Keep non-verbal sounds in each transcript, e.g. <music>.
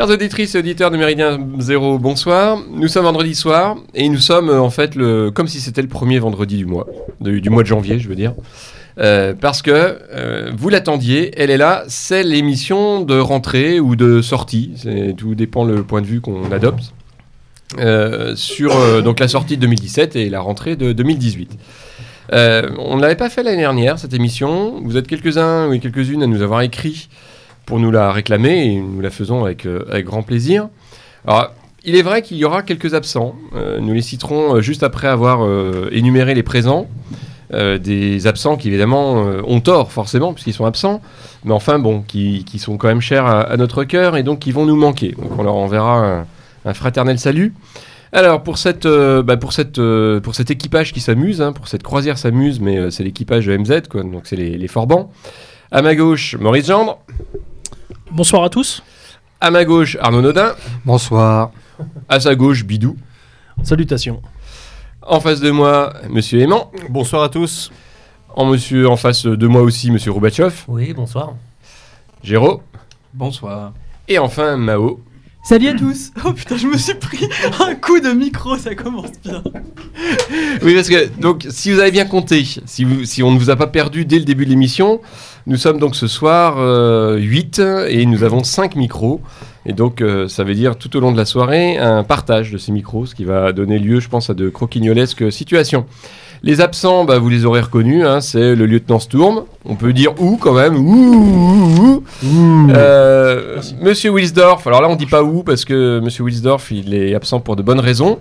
Chers auditrices et auditeurs de Méridien Zéro, bonsoir. Nous sommes vendredi soir et nous sommes euh, en fait le, comme si c'était le premier vendredi du mois, du mois de janvier, je veux dire. Euh, parce que euh, vous l'attendiez, elle est là, c'est l'émission de rentrée ou de sortie, tout dépend le point de vue qu'on adopte, sur donc la sortie de 2017 et la rentrée de 2018. Euh, on ne l'avait pas fait l'année dernière, cette émission. Vous êtes quelques-uns et quelques-unes à nous avoir écrit pour nous la réclamer et nous la faisons avec, euh, avec grand plaisir. Alors, il est vrai qu'il y aura quelques absents. Euh, nous les citerons euh, juste après avoir énuméré les présents. Des absents qui évidemment ont tort forcément puisqu'ils sont absents, mais enfin bon, qui, sont quand même chers à, notre cœur et donc qui vont nous manquer. Donc on leur enverra un, fraternel salut. Alors pour cette, bah, pour cette, pour cet équipage qui s'amuse, hein, pour cette croisière s'amuse, mais c'est l'équipage de MZ, donc c'est les, les Forbans. À ma gauche, Maurice Gendre. Bonsoir à tous. À ma gauche, Arnaud Nodin. Bonsoir. À sa gauche, Bidou. Salutations. En face de moi, Monsieur Aimant. Bonsoir à tous. En, monsieur, en face de moi aussi, Monsieur Roubatchev. Oui, bonsoir. Géraud. Bonsoir. Et enfin, Mao. Salut à tous <laughs> Oh putain, je me suis pris <laughs> un coup de micro, ça commence bien. Oui, parce que, donc, si vous avez bien compté, si, si on ne vous a pas perdu dès le début de l'émission, nous sommes donc ce soir 8 et nous avons 5 micros. Et donc, euh, ça veut dire tout au long de la soirée un partage de ces micros, ce qui va donner lieu, je pense, à de croquignolesques situations. Les absents, bah, vous les aurez reconnus, hein, c'est le lieutenant Sturm. On peut dire où quand même Ouh, ouh, ouh. Euh, Merci. Monsieur Wilsdorf, alors là on dit pas où parce que Monsieur Wilsdorf il est absent pour de bonnes raisons.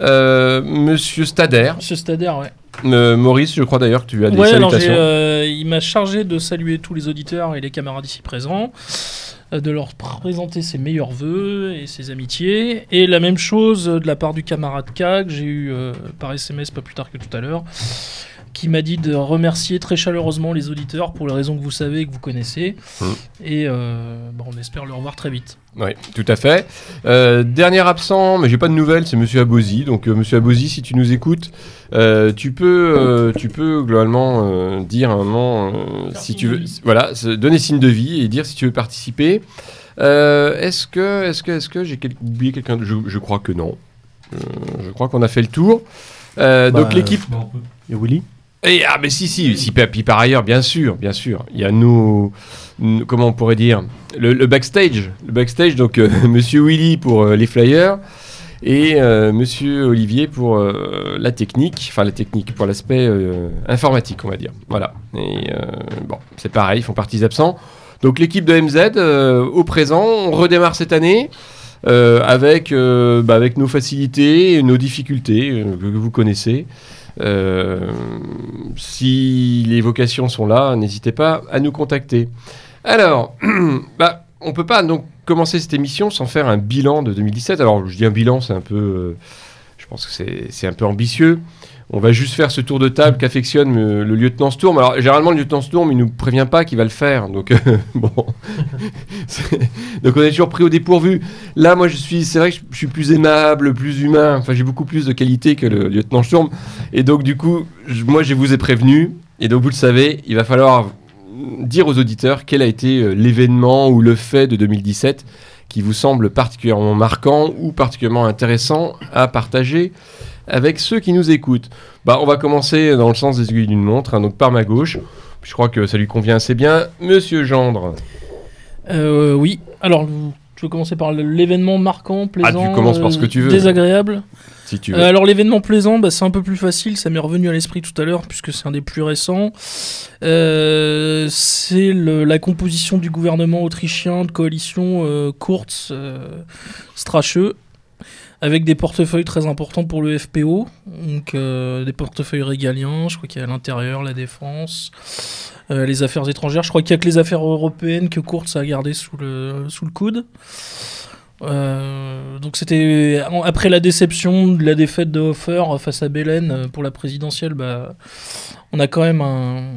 Euh, Monsieur Stader, Monsieur Stader, ouais. euh, Maurice, je crois d'ailleurs que tu as des Ouais, salutations. euh, il m'a chargé de saluer tous les auditeurs et les camarades ici présents, euh, de leur présenter ses meilleurs voeux et ses amitiés. Et la même chose euh, de la part du camarade K, que j'ai eu euh, par SMS pas plus tard que tout à l'heure, qui m'a dit de remercier très chaleureusement les auditeurs pour les raisons que vous savez et que vous connaissez. Mm. Et euh, bon, on espère le revoir très vite. Oui, tout à fait. Euh, dernier absent, mais j'ai pas de nouvelles, c'est Monsieur Abosi. Donc euh, Monsieur Abosi, si tu nous écoutes, euh, tu peux, euh, tu peux globalement euh, dire un moment euh, si tu veux, voilà, donner signe de vie et dire si tu veux participer. Euh, est-ce que, est-ce que, est-ce que j'ai quel- oublié quelqu'un je, je crois que non. Euh, je crois qu'on a fait le tour. Euh, donc l'équipe. Et Willy? Et, ah, mais si, si, si, puis, par ailleurs, bien sûr, bien sûr, il y a nous, comment on pourrait dire, le, backstage, le backstage, donc euh, <laughs> Monsieur Willy pour euh, les flyers et euh, Monsieur Olivier pour euh, la technique, enfin la technique, pour l'aspect euh, informatique, on va dire. Voilà. Et bon, c'est pareil, ils font partie des absents. Donc l'équipe de MZ, au présent, on redémarre cette année. avec, bah, avec nos facilités nos difficultés que vous connaissez. Euh, si les vocations sont là, n'hésitez pas à nous contacter. Alors, <clears throat> bah, on peut pas donc commencer cette émission sans faire un bilan de 2017. Alors, je dis un bilan, c'est un peu, euh, je pense que c'est- c'est un peu ambitieux. On va juste faire ce tour de table qu'affectionne euh, le lieutenant Sturm. Alors, généralement, le lieutenant Sturm, il nous prévient pas qu'il va le faire. Donc, euh, <laughs> bon. <laughs> Donc, on est toujours pris au dépourvu. Là, moi, je suis, c'est vrai que je suis plus aimable, plus humain. Enfin, j'ai beaucoup plus de qualité que le lieutenant Sturm. Et donc, du coup, moi, je vous ai prévenu. Et donc, vous le savez, il va falloir dire aux auditeurs quel a été euh, l'événement ou le fait de 2017 qui vous semble particulièrement marquant ou particulièrement intéressant à partager avec ceux qui nous écoutent. Bah, on va commencer dans le sens des aiguilles d'une montre, hein, donc par ma gauche. Je crois que ça lui convient assez bien. Monsieur Gendre. Euh, oui, alors tu veux commencer par l'événement marquant, plaisant, Ah, tu commences par ce que tu veux. désagréable Si tu veux. Euh, alors l'événement plaisant, bah, c'est un peu plus facile, ça m'est revenu à l'esprit tout à l'heure puisque c'est un des plus récents. Euh, c'est la composition du gouvernement autrichien de coalition euh, Kurz euh, Strache avec des portefeuilles très importants pour le FPO, donc euh, des portefeuilles régaliens, je crois qu'il y a l'intérieur, la défense, euh, les affaires étrangères. Je crois qu'il y a que les affaires européennes que Kurz a gardées sous le, sous le coude. Euh, donc c'était après la déception de la défaite de Hofer face à Belen pour la présidentielle, bah, on a quand même un,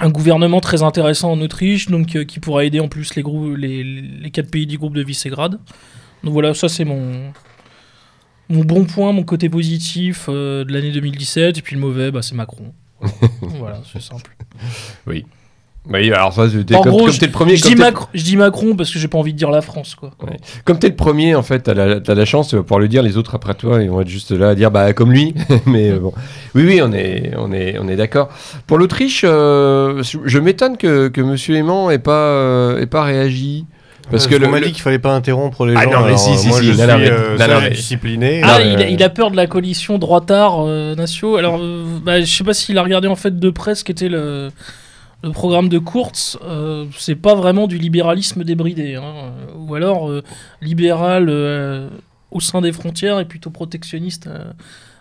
un gouvernement très intéressant en Autriche, donc qui pourra aider en plus les, les quatre pays du groupe de Visegrad. Donc voilà, ça c'est mon mon bon point, mon côté positif euh, de l'année 2017, et puis le mauvais, bah, c'est Macron. <laughs> voilà, c'est simple. Oui, alors ça, En comme, gros, comme t'es le premier. Je comme dis, Macron, je dis Macron parce que j'ai pas envie de dire la France, quoi. Comme t'es le premier, en fait, t'as la, t'as la chance, tu vas pouvoir le dire. Les autres après toi, ils vont être juste là à dire, bah comme lui. <laughs> Mais euh, bon, oui, oui, on est, on est, on est d'accord. Pour l'Autriche, euh, je je m'étonne que, que Monsieur Aimant ait pas, euh, ait pas réagi. Parce que on le, m'a dit qu'il fallait pas interrompre les Ah gens. non, mais si, si, moi, si, je suis euh, non, sage non, et mais- discipliné. Ah, mais- il, a, il a peur de la coalition droitard euh, nationaux. Alors, euh, bah, je sais pas s'il a regardé en fait de près ce qu'était le, le programme de Kurz. Euh, c'est pas vraiment du libéralisme débridé. hein. Ou alors euh, libéral euh, au sein des frontières et plutôt protectionniste euh,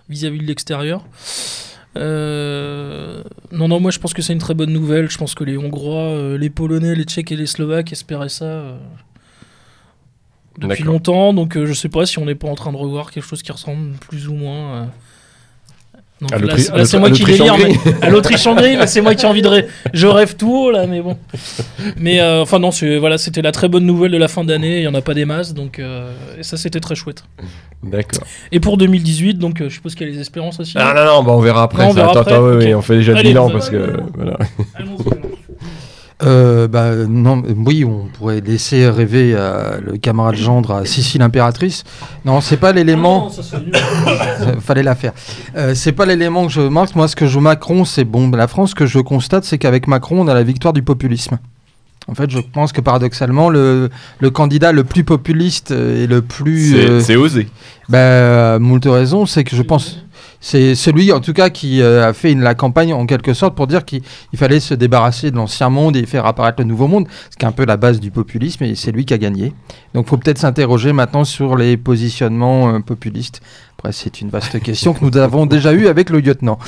vis-à-vis de l'extérieur. Euh, non, non, moi je pense que c'est une très bonne nouvelle. Je pense que les Hongrois, euh, les Polonais, les Tchèques et les Slovaques espéraient ça euh, depuis longtemps. Donc euh, je sais pas si on n'est pas en train de revoir quelque chose qui ressemble plus ou moins. À là, c'est- là, moi qui délire, mais à l'Autriche-Hongrie, mais c'est moi qui envie de ré- je rêve tout haut là, mais bon. Mais euh, enfin non, voilà, c'était la très bonne nouvelle de la fin d'année. Il y en a pas des masses, donc euh, et ça c'était très chouette. D'accord. Et pour 2018, donc euh, je suppose qu'il y a les espérances aussi. Ah non, non, bah, on verra après. Non, on verra attends, après, attends, ouais, on fait déjà le bilan parce que voilà. Euh, bah, non, oui, on pourrait laisser rêver euh, le camarade gendre à Sicile impératrice. Non, c'est pas l'élément. <laughs> Euh, fallait la faire. Euh, c'est pas l'élément que je marque. Moi, ce que je Macron, c'est bon. La France, ce que je constate, c'est qu'avec Macron, on a la victoire du populisme. En fait, je pense que paradoxalement, le, le candidat le plus populiste euh, et le plus. C'est euh, osé. bah, moult raisons, c'est que je pense. C'est celui, en tout cas, qui euh, a fait la campagne en quelque sorte pour dire qu'il il fallait se débarrasser de l'ancien monde et faire apparaître le nouveau monde, ce qui est un peu la base du populisme, et c'est lui qui a gagné. Donc, faut peut-être s'interroger maintenant sur les positionnements euh, populistes. Après, c'est une vaste question que nous avons déjà eue avec le lieutenant.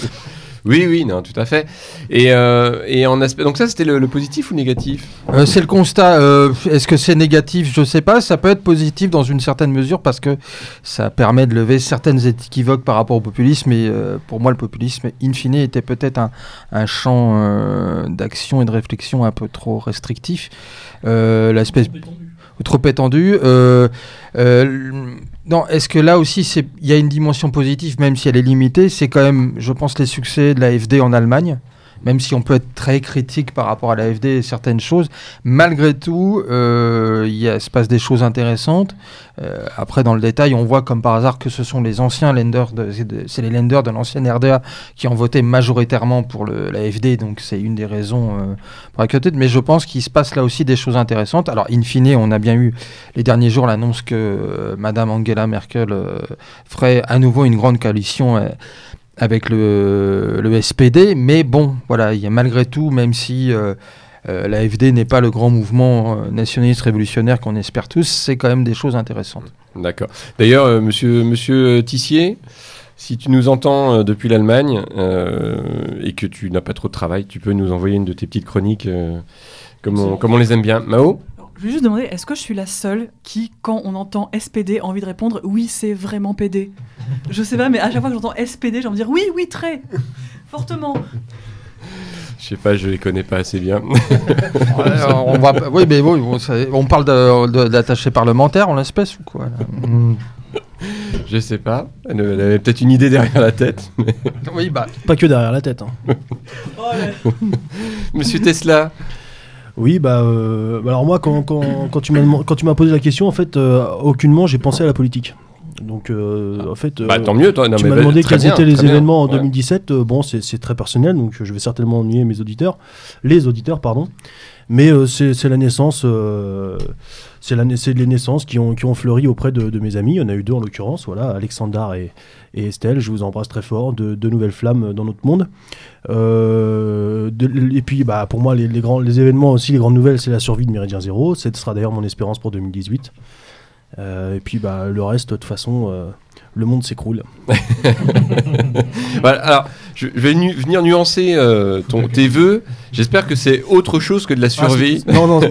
Oui, oui, non, tout à fait. Et, euh, et en aspect. Donc ça, c'était le, le positif ou négatif? Euh, c'est le constat. euh, Est-ce que c'est négatif? Je sais pas. Ça peut être positif dans une certaine mesure parce que ça permet de lever certaines équivoques par rapport au populisme. Et euh, pour moi, le populisme, in fine, était peut-être un, un champ euh, d'action et de réflexion un peu trop restrictif. Euh, L'aspect trop étendu. Euh, euh, non, est-ce que là aussi, il y a une dimension positive, même si elle est limitée C'est quand même, je pense, les succès de l'AFD en Allemagne. Même si on peut être très critique par rapport à l'AFD et certaines choses, malgré tout, euh, il se passe des choses intéressantes. Euh, après, dans le détail, on voit comme par hasard que ce sont les anciens lenders, de- c'est les lenders de l'ancienne RDA qui ont voté majoritairement pour l'AFD, donc c'est une des raisons euh, pour inquiéter. Mais je pense qu'il se passe là aussi des choses intéressantes. Alors, in fine, on a bien eu les derniers jours l'annonce que euh, Madame Angela Merkel ferait à nouveau une grande coalition avec le, le SPD. Mais bon, voilà, il y a malgré tout, même si euh, euh, l'AFD n'est pas le grand mouvement euh, nationaliste révolutionnaire qu'on espère tous, c'est quand même des choses intéressantes. D'accord. D'ailleurs, euh, monsieur, monsieur Tissier, si tu nous entends depuis l'Allemagne et que tu n'as pas trop de travail, tu peux nous envoyer une de tes petites chroniques comme, on, comme on les aime bien. Mao? Je vais juste demander, est-ce que je suis la seule qui, quand on entend SPD, a envie de répondre oui, c'est vraiment PD Je sais pas, mais à chaque fois que j'entends SPD, j'ai envie de dire oui, oui, très fortement. Je sais pas, je les connais pas assez bien. <laughs> On va, oui, mais oui, on parle d'attaché parlementaire en l'espèce ou quoi là? Mm. <laughs> je sais pas. Elle, elle avait peut-être une idée derrière la tête. mais- Oui, bah. Pas que derrière la tête. hein. Oh. <laughs> Monsieur Tesla, Oui, bah, euh, bah alors moi, quand, quand, quand tu m'as posé la question, en fait, euh, aucunement, j'ai pensé à la politique. Donc, euh, en fait, bah, tant mieux, toi. Non, tu mais m'as bah, demandé très quels bien, étaient les bien. événements en Ouais. 2017. euh, bon, c'est très personnel, donc je vais certainement ennuyer mes auditeurs, les auditeurs, pardon. Mais c'est la naissance, c'est les naissances qui ont, qui ont fleuri auprès de, mes amis. Il y en a eu deux en l'occurrence, voilà, Alexandar et, Estelle. Je vous embrasse très fort, de, de nouvelles flammes dans notre monde. Euh, et puis, bah, pour moi, les, grands, événements aussi, les grandes nouvelles, c'est la survie de Méridien Zéro. Ce sera d'ailleurs mon espérance pour 2018. Euh, et puis, bah, le reste, de toute façon, euh, le monde s'écroule. <laughs> voilà, alors, je, vais venir nuancer euh, ton, tes vœux. J'espère que c'est autre chose que de la ah, survie. Non, <laughs> non,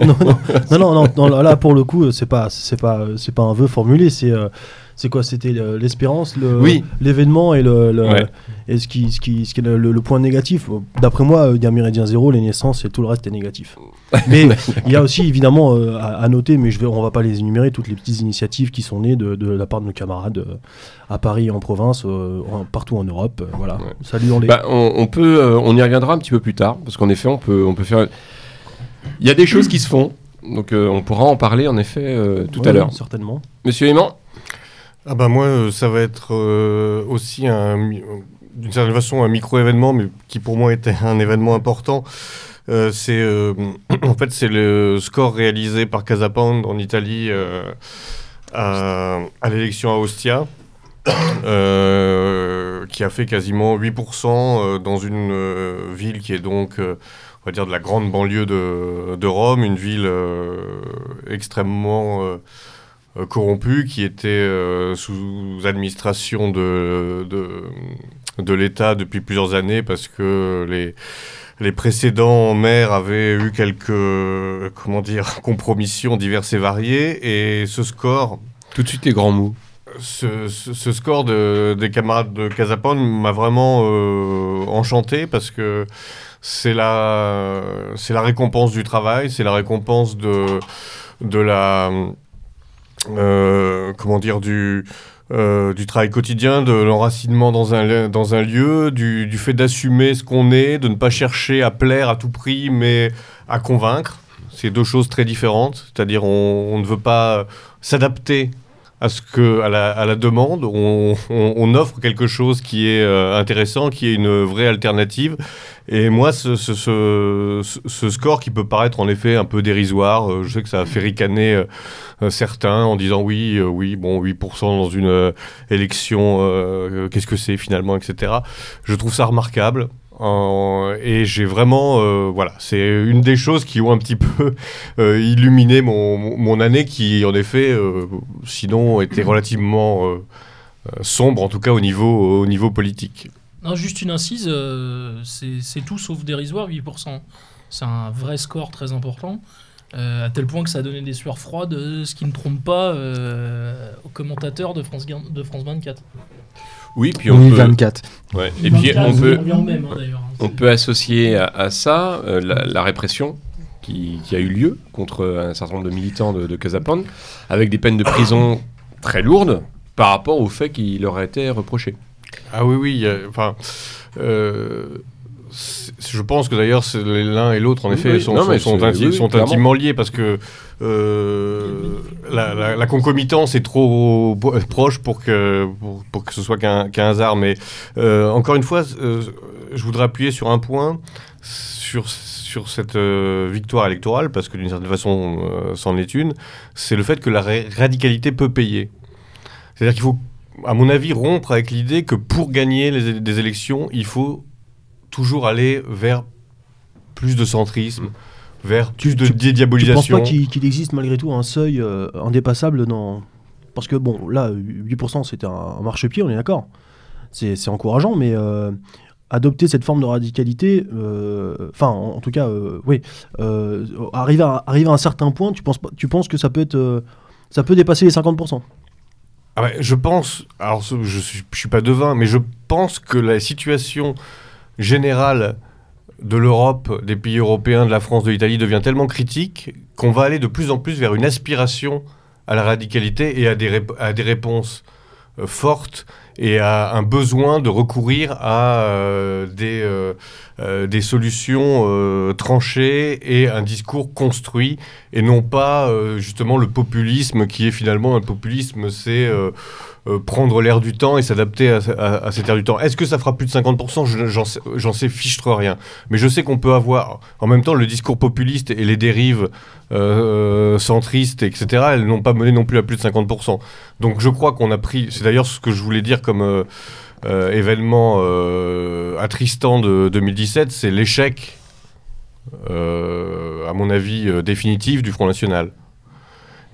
non, non, non, là pour le coup, c'est pas, pas, pas un vœu formulé, c'est euh, c'est quoi C'était l'espérance, le, Oui. l'événement et le, le- Ouais. et ce qui, ce qui, ce qui est le, point négatif? D'après moi, il y a Méridien Zéro, les naissances et tout le reste est négatif. <laughs> Mais il y a aussi évidemment euh, à, à noter, mais je vais, on va pas les énumérer, toutes les petites initiatives qui sont nées de, de la part de nos camarades euh, à Paris, en province, euh, en- partout en Europe. voilà. Ouais. Saluons les. Bah, on, on peut, on y reviendra un petit peu plus tard, parce qu'en effet, on peut, on peut faire. Il y a des choses qui se font, donc on pourra en parler en effet tout Ouais, à l'heure. Certainement. Monsieur Aimant Ah bah moi, euh, ça va être euh, aussi un, d'une certaine façon un micro-événement, mais qui pour moi était un événement important. Euh, c'est <clears throat> en fait c'est le score réalisé par Casapound en Italie à, l'élection à Ostia, qui a fait quasiment 8% euh, dans une ville qui est donc on va dire de la grande banlieue de, de Rome, une ville extrêmement corrompu, qui était euh, sous administration de, de, de l'État depuis plusieurs années parce que les, les précédents maires avaient eu quelques euh, comment dire, <laughs> compromissions diverses et variées. Et ce score, Tout de suite les grands mots. ce, ce- ce score de- des camarades de Casapone m'a vraiment euh, enchanté parce que c'est la, c'est la récompense du travail, c'est la récompense de, de la. Euh, comment dire du, euh, du travail quotidien, de l'enracinement dans un, dans un lieu, du, du fait d'assumer ce qu'on est, de ne pas chercher à plaire à tout prix, mais à convaincre. C'est deux choses très différentes. C'est-à-dire, on, on ne veut pas s'adapter à ce que à la, à la demande, on, on- offre quelque chose qui est euh, intéressant, qui est une vraie alternative. Et moi, ce, ce- score qui peut paraître en effet un peu dérisoire, euh, je sais que ça a fait ricaner euh, certains en disant oui, oui, bon, 8% dans une élection, qu'est-ce que c'est finalement, etc. Je trouve ça remarquable. Euh, et j'ai vraiment, euh, voilà, c'est une des choses qui ont un petit peu <laughs> euh, illuminé mon, mon- année qui, en effet, euh, sinon était <clears throat> relativement sombre, en tout cas au niveau, au niveau politique. Non, juste une incise, euh, c'est tout sauf dérisoire, 8%. C'est un vrai score très important, euh, à tel point que ça a donné des sueurs froides, ce qui ne trompe pas euh, aux commentateurs de France, de France 24. Oui, puis on Oui, peut. 24. ouais. Et puis 24, on ça peut, revient au même, hein, d'ailleurs. on peut associer à, à ça euh, la, la répression qui, qui a eu lieu contre un certain nombre de militants de, de Casapound, avec des peines de prison très lourdes par rapport au fait qui leur a été reproché. Ah oui, oui, enfin, euh, je pense que d'ailleurs l'un et l'autre en Oui, effet oui. sont, Non, sont- mais sont c'est- inti- oui, oui, sont clairement. intimement liés parce que euh, la, la- la concomitance est trop <laughs> proche pour que, pour, pour que ce soit qu'un hasard. Mais euh, encore une fois, euh, je voudrais appuyer sur un point, sur, sur cette victoire électorale, parce que d'une certaine façon, c'en est une, c'est le fait que la ra- radicalité peut payer. C'est-à-dire qu'il faut, à mon avis, rompre avec l'idée que pour gagner les des élections, il faut toujours aller vers plus de centrisme, vers plus de tu- Tu penses dédiabolisation. pas qu'il existe malgré tout un seuil euh, indépassable dans. Parce que bon, là, 8% c'était un, un marchepied, on est d'accord. C'est encourageant, mais euh, adopter cette forme de radicalité, euh, enfin, en, en tout cas, oui, arriver, à, arriver à un certain point, tu penses, tu penses que ça peut être. ça peut dépasser les 50%. Ah ouais, je pense, alors je suis, je suis pas devin, mais je pense que la situation générale de l'Europe, des pays européens, de la France, de l'Italie devient tellement critique qu'on va aller de plus en plus vers une aspiration à la radicalité et à des, à des réponses euh, fortes et à un besoin de recourir à euh, des, euh, des solutions tranchées et un discours construit et non pas justement le populisme qui est finalement un populisme, c'est euh, prendre l'air du temps et s'adapter à, à- à cet air du temps. Est-ce que ça fera plus de 50% Je- J'en sais, sais rien. Mais je sais qu'on peut avoir, en même temps, le discours populiste et les dérives euh, centristes, etc., elles n'ont pas mené non plus à plus de 50%. Donc je crois qu'on a pris, c'est d'ailleurs ce que je voulais dire comme euh, événement attristant de 2017, c'est l'échec, à mon avis, définitif du Front National.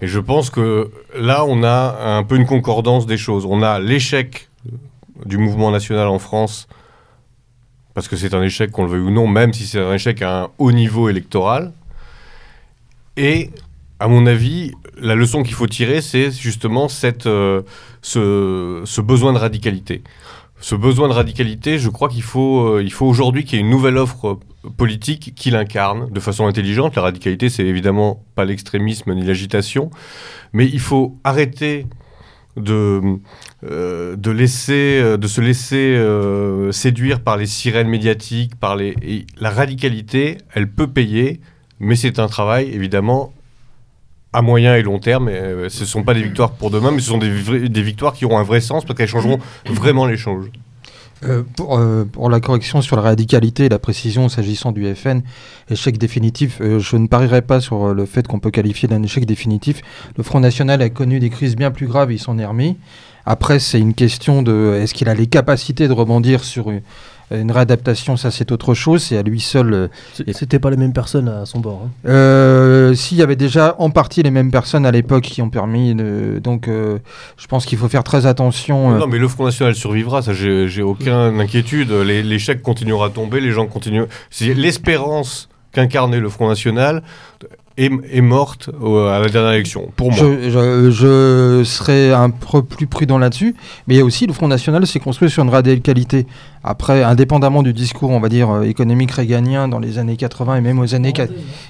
Et je pense que là, on a un peu une concordance des choses. On a l'échec du mouvement national en France, parce que c'est un échec, qu'on le veuille ou non, même si c'est un échec à un haut niveau électoral. Et, à mon avis, la leçon qu'il faut tirer, c'est justement cette, euh, ce, besoin de radicalité. Ce besoin de radicalité, je crois qu'il faut, euh, faut aujourd'hui qu'il y ait une nouvelle offre politique qui l'incarne de façon intelligente. La radicalité, c'est évidemment pas l'extrémisme ni l'agitation, mais il faut arrêter de, euh, de, laisser, euh, de se laisser euh, séduire par les sirènes médiatiques, par les... la radicalité, elle peut payer mais c'est un travail évidemment à moyen et long terme. Et, ce ne sont pas des victoires pour demain, mais ce sont des, des victoires qui auront un vrai sens parce qu'elles changeront vraiment les choses. Euh, pour, euh, pour la correction sur la radicalité et la précision s'agissant du FN, échec définitif, euh, je ne parierai pas sur euh, le fait qu'on peut qualifier d'un échec définitif. Le Front National a connu des crises bien plus graves, il s'en est remis. Après, c'est une question de est-ce qu'il a les capacités de rebondir sur une, une réadaptation, ça c'est autre chose, c'est à lui seul. euh, C'était pas les mêmes personnes à son bord. hein. Euh, S'il y avait déjà en partie les mêmes personnes à l'époque qui ont permis, de- donc euh, je pense qu'il faut faire très attention. euh, Non, mais le Front National survivra, ça, j'ai aucune inquiétude. L'échec continuera à tomber, les gens continuent. C'est l'espérance qu'incarnait le Front National est, est morte au- à la dernière élection, pour moi. Je, je, je serais un peu plus prudent là-dessus, mais il y a aussi le Front National s'est construit sur une radicalité. Après, indépendamment du discours, on va dire, euh, économique réganien dans les années 80 et même aux années qua-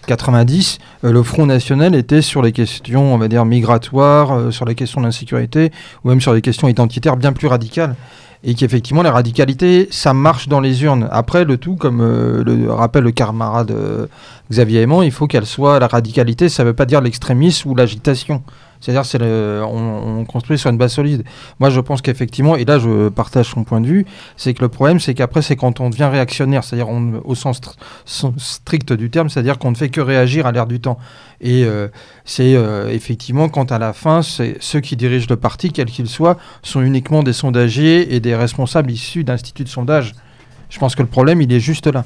90, euh, le Front National était sur les questions, on va dire, migratoires, euh, sur les questions d'insécurité, ou même sur les questions identitaires bien plus radicales. Et qu'effectivement, la radicalité, ça marche dans les urnes. Après, le tout, comme euh, le rappelle le camarade euh, Xavier Aimant, il faut qu'elle soit la radicalité, ça ne veut pas dire l'extrémisme ou l'agitation. C'est-à-dire, c'est on, on construit sur une base solide. Moi, je pense qu'effectivement, et là, je partage son point de vue, c'est que le problème, c'est qu'après, c'est quand on devient réactionnaire, c'est-à-dire au sens, str- sens strict du terme, c'est-à-dire qu'on ne fait que réagir à l'air du temps. Et euh, c'est euh, effectivement quand à la fin, ceux qui dirigent le parti, quels qu'ils soient, sont uniquement des sondagiers et des responsables issus d'instituts de sondage. Je pense que le problème, il est juste là.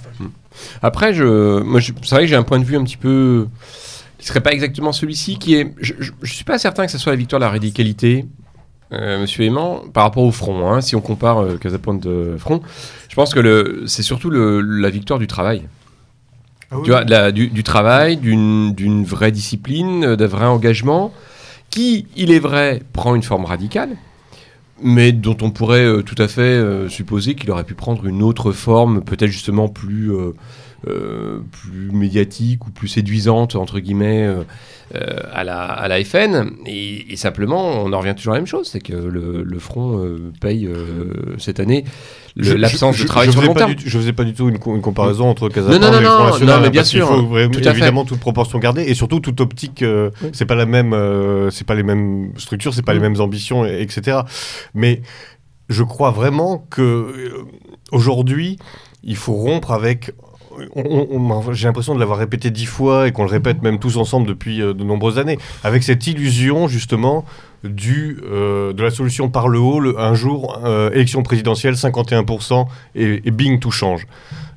Après, c'est vrai que j'ai un point de vue un petit peu qui serait pas exactement celui-ci, qui est, je, je suis pas certain que ce soit la victoire de la radicalité, euh, Monsieur Aimant, par rapport au front. hein, si on compare euh, Casapone de front, je pense que le, c'est surtout le, la victoire du travail. Tu vois, la- du, du travail, d'une, d'une vraie discipline, euh, d'un vrai engagement, qui, il est vrai, prend une forme radicale, mais dont on pourrait euh, tout à fait euh, supposer qu'il aurait pu prendre une autre forme, peut-être justement plus, euh, euh, plus médiatique ou plus séduisante, entre guillemets, euh, euh, à, la, à la FN. Et, et simplement, on en revient toujours à la même chose, c'est que le, le front euh, paye euh, cette année Je- l'absence je- de travail je sur le long du je faisais pas du tout une, co- une comparaison entre Non, non, et le Front National, non, mais bien sûr, faut vraiment- tout à fait. évidemment toute proportion gardée et surtout toute optique. euh, C'est pas la même, euh, c'est pas les mêmes structures, c'est pas les mêmes ambitions, et- etc. Mais je crois vraiment que euh, aujourd'hui, il faut rompre avec. J'ai l'impression de l'avoir répété dix fois et qu'on le répète même tous ensemble depuis euh, de nombreuses années, avec cette illusion justement du, euh, de la solution par le haut, un jour, euh, élection présidentielle, 51%, et, et bing, tout change.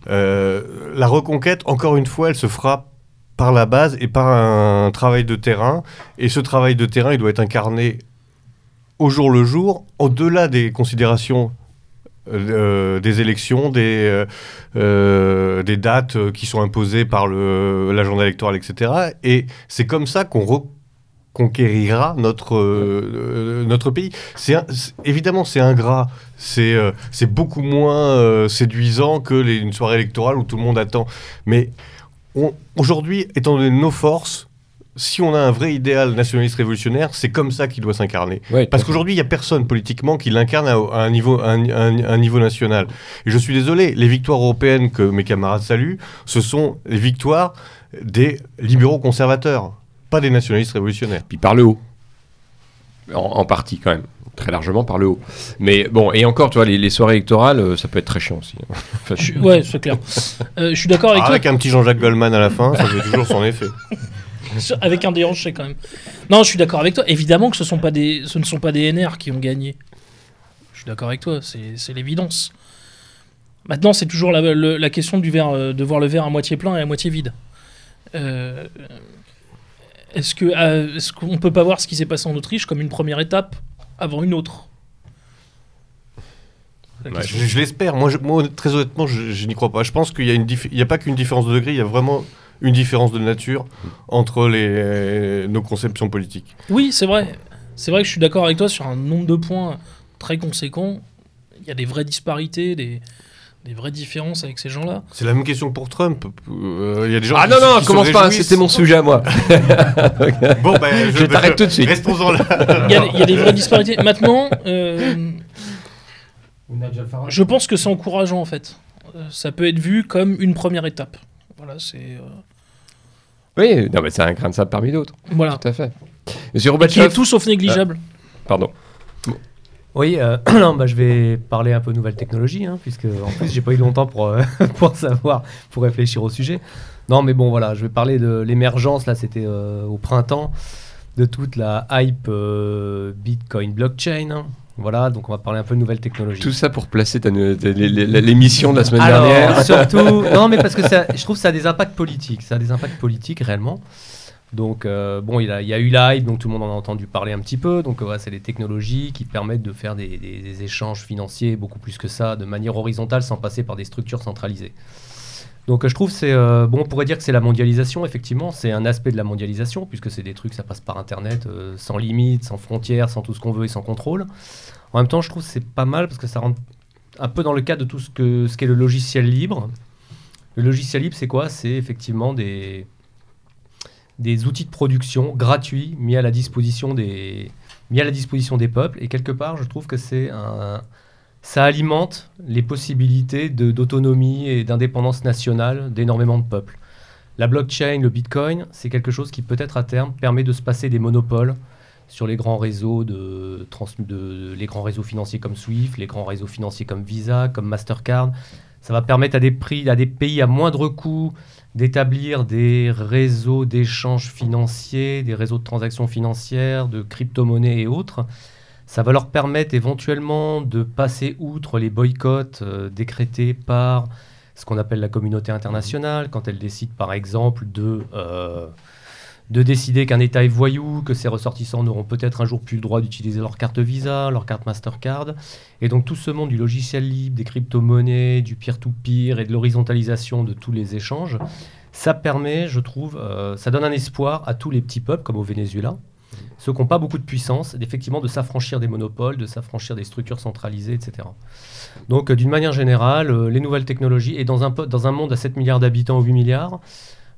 La reconquête, encore une fois, elle se fera par la base et par un travail de terrain. Et ce travail de terrain, il doit être incarné au jour le jour, au-delà des considérations euh, des élections, des, euh, euh, dates euh, qui sont imposées par l'agenda électoral, etc. Et c'est comme ça qu'on reconquérira notre, euh, euh, notre pays. Un- évidemment, c'est ingrat. C'est euh, c'est beaucoup moins euh, séduisant que les, une soirée électorale où tout le monde attend. Mais aujourd'hui, étant donné nos forces, si on a un vrai idéal nationaliste révolutionnaire, c'est comme ça qu'il doit s'incarner. Ouais, Parce qu'aujourd'hui, il n'y a personne politiquement qui l'incarne à, à un, niveau, à un- à un- à un niveau national. Et je suis désolé, les victoires européennes que mes camarades saluent, ce sont les victoires des libéraux conservateurs, pas des nationalistes révolutionnaires. Puis par le haut. En, en partie, quand même. Très largement par le haut. Mais bon, et encore, tu vois, les, les soirées électorales, euh, ça peut être très chiant aussi. <laughs> Enfin, Je suis- ouais, c'est clair. Euh, je suis d'accord avec Ah, toi. avec un petit Jean-Jacques Goldman à la fin, ça fait toujours son effet. <laughs> Avec un déhanché quand même. Non, je suis d'accord avec toi. Évidemment que ce, sont pas des, ce ne sont pas des NR qui ont gagné. Je suis d'accord avec toi, c'est l'évidence. Maintenant, c'est toujours la, le- la question du verre, euh, de voir le verre à moitié plein et à moitié vide. Euh, Est-ce euh, est-ce qu'on peut pas voir ce qui s'est passé en Autriche comme une première étape avant une autre? Je, je l'espère. Moi, très honnêtement, je, je n'y crois pas. Je pense qu'il y a une dif- il y a pas qu'une différence de degré, il y a vraiment une différence de nature entre les, nos conceptions politiques. Oui, c'est vrai. C'est vrai que je suis d'accord avec toi sur un nombre de points très conséquent. Il y a des vraies disparités, des, des vraies différences avec ces gens-là. C'est la même question pour Trump. Euh, Il y a des gens Ah qui- non, non, qui commence pas, c'était mon sujet à moi. <laughs> Bon, ben, Je t'arrête tout de suite. Restons-en là. Il y a, il y a des vraies disparités. Maintenant, euh, je pense que c'est encourageant en fait. Euh, ça peut être vu comme une première étape. Voilà, c'est. euh, Oui, non, mais c'est un grain de sable parmi d'autres. Voilà. Tout à fait. Monsieur Qui est Robatchev. tout sauf négligeable. Pardon. Oui, euh, <clears throat> non, bah, je vais parler un peu nouvelle technologie, hein, puisque en plus j'ai pas eu longtemps pour, euh, <laughs> pour savoir, pour réfléchir au sujet. Non, mais bon, voilà, je vais parler de l'émergence, là c'était euh, au printemps, de toute la hype euh, Bitcoin blockchain. Voilà, donc on va parler un peu de nouvelles technologies. Tout ça pour placer l'émission de la semaine Alors, dernière. <laughs> surtout, <laughs> non, mais parce que ça, je trouve que ça a des impacts politiques. Ça a des impacts politiques réellement. Donc, euh, bon, il, a- il y a eu la hype, donc tout le monde en a entendu parler un petit peu. Donc, voilà, c'est des technologies qui permettent de faire des, des- des échanges financiers beaucoup plus que ça, de manière horizontale, sans passer par des structures centralisées. Donc, euh, je trouve c'est. euh, bon, on pourrait dire que c'est la mondialisation, effectivement. C'est un aspect de la mondialisation, puisque c'est des trucs, ça passe par Internet, euh, sans limite, sans frontières, sans tout ce qu'on veut et sans contrôle. En même temps, je trouve c'est pas mal parce que ça rentre un peu dans le cadre de tout ce que ce qu'est le logiciel libre. Le logiciel libre, c'est quoi? C'est effectivement des, des outils de production gratuits mis à la disposition des mis à la disposition des peuples. Et quelque part, je trouve que c'est un ça alimente les possibilités d'autonomie et d'indépendance nationale d'énormément de peuples. La blockchain, le bitcoin, c'est quelque chose qui peut-être à terme permet de se passer des monopoles sur les grands réseaux de, trans- de- les grands réseaux financiers comme Swift, les grands réseaux financiers comme Visa, comme Mastercard. Ça va permettre à des prix, à des pays à moindre coût d'établir des réseaux d'échanges financiers, des réseaux de transactions financières, de crypto-monnaies et autres. Ça va leur permettre éventuellement de passer outre les boycotts euh, décrétés par ce qu'on appelle la communauté internationale, quand elle décide par exemple de, euh, de décider qu'un État est voyou, que ses ressortissants n'auront peut-être un jour plus le droit d'utiliser leur carte Visa, leur carte Mastercard. Et donc tout ce monde du logiciel libre, des crypto-monnaies, du peer-to-peer et de l'horizontalisation de tous les échanges, ça permet, je trouve, euh, ça donne un espoir à tous les petits peuples, comme au Venezuela, ceux qui n'ont pas beaucoup de puissance, effectivement de s'affranchir des monopoles, de s'affranchir des structures centralisées, etc. Donc euh, d'une manière générale, euh, les nouvelles technologies, et dans un, dans un monde à 7 milliards d'habitants ou 8 milliards,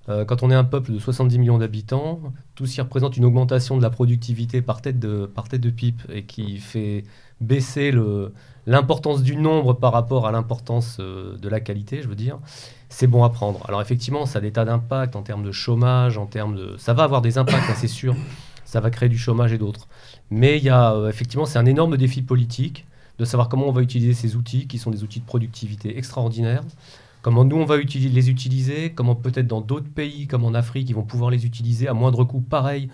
euh, quand on est un peuple de 70 millions d'habitants, tout ce qui représente une augmentation de la productivité par tête de, par tête de pipe et qui fait baisser l'importance du nombre par rapport à l'importance de la qualité, je veux dire, c'est bon à prendre. Alors effectivement, ça a des tas d'impacts en termes de chômage, en termes de... Ça va avoir des impacts, c'est sûr. Ça va créer du chômage et d'autres. Mais il y a euh, effectivement, c'est un énorme défi politique de savoir comment on va utiliser ces outils, qui sont des outils de productivité extraordinaires. Comment nous, on va les utiliser, comment peut-être dans d'autres pays, comme en Afrique, ils vont pouvoir les utiliser à moindre coût, pareil,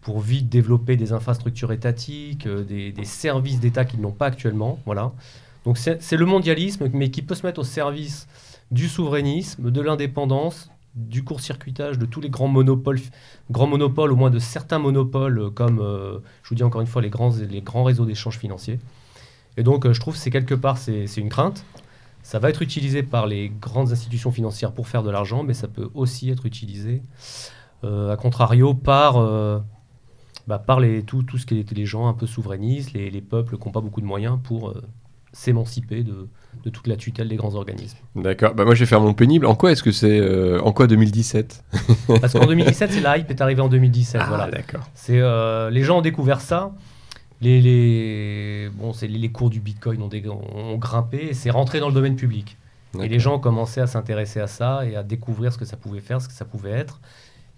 pour vite développer des infrastructures étatiques, euh, des, des services d'État qu'ils n'ont pas actuellement. Voilà. Donc c'est le mondialisme, mais qui peut se mettre au service du souverainisme, de l'indépendance, du court-circuitage de tous les grands monopoles, grands monopoles, au moins de certains monopoles, euh, comme, euh, je vous dis encore une fois, les grands, les grands réseaux d'échanges financiers. Et donc, euh, je trouve que c'est quelque part, c'est une crainte. Ça va être utilisé par les grandes institutions financières pour faire de l'argent, mais ça peut aussi être utilisé, euh, à contrario, par, bah, par les, tout, tout ce qui est les gens un peu souverainistes, les, les peuples qui n'ont pas beaucoup de moyens pour s'émanciper de, de toute la tutelle des grands organismes. D'accord. Bah moi, je vais faire mon pénible. En quoi est-ce que c'est euh, En quoi 2017 Parce qu'en 2017, c'est la hype est arrivée en 2017. Ah, voilà. d'accord. C'est euh, les gens ont découvert ça. Les, les bon, c'est les, les cours du Bitcoin ont, dé- ont grimpé et c'est rentré dans le domaine public. Et les gens ont commencé à s'intéresser à ça et à découvrir ce que ça pouvait faire, ce que ça pouvait être.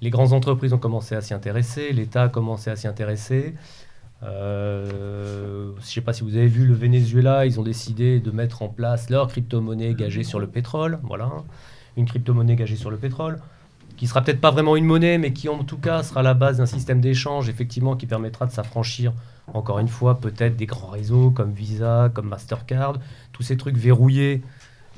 Les grandes entreprises ont commencé à s'y intéresser, l'État a commencé à s'y intéresser. Euh, je ne sais pas si vous avez vu le Venezuela, ils ont décidé de mettre en place leur crypto-monnaie gagée sur le pétrole. Voilà, une crypto-monnaie gagée sur le pétrole, qui sera peut-être pas vraiment une monnaie, mais qui en tout cas sera la base d'un système d'échange, effectivement, qui permettra de s'affranchir, encore une fois, peut-être des grands réseaux comme Visa, comme Mastercard, tous ces trucs verrouillés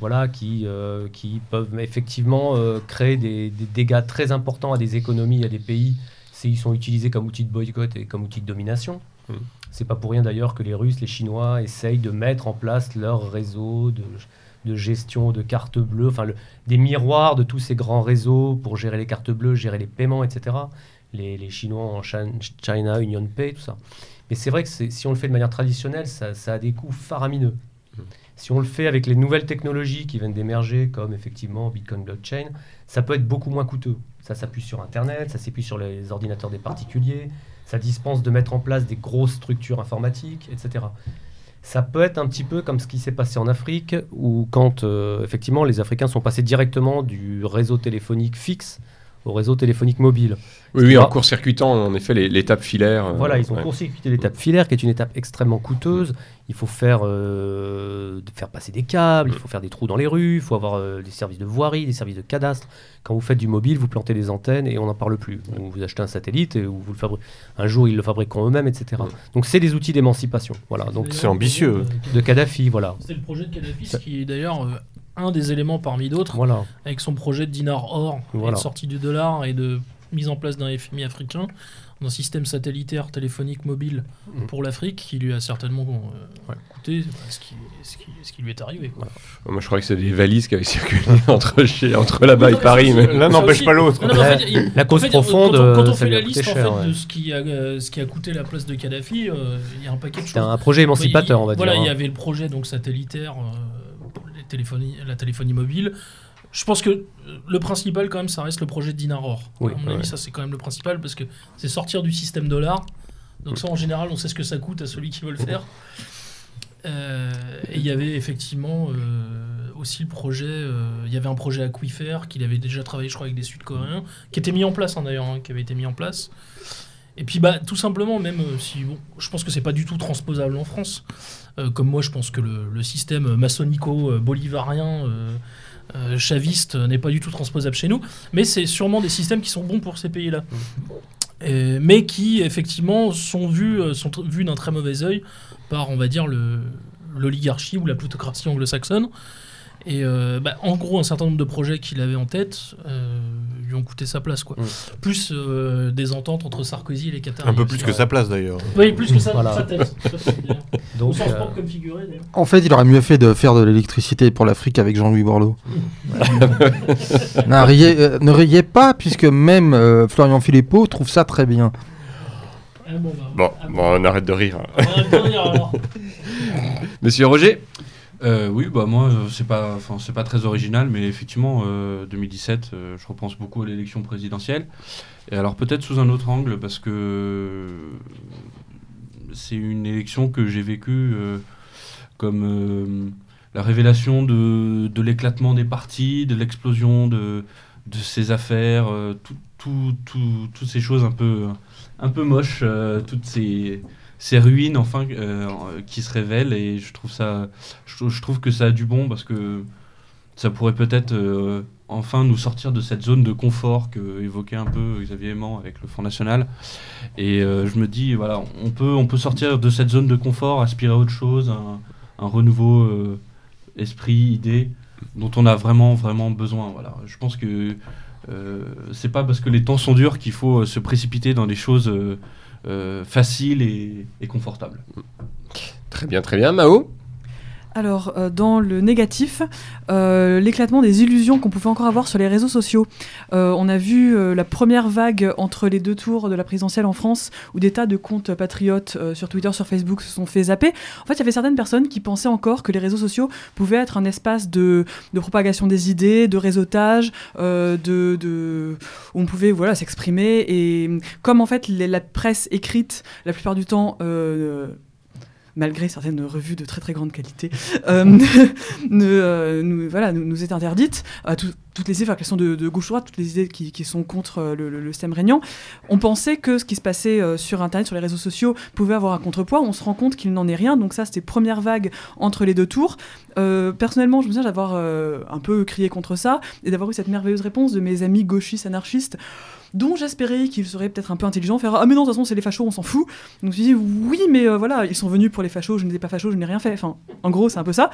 voilà, qui, euh, peuvent effectivement euh, créer des, des dégâts très importants à des économies, à des pays, s'ils sont utilisés comme outil de boycott et comme outil de domination. Mm. C'est pas pour rien d'ailleurs que les Russes, les Chinois essayent de mettre en place leur réseau de, gestion de cartes bleues, enfin des miroirs de tous ces grands réseaux pour gérer les cartes bleues, gérer les paiements, etc. Les, Chinois en China Union Pay, tout ça. Mais c'est vrai que si on le fait de manière traditionnelle, ça a des coûts faramineux. Si on le fait avec les nouvelles technologies qui viennent d'émerger, comme effectivement Bitcoin Blockchain, ça peut être beaucoup moins coûteux. Ça s'appuie sur Internet, ça s'appuie sur les ordinateurs des particuliers, ça dispense de mettre en place des grosses structures informatiques, etc. Ça peut être un petit peu comme ce qui s'est passé en Afrique, où quand euh, effectivement les Africains sont passés directement du réseau téléphonique fixe au réseau téléphonique mobile. Oui, oui, en court-circuitant, en effet, les- l'étape filaire. euh, Voilà, ils ont ouais. court-circuité l'étape filaire, qui est une étape extrêmement coûteuse. Il faut faire, euh, faire passer des câbles, il faut faire des trous dans les rues, il faut avoir euh, des services de voirie, des services de cadastre. Quand vous faites du mobile, vous plantez des antennes et on n'en parle plus. Ou vous achetez un satellite et ou vous le fabri- un jour ils le fabriqueront eux-mêmes, etc. Donc c'est des outils d'émancipation. Voilà, donc c'est ambitieux. de Kadhafi, voilà. C'est le projet de Kadhafi, ce qui est d'ailleurs euh, un des éléments parmi d'autres, Voilà. avec son projet de dinar or, et de sortie du dollar et de mise en place d'un FMI africain, d'un système satellitaire téléphonique mobile Mm. pour l'Afrique, qui lui a certainement euh, Ouais. coûté ce qui, ce, qui, ce qui lui est arrivé. quoi. Moi, je crois que c'est des valises qui avaient circulé <laughs> entre, chez, entre là-bas et Paris. Mais... L'un Ça n'empêche pas l'autre. La- cause en fait, profonde, quand on, quand on euh, ça fait la liste en fait, ouais. de ce qui, a, euh, ce qui a coûté la place de Kadhafi, euh, il y a un paquet de C'était choses. un projet émancipateur, on va Oui, Voilà, dire. il y hein. avait le projet donc satellitaire euh, pour les téléphonie, la téléphonie mobile. Je pense que euh, le principal quand même, ça reste le projet de Dinaror. Oui, à mon ouais. avis, ça c'est quand même le principal parce que c'est sortir du système dollar. Donc ça, en général, on sait ce que ça coûte à celui qui veut le faire. <laughs> Euh, et il y avait effectivement euh, aussi le projet, euh, il y avait un projet Aquifer qu'il avait déjà travaillé, je crois, avec des Sud-Coréens, qui était mis en place hein, d'ailleurs, hein, qui avait été mis en place. Et puis bah tout simplement, même si bon, je pense que c'est pas du tout transposable en France. Comme moi, je pense que le, le système maçonnico-bolivarien, euh, chaviste, n'est pas du tout transposable chez nous. Mais c'est sûrement des systèmes qui sont bons pour ces pays-là. Euh, mais qui effectivement sont vus, euh, sont vus d'un très mauvais œil par, on va dire, le- l'oligarchie ou la plutocratie anglo-saxonne. Et euh, bah, en gros, un certain nombre de projets qu'il avait en tête euh, lui ont coûté sa place. Quoi. Mm. Plus euh, des ententes entre Sarkozy et les Qataris. Un peu plus que sa place d'ailleurs. Oui, plus que ça, Voilà. sa tête. d'ailleurs. <laughs> Au Donc, sens propre comme figuré. En fait, il aurait mieux fait de faire de l'électricité pour l'Afrique avec Jean-Louis Borloo. <laughs> Non, riez- euh, ne riez pas, puisque même euh, Florian Philippot trouve ça très bien. Ah, bon, bah, Bon, ah, bon, on arrête de rire. on va bien dire, alors. <laughs> Monsieur Roger Euh, oui, bah moi, euh, c'est pas, c'est pas très original, mais effectivement, euh, 2017, euh, je repense beaucoup à l'élection présidentielle. Et alors peut-être sous un autre angle, parce que c'est une élection que j'ai vécue comme la révélation de, l'éclatement des partis, de l'explosion de, ces affaires, tout, tout, tout- toutes ces choses un peu, un peu moches, toutes ces, ces ruines enfin euh, qui se révèlent. Et je trouve ça je, trou- je trouve que ça a du bon parce que ça pourrait peut-être euh, enfin nous sortir de cette zone de confort que évoquait un peu Xavier Aimant avec le Front National. Et euh, je me dis, voilà, on peut, on peut sortir de cette zone de confort, aspirer à autre chose, un, un renouveau esprit, idée, dont on a vraiment, vraiment besoin. Voilà. Je pense que c'est pas parce que les temps sont durs qu'il faut euh, se précipiter dans des choses euh, euh, faciles et, et confortables. Très bien, très bien. Mao? Alors, euh, dans le négatif, euh, l'éclatement des illusions qu'on pouvait encore avoir sur les réseaux sociaux. Euh, on a vu la première vague entre les deux tours de la présidentielle en France, où des tas de comptes patriotes sur Twitter, sur Facebook se sont fait zapper. En fait, il y avait certaines personnes qui pensaient encore que les réseaux sociaux pouvaient être un espace de, propagation des idées, de réseautage, de, où on pouvait voilà, s'exprimer. Et comme en fait la presse écrite, la plupart du temps, malgré certaines revues de très très grande qualité, <laughs> euh, <laughs> euh, nous, voilà, nous, est interdite. tout- toutes les idées, enfin, sont de, de gauche ou droite, toutes les idées qui, sont contre euh, le, système régnant. On pensait que ce qui se passait euh, sur Internet, sur les réseaux sociaux, pouvait avoir un contrepoids. On se rend compte qu'il n'en est rien. Donc ça, c'était première vague entre les deux tours. Euh, personnellement, je me souviens d'avoir euh, un peu crié contre ça et d'avoir eu cette merveilleuse réponse de mes amis gauchistes anarchistes dont j'espérais qu'ils seraient peut-être un peu intelligents, faire ah mais non de toute façon c'est les fachos on s'en fout. Donc je me suis dit oui mais euh, voilà ils sont venus pour les fachos, je n'étais pas facho, je n'ai rien fait. Enfin en gros c'est un peu ça.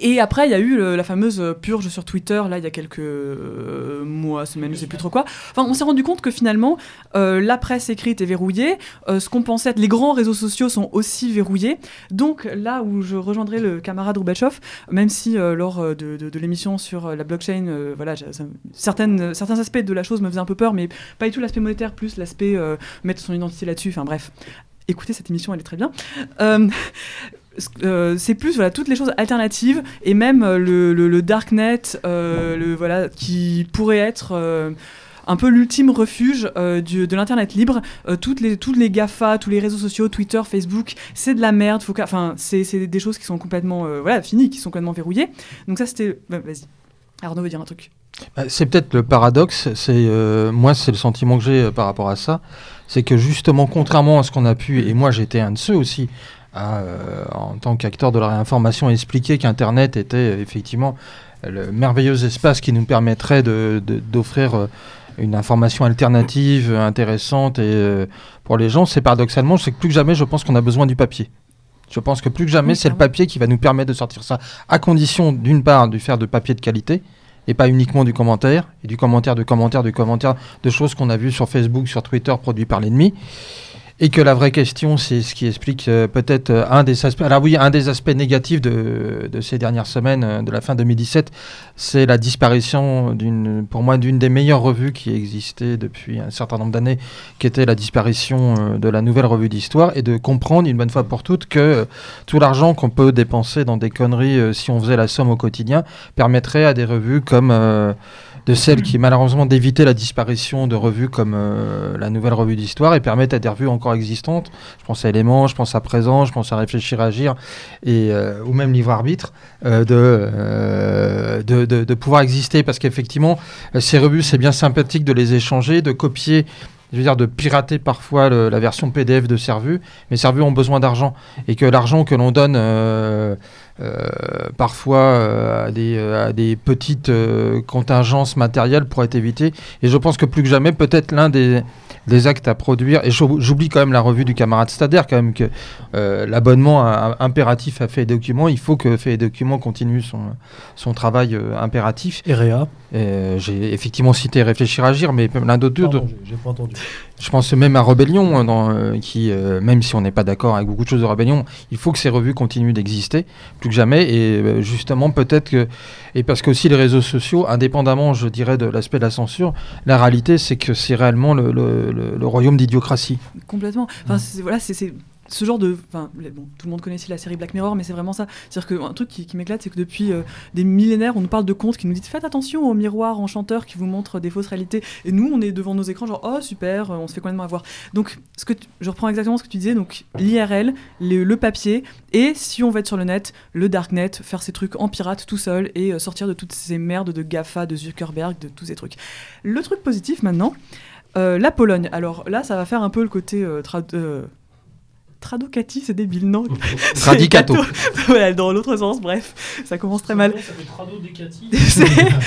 Et après, il y a eu la fameuse purge sur Twitter, là, il y a quelques euh, mois, semaines, je sais plus trop quoi. Enfin, on s'est rendu compte que finalement, euh, la presse écrite est verrouillée, euh, ce qu'on pensait être les grands réseaux sociaux sont aussi verrouillés. Donc là où je rejoindrai le camarade Roubachoff, même si lors de, l'émission sur la blockchain, voilà, certaines, certains aspects de la chose me faisaient un peu peur, mais pas du tout l'aspect monétaire, plus l'aspect mettre son identité là-dessus, enfin bref. Écoutez, cette émission, elle est très bien. Euh, c'est plus voilà toutes les choses alternatives et même euh, le, darknet euh, le voilà qui pourrait être un peu l'ultime refuge de l'internet libre. Toutes les toutes les Gafa tous les réseaux sociaux Twitter Facebook c'est de la merde. Faut enfin c'est des choses qui sont complètement voilà finies qui sont complètement verrouillées. Donc ça c'était bah, vas-y. Arnaud veut dire un truc. Bah, C'est peut-être le paradoxe, c'est moi c'est le sentiment que j'ai par rapport à ça, c'est que justement contrairement à ce qu'on a pu, et moi j'étais un de ceux aussi, à, euh, en tant qu'acteur de la réinformation, expliquer qu'Internet était effectivement le merveilleux espace qui nous permettrait de- de- d'offrir euh, une information alternative, intéressante et euh, pour les gens, c'est paradoxalement, c'est que plus que jamais je pense qu'on a besoin du papier. Je pense que plus que jamais, Oui, c'est le papier qui va nous permettre de sortir ça, à condition d'une part de faire de papier de qualité, et pas uniquement du commentaire, et du commentaire, de commentaire, de commentaire, de choses qu'on a vues sur Facebook, sur Twitter, produits par l'ennemi. Et que la vraie question, c'est ce qui explique euh, peut-être euh, un des aspects. Alors oui, un des aspects négatifs de, ces dernières semaines, euh, de la fin 2017, c'est la disparition d'une, pour moi, d'une des meilleures revues qui existait depuis un certain nombre d'années, qui était la disparition de la nouvelle revue d'histoire, et de comprendre une bonne fois pour toutes que tout l'argent qu'on peut dépenser dans des conneries, si on faisait la somme au quotidien, permettrait à des revues comme de celles qui malheureusement d'éviter la disparition de revues comme euh, la nouvelle revue d'histoire et permettent à des revues encore existantes, je pense à Éléments, je pense à Présent, je pense à Réfléchir Agir et euh, ou même Livre Arbitre, euh, de, de, de- pouvoir exister parce qu'effectivement ces revues c'est bien sympathique de les échanger, de copier je veux dire de pirater parfois la version PDF de revues, mais revues ont besoin d'argent et que l'argent que l'on donne parfois euh, à, des, euh, à des petites euh, contingences matérielles pourrait être évité. Et je pense que plus que jamais, peut-être l'un des, des actes à produire, et j'ou- j'oublie quand même la revue du camarade Stader, quand même que euh, l'abonnement impératif à Fait et Documents, il faut que Fait et Documents continue son, son travail euh, impératif. REA. Euh, J'ai effectivement cité Réfléchir Agir, mais l'un d'autre, Pardon, j'ai- j'ai pas entendu. Je pense même à Rebellion, hein, euh, qui, euh, même si on n'est pas d'accord avec beaucoup de choses de Rebellion, il faut que ces revues continuent d'exister, plus que jamais. Et euh, justement, peut-être que. Et parce qu'aussi les réseaux sociaux, indépendamment, je dirais, de l'aspect de la censure, la réalité, c'est que c'est réellement le, royaume d'idiocratie. Complètement. Enfin, voilà, c'est ce genre de. Enfin, tout le monde connaît aussi la série Black Mirror, mais c'est vraiment ça. C'est-à-dire qu'un truc qui, m'éclate, c'est que depuis euh, des millénaires, on nous parle de contes qui nous disent faites attention aux miroirs enchanteurs qui vous montrent des fausses réalités. Et nous, on est devant nos écrans, genre oh super, euh, on se fait complètement avoir. Donc, ce que je reprends exactement ce que tu disais, donc l'IRL, le, papier, et si on va être sur le net, le darknet, faire ces trucs en pirate tout seul et euh, sortir de toutes ces merdes de GAFA, de Zuckerberg, de tous ces trucs. Le truc positif maintenant, la Pologne. Alors là, ça va faire un peu le côté Tradocati, c'est débile, non <laughs> C'est Radicato. gâteau. <laughs> voilà, dans l'autre sens, bref, ça commence très mal. Ça <laughs> c'est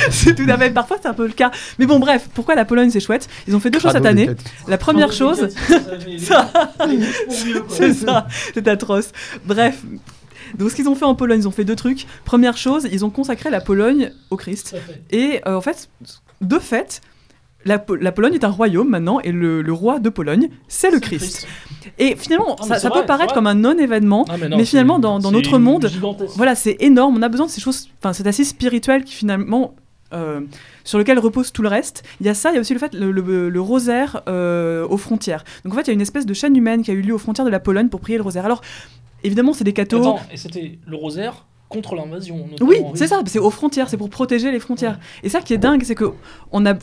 c'est tout à fait. Parfois, c'est un peu le cas. Mais bon, bref, pourquoi la Pologne, c'est chouette? Ils ont fait deux choses cette année. La première chose, Ça, c'est ça, c'est atroce. Bref. Donc, ce qu'ils ont fait en Pologne, ils ont fait deux trucs. Première chose, ils ont consacré la Pologne au Christ. Et euh, en fait, de fait, la, Po- la Pologne est un royaume maintenant, et le, le roi de Pologne, c'est le Christ. Et finalement, ça, c'est ça vrai, peut paraître comme un non-événement, Ah, non, mais finalement, dans, notre monde, voilà, c'est énorme. On a besoin de ces choses. Enfin, c'est assez spirituel qui finalement. euh, sur lequel repose tout le reste. Il y a ça, il y a aussi le fait le, le- le rosaire euh, aux frontières. Donc en fait, il y a une espèce de chaîne humaine qui a eu lieu aux frontières de la Pologne pour prier le rosaire. Alors, évidemment, c'est des cathos. Attends, et c'était le rosaire contre l'invasion. Oui, c'est ça, c'est aux frontières, c'est pour protéger les frontières. Et ça qui est dingue, c'est que on a,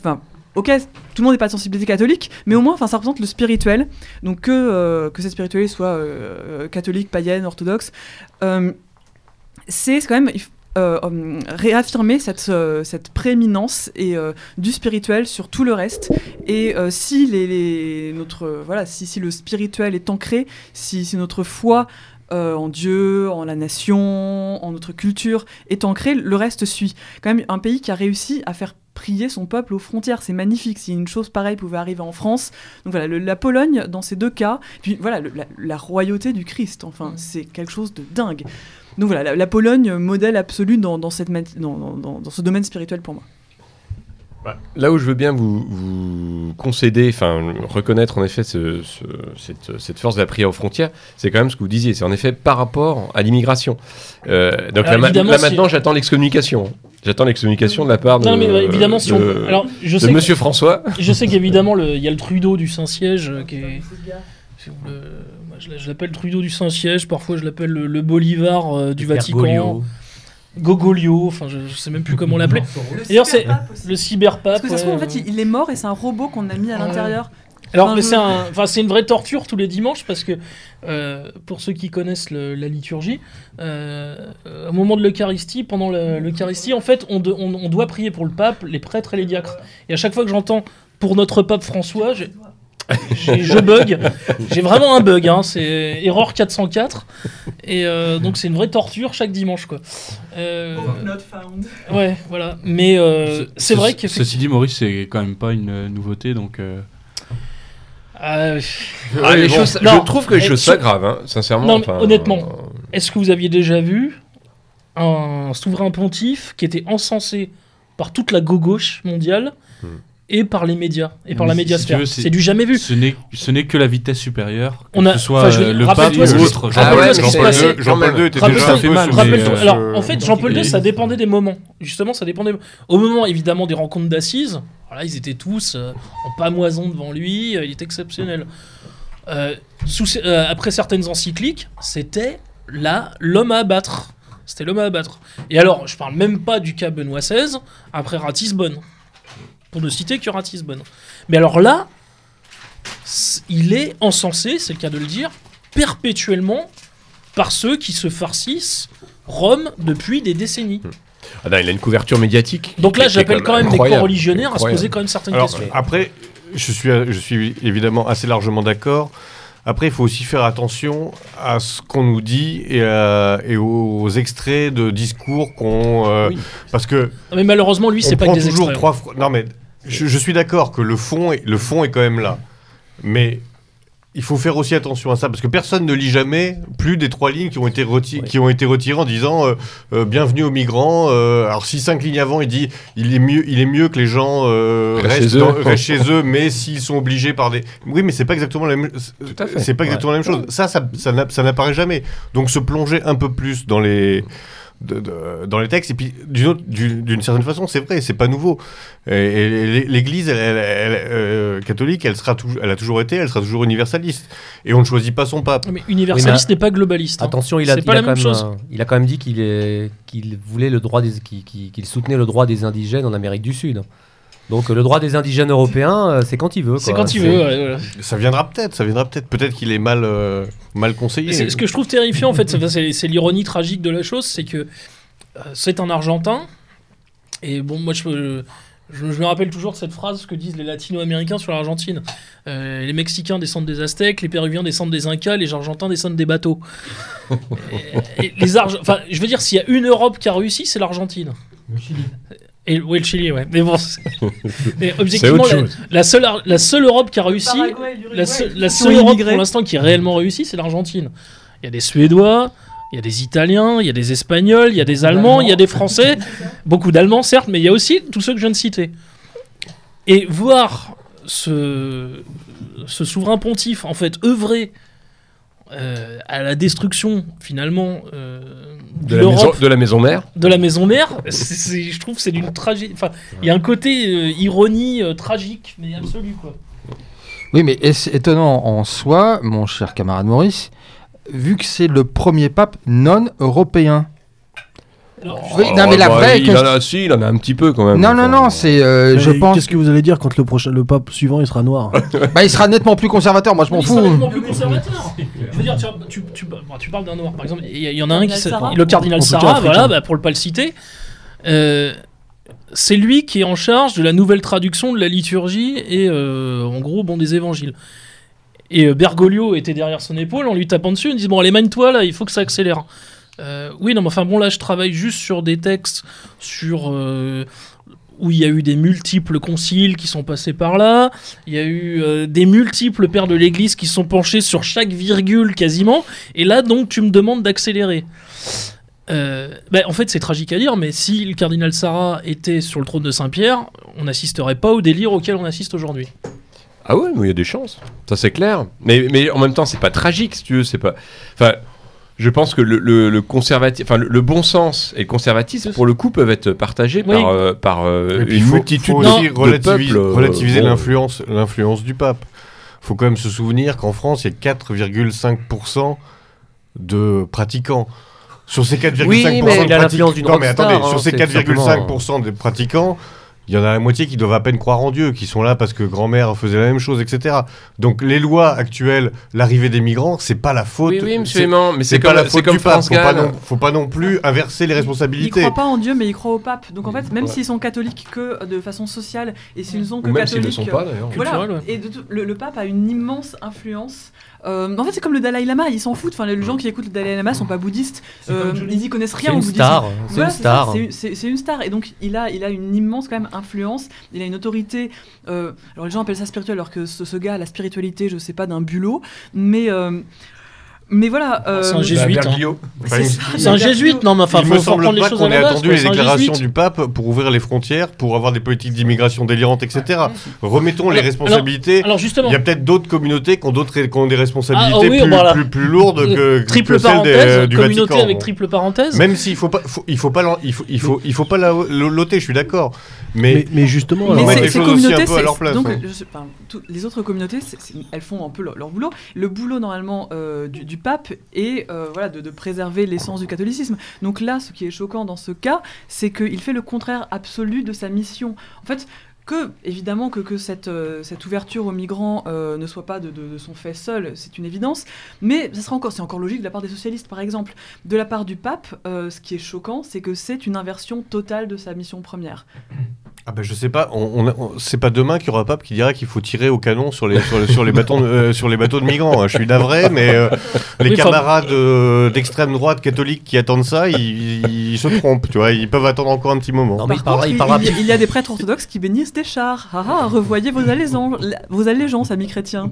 ok, tout le monde n'est pas de sensibilité catholique, mais au moins, ça représente le spirituel. Donc que euh, que cette spiritualité soit euh, catholique, païenne, orthodoxe, euh, c'est quand même. euh, hum, réaffirmer cette, euh, cette prééminence et, euh, du spirituel sur tout le reste et euh, si les, notre euh, voilà si, si le spirituel est ancré si, si notre foi euh, en Dieu, en la nation, en notre culture est ancrée, le reste suit. Quand même un pays qui a réussi à faire prier son peuple aux frontières, c'est magnifique. Si une chose pareille pouvait arriver en France, donc voilà, le- la Pologne dans ces deux cas, puis voilà, le- la, la royauté du Christ, enfin, c'est quelque chose de dingue. Donc voilà, la, la Pologne, modèle absolu dans, dans cette mati- dans, dans- dans- dans ce domaine spirituel pour moi. Là où je veux bien vous, vous concéder, enfin reconnaître en effet ce- ce- cette, cette force de la prière aux frontières, c'est quand même ce que vous disiez. C'est en effet par rapport à l'immigration. Euh, donc Alors, là, si- maintenant, j'attends l'excommunication. J'attends l'excommunication de la part de, Non, mais évidemment, si on. de- Alors, je de sais, que- Monsieur François. je sais qu'évidemment, il y a le Trudeau du Saint-Siège euh, qui est. le- moi, je l'a- je l'appelle Trudeau du Saint-Siège, parfois je l'appelle le, le Bolivar euh, du Vatican. Bergoglio. Gogolio, enfin je, je sais même plus comment l'appeler. D'ailleurs, c'est le cyberpape. Parce que ça se trouve, en fait, il, il est mort et c'est un robot qu'on a mis à l'intérieur. Alors, Enfin, mais je- c'est un- enfin, c'est une vraie torture tous les dimanches parce que, euh, pour ceux qui connaissent le- la liturgie, euh, euh, au moment de l'Eucharistie, pendant le- l'Eucharistie, en fait, on, de- on- on doit prier pour le pape, les prêtres et les diacres. Et à chaque fois que j'entends pour notre pape François, j'ai- j'ai- je bug. J'ai vraiment un bug, hein, c'est erreur 404. Et euh, donc, c'est une vraie torture chaque dimanche, quoi. Euh, Not found. ouais, voilà. Mais euh, Ce- c'est ce- vrai que. Ceci dit, Maurice, c'est quand même pas une euh, nouveauté, donc. euh, Euh, Ah, les bon. choses, Non. je trouve que les choses s'aggravent, hein, sincèrement. Non, enfin, honnêtement. euh, Est-ce que vous aviez déjà vu un souverain pontife qui était encensé par toute la gauche mondiale. Et par les médias et par Mais la médiasphère c'est- du jamais vu. Ce n'est ce n'est que la vitesse supérieure, que On a- ce soit enfin, je veux euh, dire, le pape ou qui- autre. rappelle-toi Ah Jean-Paul. II était déjà fait peu mal, euh, alors, en fait, Jean-Paul II, ça dépendait des moments. Justement, ça dépendait. Au moment, évidemment, des rencontres d'assises, voilà, ils étaient tous euh, en pamoison devant lui. euh, il était exceptionnel. Euh, sous, euh, après certaines encycliques, c'était là l'homme à abattre. C'était l'homme à abattre. Et alors, je parle même pas du cas Benoît XVI après Ratisbonne, pour ne citer que Ratisbonne. Mais alors là, il est encensé, c'est le cas de le dire, perpétuellement par ceux qui se farcissent Rome depuis des décennies. ah non, il a une couverture médiatique. Donc là, j'appelle quand même des incroyable. corps religionnaires à se poser quand même certaines Alors, questions. après, je suis, je suis évidemment assez largement d'accord. Après, il faut aussi faire attention à ce qu'on nous dit et, à- et aux extraits de discours qu'on. euh, Oui. Parce que Mais malheureusement, lui, c'est pas que des toujours extraits. trois fois. Non, mais je, je suis d'accord que le fond, est, le fond est quand même là. Mais il faut faire aussi attention à ça parce que personne ne lit jamais plus des trois lignes qui ont été, reti- Ouais. qui ont été retirées en disant euh, euh, bienvenue aux migrants. euh, alors si cinq lignes avant il dit il est mieux, il est mieux que les gens Restent chez eux. dans- restent chez eux, mais s'ils sont obligés par des. Oui, mais c'est pas exactement la même. C'est pas exactement la même chose. Ça, ça, ça n'apparaît jamais. Donc se plonger un peu plus dans les de- de- dans les textes et puis d'une autre- d'une d'une certaine façon c'est vrai c'est pas nouveau et, et l'Église elle, elle- elle- euh, catholique elle sera toujours elle a toujours été elle sera toujours universaliste et on ne choisit pas son pape Mais universaliste Oui, mais n'est pas globaliste. hein. Attention, il a, il a même même, chose. euh, il a quand même dit qu'il est- qu'il voulait le droit des, qu'il, soutenait le droit des indigènes en Amérique du Sud. Donc le droit des indigènes européens, euh, c'est quand il veut. C'est quand il veut. ouais, voilà. ça viendra peut-être ça viendra peut-être peut-être qu'il est mal euh, mal conseillé Ce que je trouve terrifiant, en fait, c'est- l'ironie tragique de la chose, c'est que euh, c'est un Argentin. Et bon, moi, je, je, je me rappelle toujours cette phrase que disent les Latino-Américains sur l'Argentine. Euh, les Mexicains descendent des Aztèques, les Péruviens descendent des Incas, les Argentins descendent des bateaux. <laughs> et, et les Arge- enfin, je veux dire, s'il y a une Europe qui a réussi, c'est l'Argentine. Et, oui, le Chili, ouais. Mais bon, c'est- <laughs> mais objectivement, autre la, chose. la seule, la seule Europe qui a réussi, la, seule- la Europe pour l'instant qui est réellement réussie, c'est l'Argentine. Il y a des Suédois, il y a des Italiens, il y a des Espagnols, il y a des Allemands, il y a des Français, <laughs> beaucoup d'Allemands certes, mais il y a aussi tous ceux que je viens de citer. Et voir ce, ce souverain pontife en fait œuvrer euh, à la destruction finalement euh, De la, maison, l'Europe de la maison mère. de la maison mère, <laughs> c'est- c'est- je trouve que c'est d'une tragédie. Enfin, il y a un côté euh, ironie euh, tragique, mais absolu quoi. Oui, mais est-ce étonnant en soi, mon cher camarade Maurice, vu que c'est le premier pape non européen Alors, Oui, non, mais la bah, vraie il, question- en a, si, il en a un petit peu quand même. Non, non, non, c'est. euh, Mais je pense. Qu'est-ce que vous allez dire quand le prochain, le pape suivant, il sera noir <laughs> Bah, il sera nettement plus conservateur, moi je m'en il sera fous. nettement <laughs> plus conservateur. Je veux dire, tu, tu, tu- bon, tu parles d'un noir, par exemple. Il y, en a un qui Cardinal s'appelle Sarah. le cardinal En Sarah, voilà, bah, pour ne pas le citer. Euh, c'est lui qui est en charge de la nouvelle traduction de la liturgie et, euh, en gros, bon, des évangiles. Et euh, Bergoglio était derrière son épaule en lui tapant dessus. Il dit Bon, allez, mène-toi là, il faut que ça accélère. Euh, oui, non, mais enfin, bon, là, je travaille juste sur des textes sur. euh, où il y a eu des multiples conciles qui sont passés par là, il y a eu euh, des multiples pères de l'Église qui sont penchés sur chaque virgule quasiment, et là donc tu me demandes d'accélérer. Bah, en fait c'est tragique à dire, mais si le cardinal Sarah était sur le trône de Saint-Pierre, on n'assisterait pas au délire auquel on assiste aujourd'hui. Ah ouais, mais il y a des chances. Ça, c'est clair. Mais, mais en même temps, c'est pas tragique, si tu veux. C'est pas. Enfin, je pense que le, le, le conservatisme, enfin, le, le bon sens et le conservatisme, pour le coup, peuvent être partagés Oui. par, euh, par euh, une il faut, multitude faut de, aussi de relativiser, peuples, euh, relativiser bon, l'influence, l'influence du pape. faut quand même se souvenir qu'en France, il y a 4,5% de pratiquants. Sur ces 4,5% Oui, de il pratiquants- Non, mais attendez, hein, sur ces c'est tout 4,5% des pratiquants, il y en a la moitié qui doivent à peine croire en Dieu, qui sont là parce que grand-mère faisait la même chose, etc. Donc les lois actuelles, l'arrivée des migrants, c'est pas la faute. Oui, oui, monsieur Aimant, mais c'est pas comme, la faute comme du pape. Faut pas, non, faut pas non plus inverser les Ils responsabilités. croient pas en Dieu, mais ils croient au pape. Donc en fait, même s'ils sont catholiques que de façon sociale, et s'ils ne sont que Ou même s'ils ne catholiques. le sont pas, d'ailleurs. Voilà. Et de tout- le, le pape a une immense influence. Euh, en fait, c'est comme le Dalai Lama, ils s'en foutent. Enfin, les gens qui écoutent le Dalai Lama sont pas bouddhistes. Euh, ils y connaissent rien au bouddhisme. star. C'est Voilà, une star. c'est- une star. Et donc, il a, il a une immense quand même influence. Il a une autorité. euh, alors, les gens appellent ça spirituel, alors que ce, ce gars a la spiritualité, je sais pas, d'un bulot. Mais, mais voilà. euh, C'est un jésuite. hein. Berglio. Enfin, c'est un jésuite, non mais enfin, il faut, me semble prendre les pas choses qu'on ait attendu les déclarations jésuite. du pape pour ouvrir les frontières, pour avoir des politiques d'immigration délirantes, etc. Remettons les responsabilités. Alors justement, Il y a peut-être d'autres communautés qui ont, d'autres, qui ont des responsabilités Ah, oui, plus, voilà. plus, plus lourdes que, que triple celles des- parenthèse, du communauté Vatican. avec triple parenthèse. Même s'il faut pas, faut- il faut pas, il faut, il faut, il faut pas la l'ôter, je suis d'accord. Mais, Mais, mais justement, On Mais ces- les ces choses aussi communautés, un peu à c'est- leur place, Donc, hein. je tout- les autres communautés, elles font un peu leur, leur boulot. Le boulot normalement euh, du, du pape est euh, voilà de, de préserver l'essence du catholicisme. Donc là, ce qui est choquant dans ce cas, c'est qu'il fait le contraire absolu de sa mission. En fait. Que, évidemment, que, que cette, euh, cette ouverture aux migrants euh, ne soit pas de, son fait seul, c'est une évidence. Mais ça sera encore, c'est encore logique de la part des socialistes, par exemple. De la part du pape, euh, ce qui est choquant, c'est que c'est une inversion totale de sa mission première. Ah ben, je sais pas, on, on c'est pas demain qu'il y aura un pape qui dira qu'il faut tirer au canon sur les, sur les, sur les, bâtons, de- euh, sur les bateaux de migrants. hein. Je suis navré, mais euh, les Oui, camarades euh, d'extrême droite catholique qui attendent ça, ils, ils se trompent, tu vois. Ils peuvent attendre encore un petit moment. Non, mais il Par contre, il il, parlera il y a- il y a des prêtres orthodoxes qui bénissent des chars. Ah ah, revoyez vos allégeances, vos allégeances, amis chrétiens.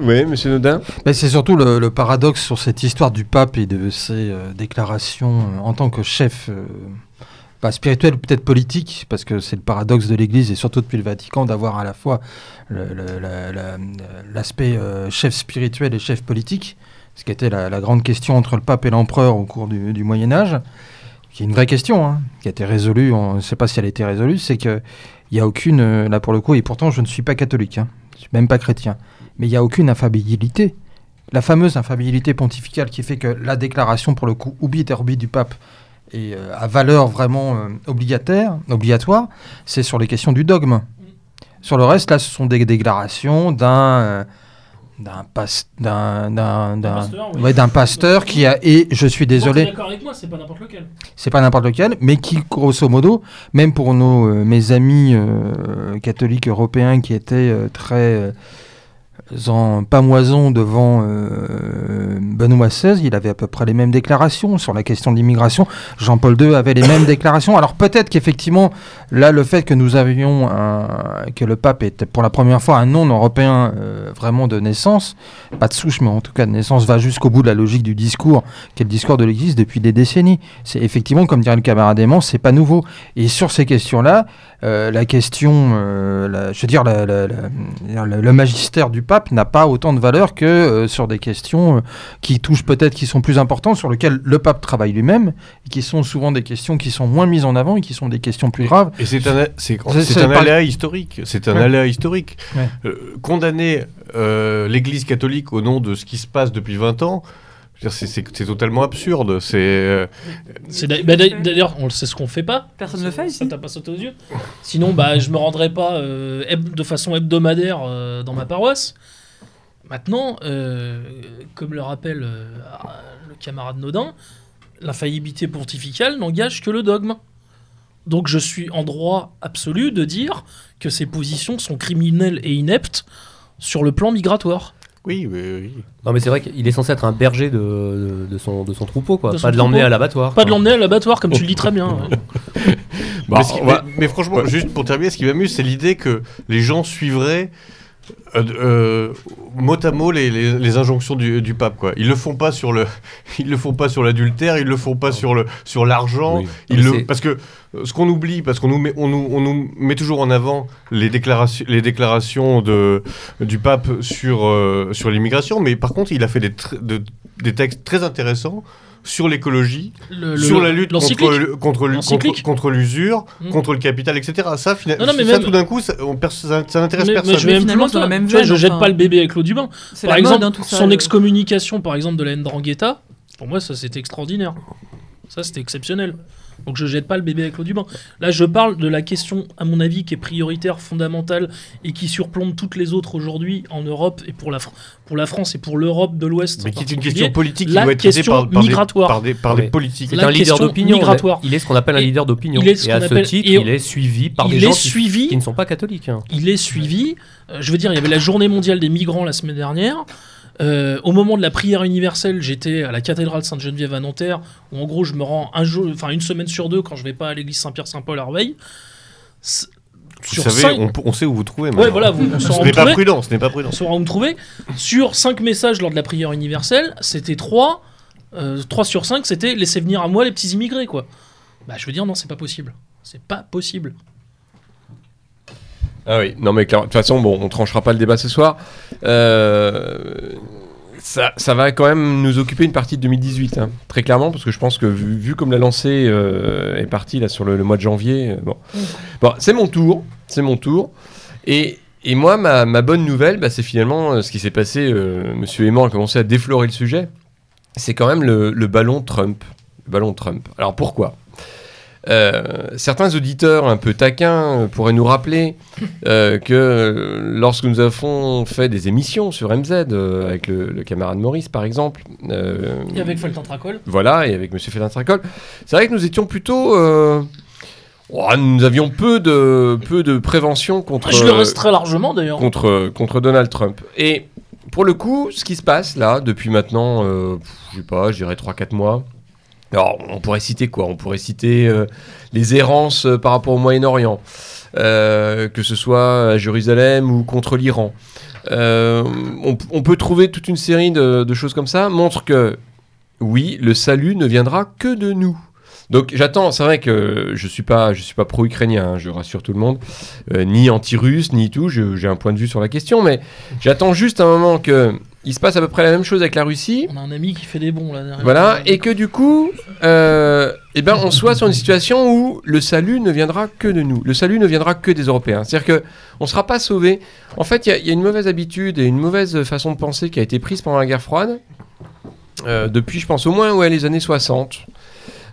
Oui, monsieur Nodin. Mais c'est surtout le, le paradoxe sur cette histoire du pape et de ses euh, déclarations euh, en tant que chef, euh, pas spirituel peut-être politique, parce que c'est le paradoxe de l'Église et surtout depuis le Vatican d'avoir à la fois l'aspect euh, chef spirituel et chef politique, ce qui était la, grande question entre le pape et l'empereur au cours du, Moyen Âge, qui est une vraie question, hein, qui a été résolue, on ne sait pas si elle a été résolue, c'est que il n'y a aucune, euh, là pour le coup, et pourtant je ne suis pas catholique, hein, je suis même pas chrétien, mais il n'y a aucune infaillibilité. La fameuse infaillibilité pontificale qui fait que la déclaration, pour le coup, ubi et orbi du pape, est euh, à valeur vraiment euh, obligataire, obligatoire, c'est sur les questions du dogme. Sur le reste, là, ce sont des déclarations d'un euh, d'un pas- d'un d'un d'un- pasteur, oui. ouais, pasteur qui a et je suis désolé d'accord avec moi, c'est pas n'importe lequel. c'est pas n'importe lequel, mais qui, grosso modo, même pour nos, euh, mes amis euh, catholiques européens qui étaient euh, très en pamoison devant euh, Benoît XVI, il avait à peu près les mêmes déclarations sur la question de l'immigration. Jean-Paul II avait les mêmes déclarations. Alors peut-être qu'effectivement, là, le fait que nous avions que le pape était pour la première fois un non-européen euh, vraiment de naissance, pas de souche, mais en tout cas de naissance, va jusqu'au bout de la logique du discours, qui est le discours de l'Église depuis des décennies. C'est effectivement, comme dirait le camarade Aimant, c'est pas nouveau. Et sur ces questions-là, euh, la question, je veux dire, le magistère du pape n'a pas autant de valeur que euh, sur des questions euh, qui touchent peut-être, qui sont plus importantes, sur lesquelles le pape travaille lui-même, et qui sont souvent des questions qui sont moins mises en avant et qui sont des questions plus graves. Et c'est un, c'est, un aléa historique. C'est un Ouais. aléa historique. Ouais. Euh, condamner l'Église catholique au nom de ce qui se passe depuis 20 ans, c'est, totalement absurde. C'est, euh, bah, d'a- D'ailleurs, on le sait ce qu'on fait pas. Personne ne le fait Ça t'a pas sauté aux yeux. Sinon, bah, je me rendrai pas euh, heb- de façon hebdomadaire euh, dans ma paroisse. Maintenant, euh, comme le rappelle euh, le camarade Nodin, l'infaillibilité pontificale n'engage que le dogme. Donc je suis en droit absolu de dire que ces positions sont criminelles et ineptes sur le plan migratoire. Oui, oui, oui. Non, mais c'est vrai qu'il est censé être un berger de, de, de son, de son troupeau, quoi. De pas de l'emmener troupeau. à l'abattoir. Pas de l'emmener à l'abattoir, comme tu le dis très bien. ouais. <laughs> Bah, mais, ce qui- on va- mais- mais franchement, juste pour terminer, ce qui m'amuse, c'est l'idée que les gens suivraient euh, euh, mot à mot les, les- les injonctions du, du pape. Quoi. Ils le font pas sur le, <laughs> ils le font pas sur l'adultère, ils le font pas sur le, sur l'argent. Oui. Ils Mais le- c'est- parce que euh, ce qu'on oublie, parce qu'on nous met, on nous, on nous met toujours en avant les déclarations, les déclarations de, du pape sur, euh, sur l'immigration, mais par contre, il a fait des, tr- de- des textes très intéressants sur l'écologie, sur la lutte contre, l'usure, Mm. contre le capital, etc. Ça, fina- Non, non, mais ça même- tout d'un coup, ça, n'intéresse Mais, personne. mais je vais même plus loin. même je jette enfin. pas le bébé avec l'eau du bain. Par la exemple, mode, hein, tout ça. son excommunication, par exemple, de la Ndrangheta, pour moi, ça c'était extraordinaire. Ça c'était exceptionnel. Donc je jette pas le bébé avec l'eau du bain. Là, je parle de la question, à mon avis, qui est prioritaire, fondamentale et qui surplombe toutes les autres aujourd'hui en Europe et pour la, Fr- pour la France et pour l'Europe de l'Ouest. Mais qui est une question politique qui doit être traitée question par, par des- par des, par Ouais. des politiques. C'est La un leader question d'opinion. migratoire. Il est ce qu'on appelle un Et- leader d'opinion. il est ce Et à ce appelle- titre, et- il est suivi par des il gens qui, suivi qui ne sont pas catholiques. hein. il est suivi. Euh, je veux dire, il y avait la journée mondiale des migrants la semaine dernière. Euh, au moment de la prière universelle, j'étais à la cathédrale Sainte-Geneviève à Nanterre, où en gros je me rends un jour, enfin une semaine sur deux quand je vais pas à l'église Saint-Pierre-Saint-Paul à Reveil. C'est- Vous Sur savez, cinq- on, on sait où vous trouvez. Ouais, maintenant. voilà, vous, on <laughs> Ce n'est pas prudent, ce n'est pas prudent. On saura où me trouver. Sur 5 messages lors de la prière universelle, c'était 3. 3 sur 5, c'était laissez venir à moi les petits immigrés, quoi. Bah, je veux dire, non, c'est pas possible. C'est pas possible. Ah oui, non mais clair- de toute façon, bon, on tranchera pas le débat ce soir. Euh, ça, ça va quand même nous occuper une partie de 2018, hein, très clairement, parce que je pense que vu, vu comme la lancée euh, est partie là sur le, le mois de janvier, euh, bon, bon c'est mon tour, c'est mon tour. Et, et moi, ma, ma bonne nouvelle, bah, c'est finalement ce qui s'est passé. Monsieur Aimant a commencé à déflorer le sujet. C'est quand même le, le ballon Trump. Le ballon Trump. Alors pourquoi? Euh, certains auditeurs un peu taquins euh, pourraient nous rappeler euh, que lorsque nous avons fait des émissions sur MZ euh, avec le, le camarade Maurice par exemple, Et avec Felton Tracol. voilà, et avec Monsieur Félin Tracol, c'est vrai que nous étions plutôt, oh, nous avions peu de peu de prévention contre Je le reste très largement d'ailleurs. contre, contre Donald Trump. Et pour le coup, ce qui se passe là, depuis maintenant, je sais pas, je dirais 3-4 mois, alors on pourrait citer quoi? On pourrait citer euh, les errances euh, par rapport au Moyen-Orient, euh, que ce soit à Jérusalem ou contre l'Iran. On, peut trouver toute une série de, choses comme ça, montre que oui, le salut ne viendra que de nous. Donc j'attends, c'est vrai que je suis pas, suis pas pro-ukrainien, hein, je rassure tout le monde, ni anti-russe, ni tout. J'ai un point de vue sur la question, mais j'attends juste un moment que il se passe à peu près la même chose avec la Russie. On a un ami qui fait des bons là derrière. Voilà, et que du coup, euh, eh ben, on soit sur une situation où le salut ne viendra que de nous. Le salut ne viendra que des Européens. C'est-à-dire que on ne sera pas sauvé. En fait, il y a- il y, a une mauvaise habitude et une mauvaise façon de penser qui a été prise pendant la guerre froide, euh, depuis, je pense, au moins ouais, les années 60.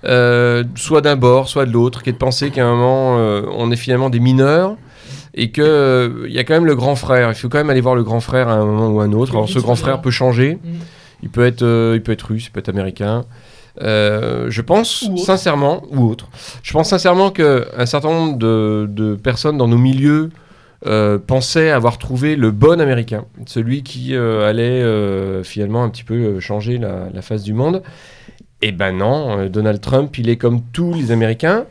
Euh, soit d'un bord, soit de l'autre, qui est de penser qu'à un moment, on est finalement des mineurs et qu'il il y a quand même le grand frère. Il faut quand même aller voir le grand frère à un moment ou à un autre. Alors, ce grand frère peut changer. Mm. Il peut être, euh, il peut être russe, il peut être américain. Euh, je pense Ou sincèrement, ou autre, je pense sincèrement qu'un certain nombre de, de personnes dans nos milieux euh, pensaient avoir trouvé le bon américain, celui qui euh, allait euh, finalement un petit peu euh, changer la, la face du monde. Et ben non, euh, Donald Trump, il est comme tous les Américains,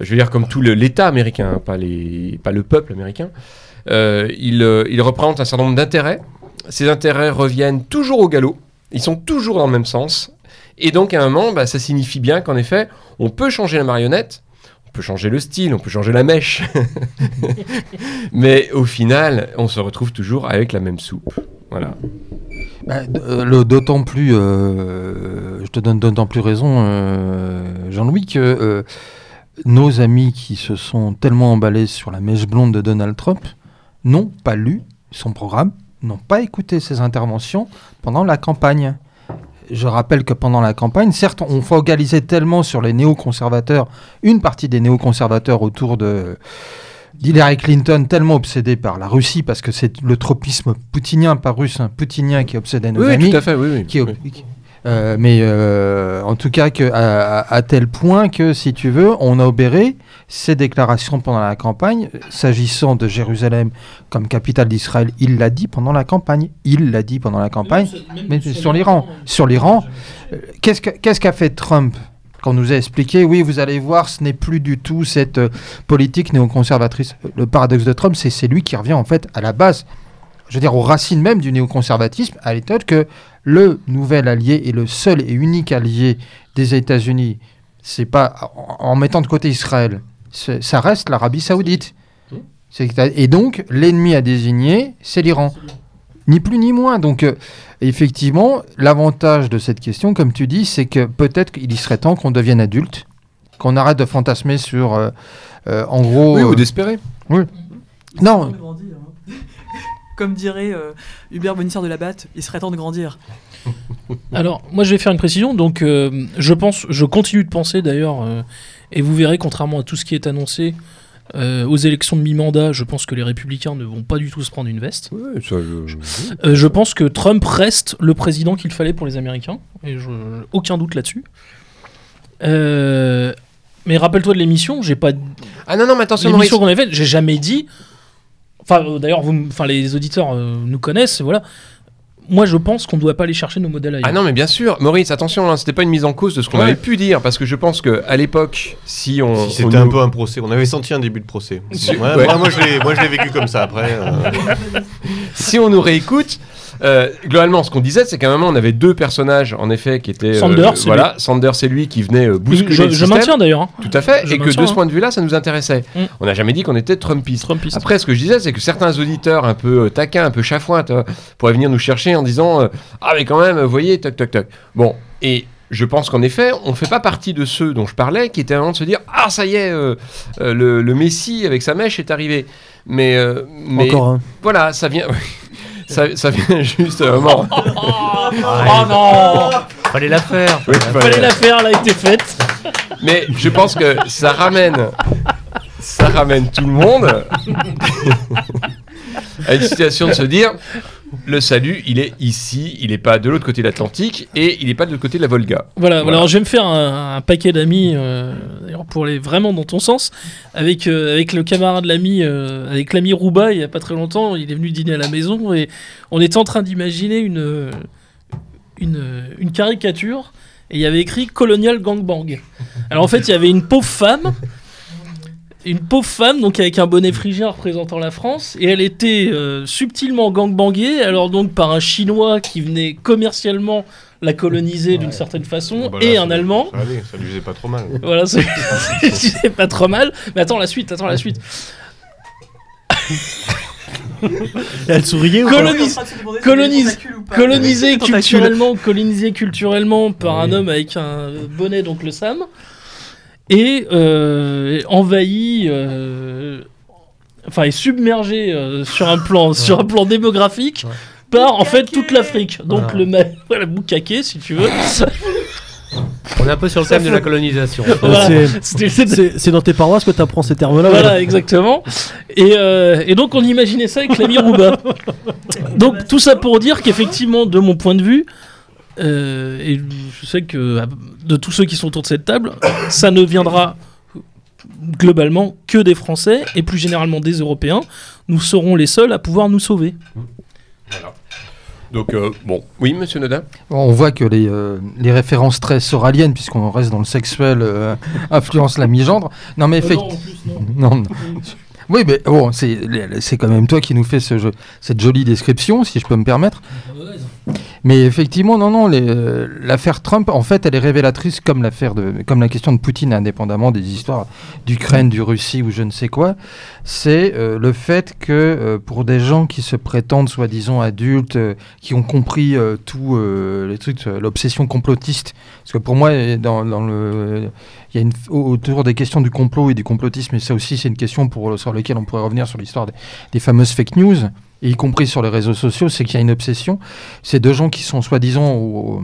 je veux dire comme tout l'État américain, hein, pas, les, pas le peuple américain. Euh, il, euh, il représente un certain nombre d'intérêts. Ces intérêts reviennent toujours au galop. Ils sont toujours dans le même sens. Et donc, à un moment, bah, ça signifie bien qu'en effet, on peut changer la marionnette, on peut changer le style, on peut changer la mèche. <laughs> Mais au final, on se retrouve toujours avec la même soupe. Voilà. Bah, euh, d'autant plus, euh, je te donne d'autant plus raison, euh, Jean-Louis, que nos amis qui se sont tellement emballés sur la mèche blonde de Donald Trump n'ont pas lu son programme, n'ont pas écouté ses interventions pendant la campagne. Je rappelle que pendant la campagne, certes, on focalisait tellement sur les néoconservateurs, une partie des néoconservateurs autour de d'Hillary Clinton, tellement obsédée par la Russie, parce que c'est le tropisme poutinien, pas russe, hein, poutinien qui obsédait nos Oui, amis. tout à fait, oui, oui. qui Oui. euh, mais euh, en tout cas, que, à, tel point que, si tu veux, on a obéré ses déclarations pendant la campagne, s'agissant de Jérusalem comme capitale d'Israël. Il l'a dit pendant la campagne. Il l'a dit pendant la campagne. Mais sur l'Iran, sur l'Iran, euh, qu'est-ce que- qu'est-ce qu'a fait Trump quand on nous a expliqué, oui, vous allez voir, ce n'est plus du tout cette euh, politique néoconservatrice. Le paradoxe de Trump, c'est lui qui revient en fait à la base, je veux dire aux racines même du néoconservatisme, à l'état que le nouvel allié et le seul et unique allié des États-Unis, c'est pas en, en mettant de côté Israël, ça reste l'Arabie Saoudite. Et donc, l'ennemi à désigner, c'est l'Iran. Ni plus ni moins. Donc, euh, effectivement, l'avantage de cette question, comme tu dis, c'est que peut-être qu'il y serait temps qu'on devienne adulte, qu'on arrête de fantasmer sur, euh, euh, en gros... Oui, ou d'espérer. non, Grandir, hein. <laughs> Comme dirait euh, Hubert Bonisseur de la Batte, il serait temps de grandir. <laughs> Alors, moi, je vais faire une précision. Donc, euh, je pense, je continue de penser d'ailleurs, euh, Et vous verrez, contrairement à tout ce qui est annoncé, euh, aux élections de mi-mandat, je pense que les républicains ne vont pas du tout se prendre une veste. Ouais, ça, je- Euh, je pense que Trump reste le président qu'il fallait pour les Américains, et je, aucun doute là-dessus. Euh, mais rappelle-toi de l'émission, j'ai pas Ah non, non, mais attention, l'émission qu'on avait faite, j'ai jamais dit. Enfin, d'ailleurs, vous, enfin, les auditeurs euh, nous connaissent, voilà. Moi, je pense qu'on ne doit pas aller chercher nos modèles ailleurs. Ah non, mais bien sûr, Maurice, attention, hein, c'était pas une mise en cause de ce qu'on Ouais. avait pu dire, parce que je pense que à l'époque, si on. Si on c'était un nous- peu un procès, on avait senti un début de procès. Si- Ouais, ouais. Moi, moi, je l'ai- moi, je l'ai vécu comme ça après. euh, <laughs> si on nous réécoute, euh, globalement, ce qu'on disait, c'est qu'à un moment, on avait deux personnages, en effet, qui étaient. euh, Sanders, voilà, Sanders, c'est lui qui venait euh, bousculer je, le je système. maintiens d'ailleurs. hein. Tout à fait, Je et que de ce hein. point de vue-là, ça nous intéressait. Mm. On n'a jamais dit qu'on était Trumpiste. Trumpiste. Après, ce que je disais, c'est que certains auditeurs un peu euh, taquins, un peu chafouins, pourraient venir nous chercher en disant euh, Ah, mais quand même, vous voyez, toc, toc, toc. Bon, et je pense qu'en effet, on ne fait pas partie de ceux dont je parlais qui étaient avant de se dire Ah, ça y est, euh, euh, le, le Messie avec sa mèche est arrivé. Mais, euh, mais Encore un. voilà, ça vient. <laughs> ça, ça vient <laughs> juste un moment. Oh non Fallait la faire. Oui, Fallait la faire, elle a été faite. <laughs> Mais je pense que ça ramène, ça ramène tout le monde <laughs> à une situation de se dire le salut, il est ici, il n'est pas de l'autre côté de l'Atlantique et il n'est pas de l'autre côté de la Volga. Voilà, Voilà. alors je vais me faire un, un paquet d'amis, euh, pour aller vraiment dans ton sens, avec, euh, avec le camarade l'ami, euh, avec l'ami Rouba, il y a pas très longtemps, il est venu dîner à la maison et on était en train d'imaginer une, une, une caricature et il y avait écrit Colonial Gangbang. Alors en fait, il y avait une pauvre femme, une pauvre femme donc avec un bonnet phrygien représentant la France et elle était euh, subtilement gangbangée alors donc par un chinois qui venait commercialement la coloniser d'une certaine façon bah là, et ça- un allemand Ça allait, ça lui faisait pas trop mal. <laughs> voilà, c'est <laughs> c'est pas trop mal. Mais attends la suite, attends la suite. Elle souriait ou pas Colonise, colonise, colonisé culturellement, colonisé culturellement par un homme avec un bonnet, donc le Sam, et euh, envahi, euh, enfin, est submergé euh, sur un plan, sur un plan démographique. Ouais. Par en fait toute l'Afrique. Donc Voilà. le ma- <laughs> voilà, boucaquet si tu veux. On est un peu sur le thème de la colonisation. <laughs> Voilà. C'est- dans tes paroisses que tu apprends ces termes-là. Voilà, exactement. Et, euh, et donc on imaginait ça avec l'ami Rouba. <laughs> Donc tout ça pour dire qu'effectivement, de mon point de vue, euh, et je sais que euh, de tous ceux qui sont autour de cette table, ça ne viendra globalement que des Français et plus généralement des Européens. Nous serons les seuls à pouvoir nous sauver. Donc, euh, bon, oui, monsieur Nodin? On voit que les, euh, les références très soraliennes, puisqu'on reste dans le sexuel, euh, influencent la mi-gendre. Non, mais effectivement. <laughs> Non, non. Oui, mais bon, c'est c'est quand même toi qui nous fais ce jeu, cette jolie description, si je peux me permettre. Mais effectivement, non, non, l'affaire Trump, en fait, elle est révélatrice comme l'affaire de, comme la question de Poutine, indépendamment des histoires d'Ukraine, du Russie ou je ne sais quoi. C'est euh, le fait que euh, pour des gens qui se prétendent soi-disant adultes, euh, qui ont compris tout les trucs, l'obsession complotiste, parce que pour moi, dans, le, il y a une, au- autour des questions du complot et du complotisme, et ça aussi, c'est une question sur laquelle on pourrait revenir sur l'histoire des fameuses fake news, y compris sur les réseaux sociaux, c'est qu'il y a une obsession. C'est deux gens qui sont soi-disant au,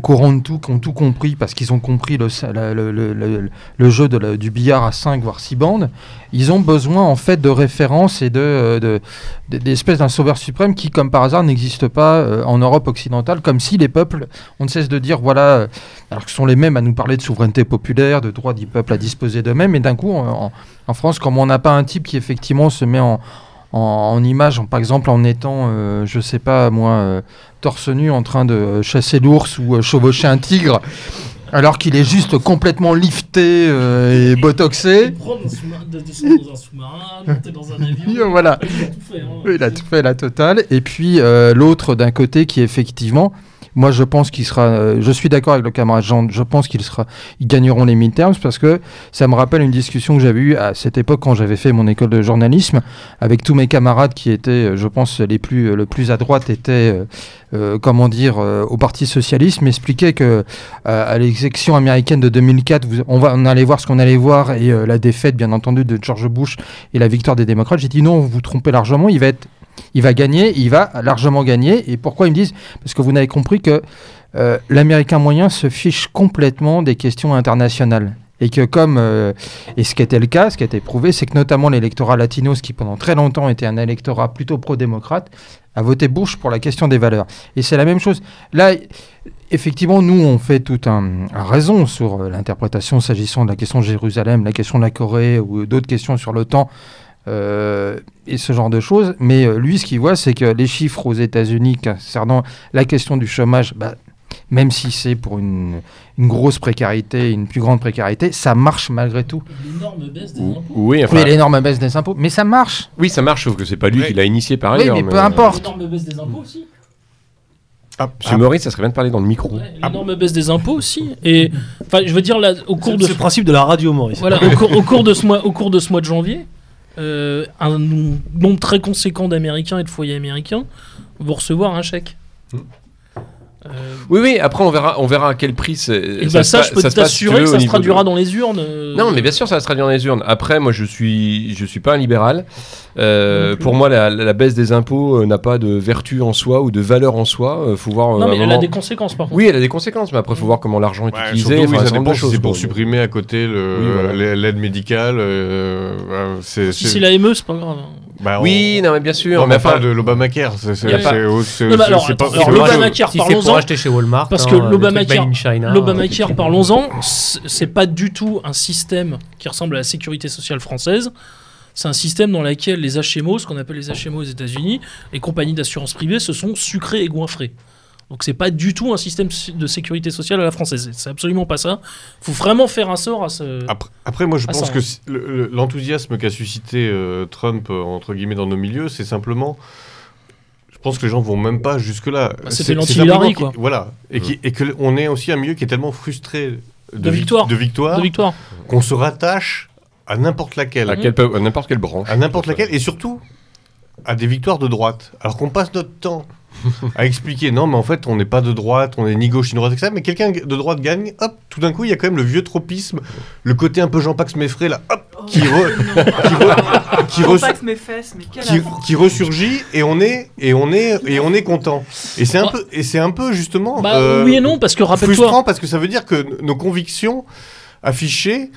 courant de tout, qui ont tout compris parce qu'ils ont compris le, jeu du billard à 5 voire 6 bandes. Ils ont besoin en fait de références et euh, de, de- d'espèces d'un sauveur suprême qui, comme par hasard, n'existe pas euh, en Europe occidentale, comme si les peuples, on ne cesse de dire, voilà, euh, alors que ce sont les mêmes à nous parler de souveraineté populaire, de droit du peuple à disposer d'eux-mêmes, et d'un coup, en- en France, comme on n'a pas un type qui effectivement se met en, en, en image, en- par exemple en étant, euh, je sais pas moi, euh, torse nu en train de chasser l'ours ou euh, chevaucher un tigre, alors qu'il est juste complètement lifté euh, et botoxé. Descendre dans un sous-marin, monter dans un avion. <laughs> Voilà. Il a tout fait, hein. Il a tout fait la totale. Et puis l'autre d'un côté qui effectivement, moi je pense qu'il sera, euh, je suis d'accord avec le camarade Jean, je pense qu'ils sera, ils gagneront les midterms parce que ça me rappelle une discussion que j'avais eue à cette époque quand j'avais fait mon école de journalisme avec tous mes camarades qui étaient, euh, je pense, les plus, le plus à droite étaient, euh, euh, comment dire, euh, au Parti socialiste, m'expliquaient que euh, à l'élection américaine de 2004, vous- on va, on allait voir ce qu'on allait voir et euh, la défaite, bien entendu, de George Bush et la victoire des démocrates. J'ai dit non, vous vous trompez largement, il va être il va gagner, il va largement gagner. Et pourquoi ils me disent? Parce que vous n'avez compris que euh, l'Américain moyen se fiche complètement des questions internationales. Et que comme, euh, et ce qui était le cas, ce qui a été prouvé, c'est que notamment l'électorat latino, ce qui pendant très longtemps était un électorat plutôt pro-démocrate, a voté Bush pour la question des valeurs. Et c'est la même chose. Là, effectivement, nous, on fait tout un, un raison sur euh, l'interprétation s'agissant de la question de Jérusalem, la question de la Corée ou d'autres questions sur l'OTAN. Euh, et ce genre de choses. Mais euh, lui, ce qu'il voit, c'est que les chiffres aux États-Unis concernant la question du chômage, bah, même si c'est pour une, une grosse précarité, une plus grande précarité, ça marche malgré tout. L'énorme baisse des impôts. Oui, enfin, oui, l'énorme baisse des impôts, mais ça marche. oui, ça marche, sauf que c'est pas lui Ouais. qui l'a initié par Oui, ailleurs. mais peu importe. L'énorme baisse des impôts aussi. Ah, Monsieur Maurice, ça serait bien de parler dans le micro. Ouais, L'énorme baisse des impôts aussi. Et enfin, je veux dire là, au cours C'est de c'est le principe de la radio, Maurice. Voilà, au, cours, au cours de ce mois, au cours de ce mois de janvier, euh, un nom- nombre très conséquent d'Américains et de foyers américains vont recevoir un chèque. Hmm. Euh, Oui, oui, après on verra, on verra à quel prix c'est- et ça, bah se ça, je peux t'assurer que ça se traduira de- dans les urnes. euh, Non, mais bien sûr, ça va se traduire dans les urnes. Après, moi, je suis, je suis pas un libéral. Euh, pour moi, la, la baisse des impôts n'a pas de vertu en soi ou de valeur en soi. Faut voir. Non, mais elle a des conséquences par contre. Oui, elle a des conséquences, mais après, faut voir comment l'argent est Ouais, utilisé. surtout, enfin, ça dépend si c'est pour supprimer à côté le- Oui, voilà. l'aide médicale. euh, c'est- Si c'est- c'est la ME, c'est pas grave. Bah, on- Oui, non, mais bien sûr. Non, mais mais enfin, pas de l'Obamacare. c'est- pas- l'Obamacare, Si parlons-en. pour acheter chez Walmart. Parce hein, que truc l'Obamacare- made in China, L'Obamacare, c'est- parlons-en, c'est c'est pas du tout un système qui ressemble à la sécurité sociale française. C'est un système dans lequel les HMO, ce qu'on appelle les HMO aux États-Unis, les compagnies d'assurance privée, se sont sucrés et goinfrés. Donc c'est pas du tout un système de sécurité sociale à la française. C'est absolument pas ça. Faut vraiment faire un sort à ce. Après, après, moi, je pense ça, que hein. si- le- le- l'enthousiasme qu'a suscité euh, Trump, euh, entre guillemets, dans nos milieux, c'est simplement. Je pense que les gens vont même pas jusque-là. Bah, c'était C'est- l'anti- c'est simplement Hillary, qu'il- quoi. Voilà. Et qui- et qu'on est aussi un milieu qui est tellement frustré de, De vic- victoire. de victoire de victoire. qu'on se rattache à n'importe laquelle. à, quel- à n'importe quelle branche. à n'importe laquelle, et surtout à des victoires de droite. Alors qu'on passe notre temps <laughs> à expliquer, non, mais en fait, on n'est pas de droite, on est ni gauche ni droite, etc. Mais quelqu'un de droite gagne, hop, tout d'un coup, il y a quand même le vieux tropisme, le côté un peu Jean-Pax Meffray, là, hop, <laughs> qui, re- qui, re- qui, qui, qui ressurgit, et on est, et on est, et on est content. Et c'est un Bah- peu, et c'est un peu justement. Bah euh, oui et non, parce que rappelle-toi. frustrant parce que ça veut dire que nos convictions affichées,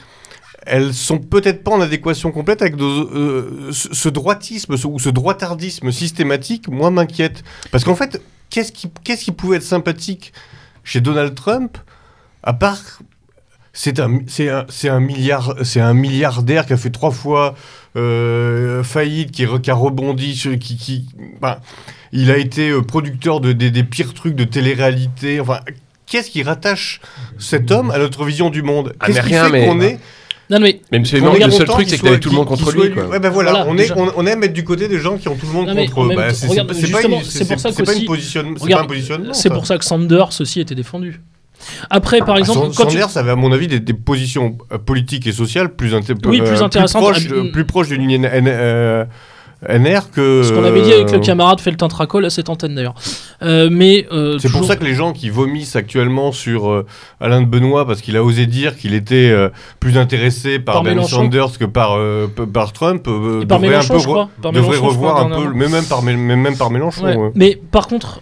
elles sont peut-être pas en adéquation complète avec euh, ce, droitisme ce- ou ce droitardisme systématique. Moi, m'inquiète parce qu'en fait, qu'est-ce qui, qu'est-ce qui pouvait être sympathique chez Donald Trump à part c'est un, c'est un, c'est un, milliard, c'est un milliardaire qui a fait trois fois euh, faillite, qui, a rebondi, qui, qui, ben, il a été euh, producteur de, des- des pires trucs de télé-réalité. Enfin, qu'est-ce qui rattache cet homme à notre vision du monde? Qu'est-ce qui fait qu'on est Non mais qu'on est le seul truc, c'est qu'il avait tout le monde contre lui. Ouais, ben voilà, Voilà, on, est, on, on aime être du côté des gens qui ont tout le monde Non, mais contre eux. Bah, c'est pour ça c'est pas une positionnement. c'est pour que Sanders aussi était défendu. Après, par Ah, exemple, San- quand tu- Sanders avait, à mon avis, des, des positions euh, politiques et sociales plus, inté- Oui, plus euh, intéressantes. proches, Ah, euh, plus proches d'une ligne N- euh, NR que. ce qu'on avait dit avec le euh, camarade Feltin Tracol à cette antenne d'ailleurs. Euh, mais euh, C'est pour ça que les gens qui vomissent actuellement sur euh, Alain de Benoît parce qu'il a osé dire qu'il était plus intéressé par, Par Bernie Mélenchon. Sanders que par, Trump par devrait Mélenchon, un peu je crois. Par devrait Mélenchon, je revoir crois, un peu, mais même par, même par Mélenchon. Ouais. ouais. Mais par contre,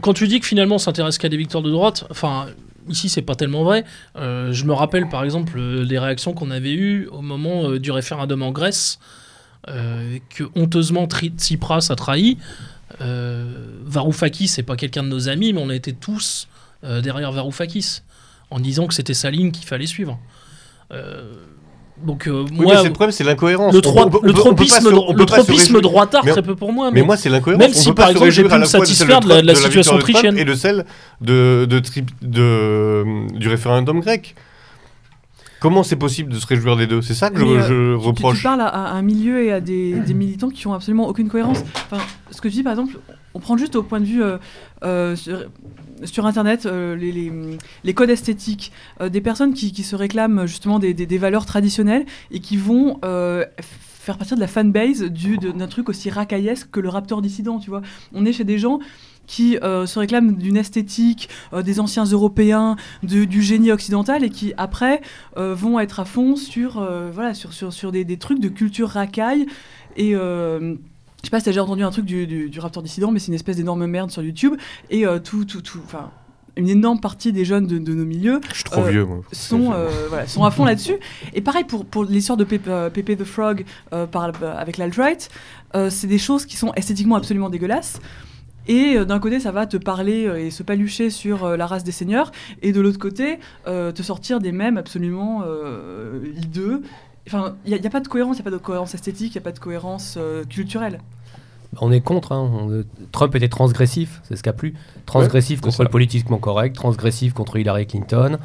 quand tu dis que finalement on s'intéresse qu'à des victoires de droite, enfin ici c'est pas tellement vrai. Je me rappelle par exemple des réactions qu'on avait eues au moment du référendum en Grèce, euh, que honteusement Tsipras a trahi. Euh, Varoufakis, c'est pas quelqu'un de nos amis, mais on a été tous euh, derrière Varoufakis en disant que c'était sa ligne qu'il fallait suivre. Donc Oui, moi, mais le problème, c'est l'incohérence. le, le peut- on peut pas tropisme, le droitard, très peu pour moi. Mais moi, c'est l'incohérence. Même On si, peut par exemple, j'ai pu me de satisfaire de la- situation autrichienne. Et de celle de- du référendum grec. Comment c'est possible de se réjouir des deux? C'est ça que je, euh, je Tu- Tu, reproche. parles à, à un milieu et à des, des militants qui ont absolument aucune cohérence. Enfin, ce que tu dis, par exemple, on prend juste au point de vue euh, euh, sur, sur Internet euh, les, les- les codes esthétiques des personnes qui, qui se réclament justement des, des- des valeurs traditionnelles et qui vont faire partir de la fanbase du- d'un truc aussi racaillesque que le Raptor dissident. Tu vois, on est chez des gens qui euh, se réclament d'une esthétique euh, des anciens européens, de- du génie occidental et qui après euh, vont être à fond sur, voilà, sur, sur, sur des, des trucs de culture racaille. Et je sais pas si t'as déjà entendu un truc du, du, du Raptor Dissident, mais c'est une espèce d'énorme merde sur YouTube. Et tout, tout, tout. Enfin. une énorme partie des jeunes de, de nos milieux Je suis trop Euh, vieux, moi. sont, euh, voilà, sont à fond là-dessus. Et pareil pour, pour l'histoire de Pepe, euh, Pepe the Frog par, avec l'alt-right, c'est des choses qui sont esthétiquement absolument dégueulasses. Et euh, d'un côté, ça va te parler euh, et se palucher sur euh, la race des seigneurs, et de l'autre côté, euh, te sortir des mèmes absolument euh, hideux. Enfin, il n'y a, pas de cohérence, il n'y a pas de cohérence esthétique, il n'y a pas de cohérence euh, culturelle. On est contre. hein. On- Trump était transgressif, c'est ce qu'a plu. Transgressif contre le politiquement correct, transgressif contre Hillary Clinton.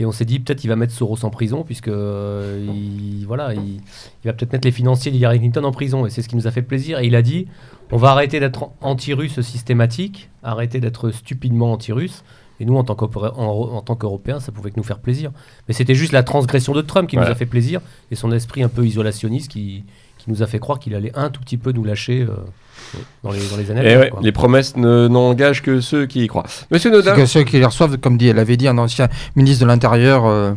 Et on s'est dit peut-être il va mettre Soros en prison puisque euh, il, voilà, il, il va peut-être mettre les financiers d'Hillary Clinton en prison et c'est ce qui nous a fait plaisir. Et il a dit on va arrêter d'être anti-russe systématique, arrêter d'être stupidement anti-russe. Et nous, en tant qu'Europé- en, en tant qu'Européens, ça pouvait que nous faire plaisir. Mais c'était juste la transgression de Trump qui nous a fait plaisir et son esprit un peu isolationniste qui, qui nous a fait croire qu'il allait un tout petit peu nous lâcher euh, dans, les, dans les années Et venir, ouais, quoi. les promesses ne- n'engagent que ceux qui y croient. Monsieur C'est Nodin, que ceux qui les reçoivent, comme dit, elle avait dit un ancien ministre de l'Intérieur euh,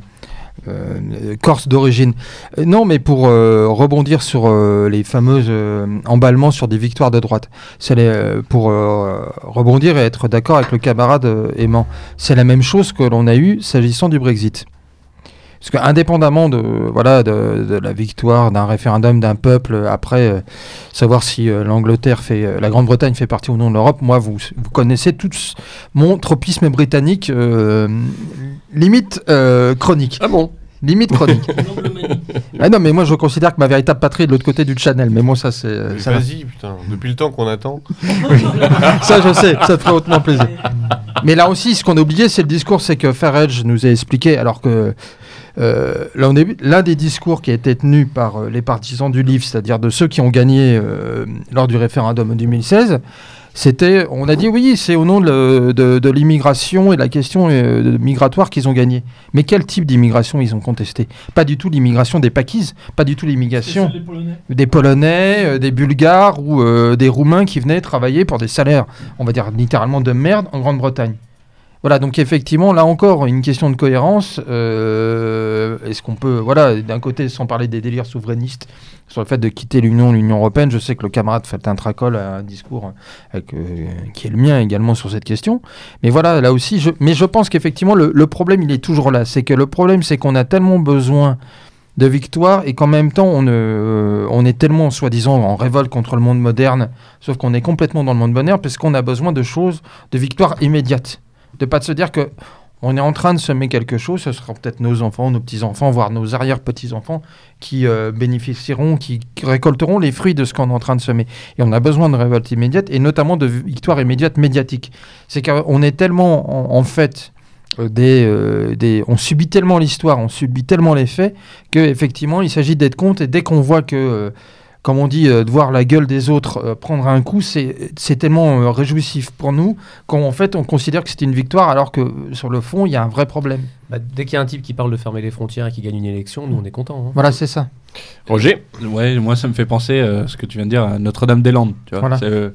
euh, corse d'origine. Euh, non, mais pour euh, rebondir sur euh, les fameuses euh, emballements sur des victoires de droite, c'est euh, pour euh, rebondir et être d'accord avec le camarade euh, aimant, c'est la même chose que l'on a eu s'agissant du Brexit. Parce que indépendamment de voilà de, de la victoire d'un référendum d'un peuple après euh, savoir si euh, l'Angleterre fait euh, la Grande-Bretagne fait partie ou non de l'Europe, moi vous vous connaissez tous mon tropisme britannique euh, limite euh, chronique. ah bon? Limite chronique. <laughs> ah non, mais moi je considère que ma véritable patrie est de l'autre côté du Channel. Mais moi, ça c'est. Vas-y, putain, depuis le temps qu'on attend. <laughs> ça, je sais, ça te ferait hautement plaisir. Mais là aussi, ce qu'on a oublié, c'est le discours, c'est que Farage nous a expliqué, alors que euh, l'un des discours qui a été tenu par euh, les partisans du livre, c'est-à-dire de ceux qui ont gagné euh, lors du référendum en 2016, c'était, on a dit oui, c'est au nom de, le- de- de l'immigration et de la question euh, migratoire qu'ils ont gagné. Mais quel type d'immigration ils ont contesté? Pas du tout l'immigration des Pakises, pas du tout l'immigration des Polonais, euh, des Bulgares ou euh, des Roumains qui venaient travailler pour des salaires, on va dire littéralement de merde, en Grande-Bretagne. Voilà, donc effectivement, là encore, une question de cohérence. euh, Est-ce qu'on peut, voilà, d'un côté, sans parler des délires souverainistes sur le fait de quitter l'Union, l'Union européenne, je sais que le camarade Feltin Tracol a un discours euh, qui est le mien également sur cette question. Mais voilà, là aussi, je, mais je pense qu'effectivement, le, le problème, il est toujours là. C'est que le problème, c'est qu'on a tellement besoin de victoire et qu'en même temps on, euh, on est tellement soi-disant en révolte contre le monde moderne, sauf qu'on est complètement dans le monde moderne parce qu'on a besoin de choses, de victoires immédiates. De pas de se dire que on est en train de semer quelque chose, ce sera peut-être nos enfants, nos petits-enfants, voire nos arrière-petits-enfants qui euh, bénéficieront, qui récolteront les fruits de ce qu'on est en train de semer. Et on a besoin de révolte immédiate et notamment de victoires immédiates médiatiques. C'est qu'on est tellement en, fait euh, des, euh, des, on subit tellement l'histoire, on subit tellement les faits que effectivement il s'agit d'être compte et dès qu'on voit que, comme on dit, euh, de voir la gueule des autres euh, prendre un coup, c'est c'est tellement euh, réjouissif pour nous qu'en fait on considère que c'est une victoire alors que sur le fond il y a un vrai problème. Bah, dès qu'il y a un type qui parle de fermer les frontières et qui gagne une élection, nous on est contents. hein. Voilà, c'est ça. Roger? Ouais, moi ça me fait penser euh, ce que tu viens de dire à Notre-Dame-des-Landes. Tu vois, Voilà. Euh,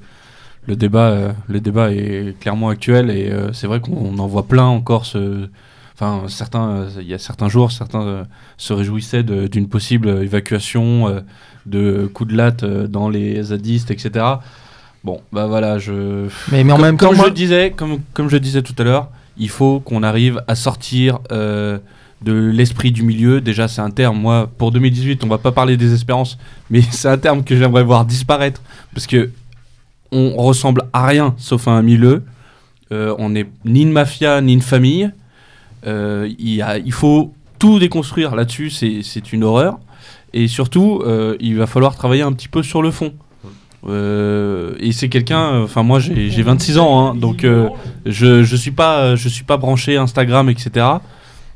le débat, euh, le débat est clairement actuel et euh, c'est vrai qu'on en voit plein encore. Ce, enfin, certains, euh, il y a certains jours, certains euh, se réjouissaient d'une possible évacuation euh, de coups de latte dans les zadistes, etc. Bon, bah voilà, je. Mais, mais en comme, même temps, comme moi- je disais, comme, comme je disais tout à l'heure, il faut qu'on arrive à sortir euh, de l'esprit du milieu. Déjà, c'est un terme. Moi, pour 2018, on va pas parler des espérances, mais <laughs> c'est un terme que j'aimerais voir disparaître parce que on ressemble à rien sauf à un milieu. Euh, on n'est ni une mafia ni une famille. Euh, il, faut tout déconstruire là-dessus. C'est une horreur. Et surtout, euh, il va falloir travailler un petit peu sur le fond. Euh, et c'est quelqu'un, enfin moi j'ai j'ai 26 ans, hein, donc je, je suis pas branché Instagram etc.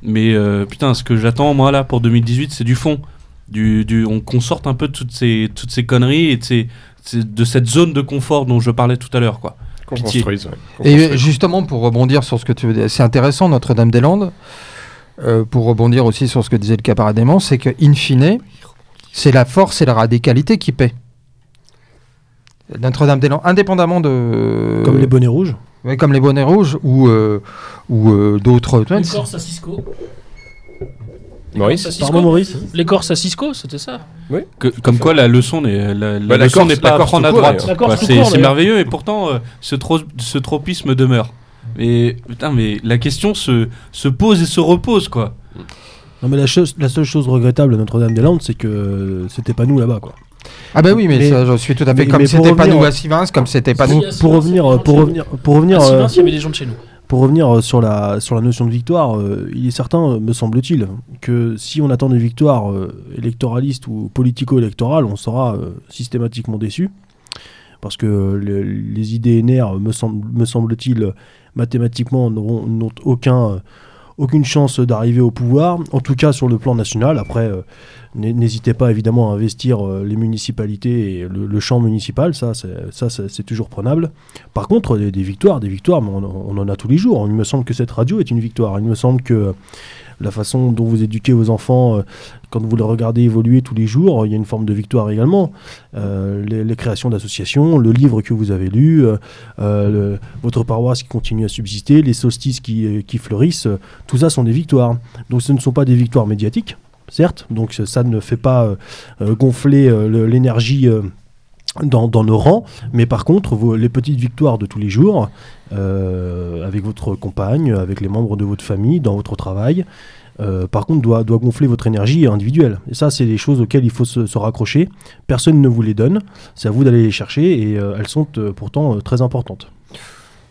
Mais putain, ce que j'attends moi là pour 2018, c'est du fond, on qu'on sorte un peu de toutes ces conneries et de, de cette zone de confort dont je parlais tout à l'heure quoi. Qu'on Pitié. construise. ouais. Qu'on Et construise. justement, pour rebondir sur ce que tu veux dire, c'est intéressant, Notre-Dame-des-Landes, euh, pour rebondir aussi sur ce que disait le camarade Aimant, c'est que, in fine, c'est la force et la radicalité qui paient. Notre-Dame-des-Landes, indépendamment de. Comme les bonnets rouges. Ouais, comme les bonnets rouges ou, euh, ou euh, d'autres. Les Corses à Cisco. Maurice Corses à Cisco. Pardon Maurice Les Corses à Cisco, c'était ça. Que- comme quoi la leçon n'est la, la Bah, la leçon Corse- n'est la pas à Corse prendre à tout court, droite. d'ailleurs. La Corse Quoi, tout C'est court, c'est d'ailleurs. merveilleux et pourtant euh, ce, tro- ce tropisme demeure. Mais putain, mais la question se, se pose et se repose, quoi. Non, mais la, chose- la seule chose regrettable à Notre-Dame-des-Landes, c'est que c'était pas nous là-bas, quoi. Ah bah oui, mais, Mais- ça, je suis tout à fait mais- comme mais pour c'était pas revenir- nous à Sivins, comme c'était pas Si, nous. Pour revenir, euh, des pour revenir, pour revenir, À euh, Sivins, il y avait des gens de chez nous. Pour revenir euh, sur la sur la notion de victoire, euh, il est certain, euh, me semble-t-il, que si on attend des victoires euh, électoralistes ou politico-électorales, on sera systématiquement déçu, parce que le- les IDNR, me semble me semble-t-il, mathématiquement n'ont aucun aucune chance d'arriver au pouvoir, en tout cas sur le plan national. Après, euh, n'hé- n'hésitez pas évidemment à investir euh, les municipalités et le, champ municipal, ça c'est toujours prenable. Par contre, des, victoires, des victoires, on, on en a tous les jours. Il me semble que cette radio est une victoire. Il me semble que la façon dont vous éduquez vos enfants, euh, quand vous les regardez évoluer tous les jours, il y a une forme de victoire également. Euh, les, créations d'associations, le livre que vous avez lu, euh, votre paroisse qui continue à subsister, les solstices qui, fleurissent, tout ça sont des victoires. Donc ce ne sont pas des victoires médiatiques, certes, donc ça- ne fait pas gonfler le- l'énergie. dans, nos rangs, mais par contre, les petites victoires de tous les jours, euh, avec votre compagne, avec les membres de votre famille, dans votre travail, euh, par contre, doit, doit gonfler votre énergie individuelle. Et ça, c'est des choses auxquelles il faut se, se raccrocher. Personne ne vous les donne. C'est à vous d'aller les chercher et euh, elles sont euh, pourtant euh, très importantes.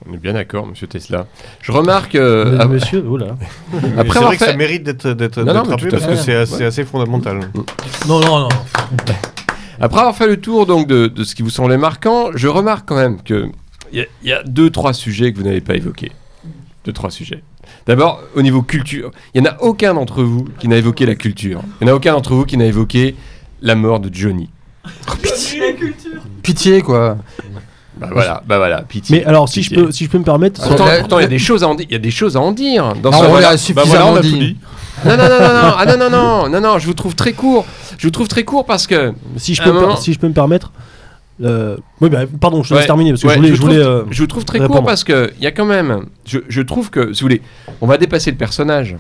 On est bien d'accord, monsieur Tesla. Je remarque. euh, Mais- ah, Monsieur, oh là. <laughs> Après c'est vrai que ça mérite d'être rappelé parce que c'est assez, Ouais. assez fondamental. Non, non, non. Après avoir fait le tour donc de, de ce qui vous semblait marquant, je remarque quand même que il y, y a deux trois sujets que vous n'avez pas évoqués. Deux trois sujets. D'abord au niveau culture, il n'y en a aucun d'entre vous qui n'a évoqué la culture. Il n'y en a aucun d'entre vous qui n'a évoqué la mort de Johnny. Pitié quoi. Bah voilà, bah voilà, pitié. Mais alors, si je, Pitié. peux, si je peux me permettre, Pourtant, La- pourtant, il y a des choses à en dire. Il y a des choses à en dire. Dans Non, ce- on voilà. l'a Bah suffisamment voilà, on a dit. tout dit. Non, non, non, non, non, ah, non, non, non, non, non, je vous trouve très court. Je vous trouve très court parce que si je peux, moment- si je peux me permettre. Euh, Oui, bah, pardon, je te Ouais, laisse terminer parce que ouais, je voulais. je, Je trouve, voulais euh, je trouve très répondre. court parce que il y a quand même. Je, je trouve que, si vous voulez, on va dépasser le personnage.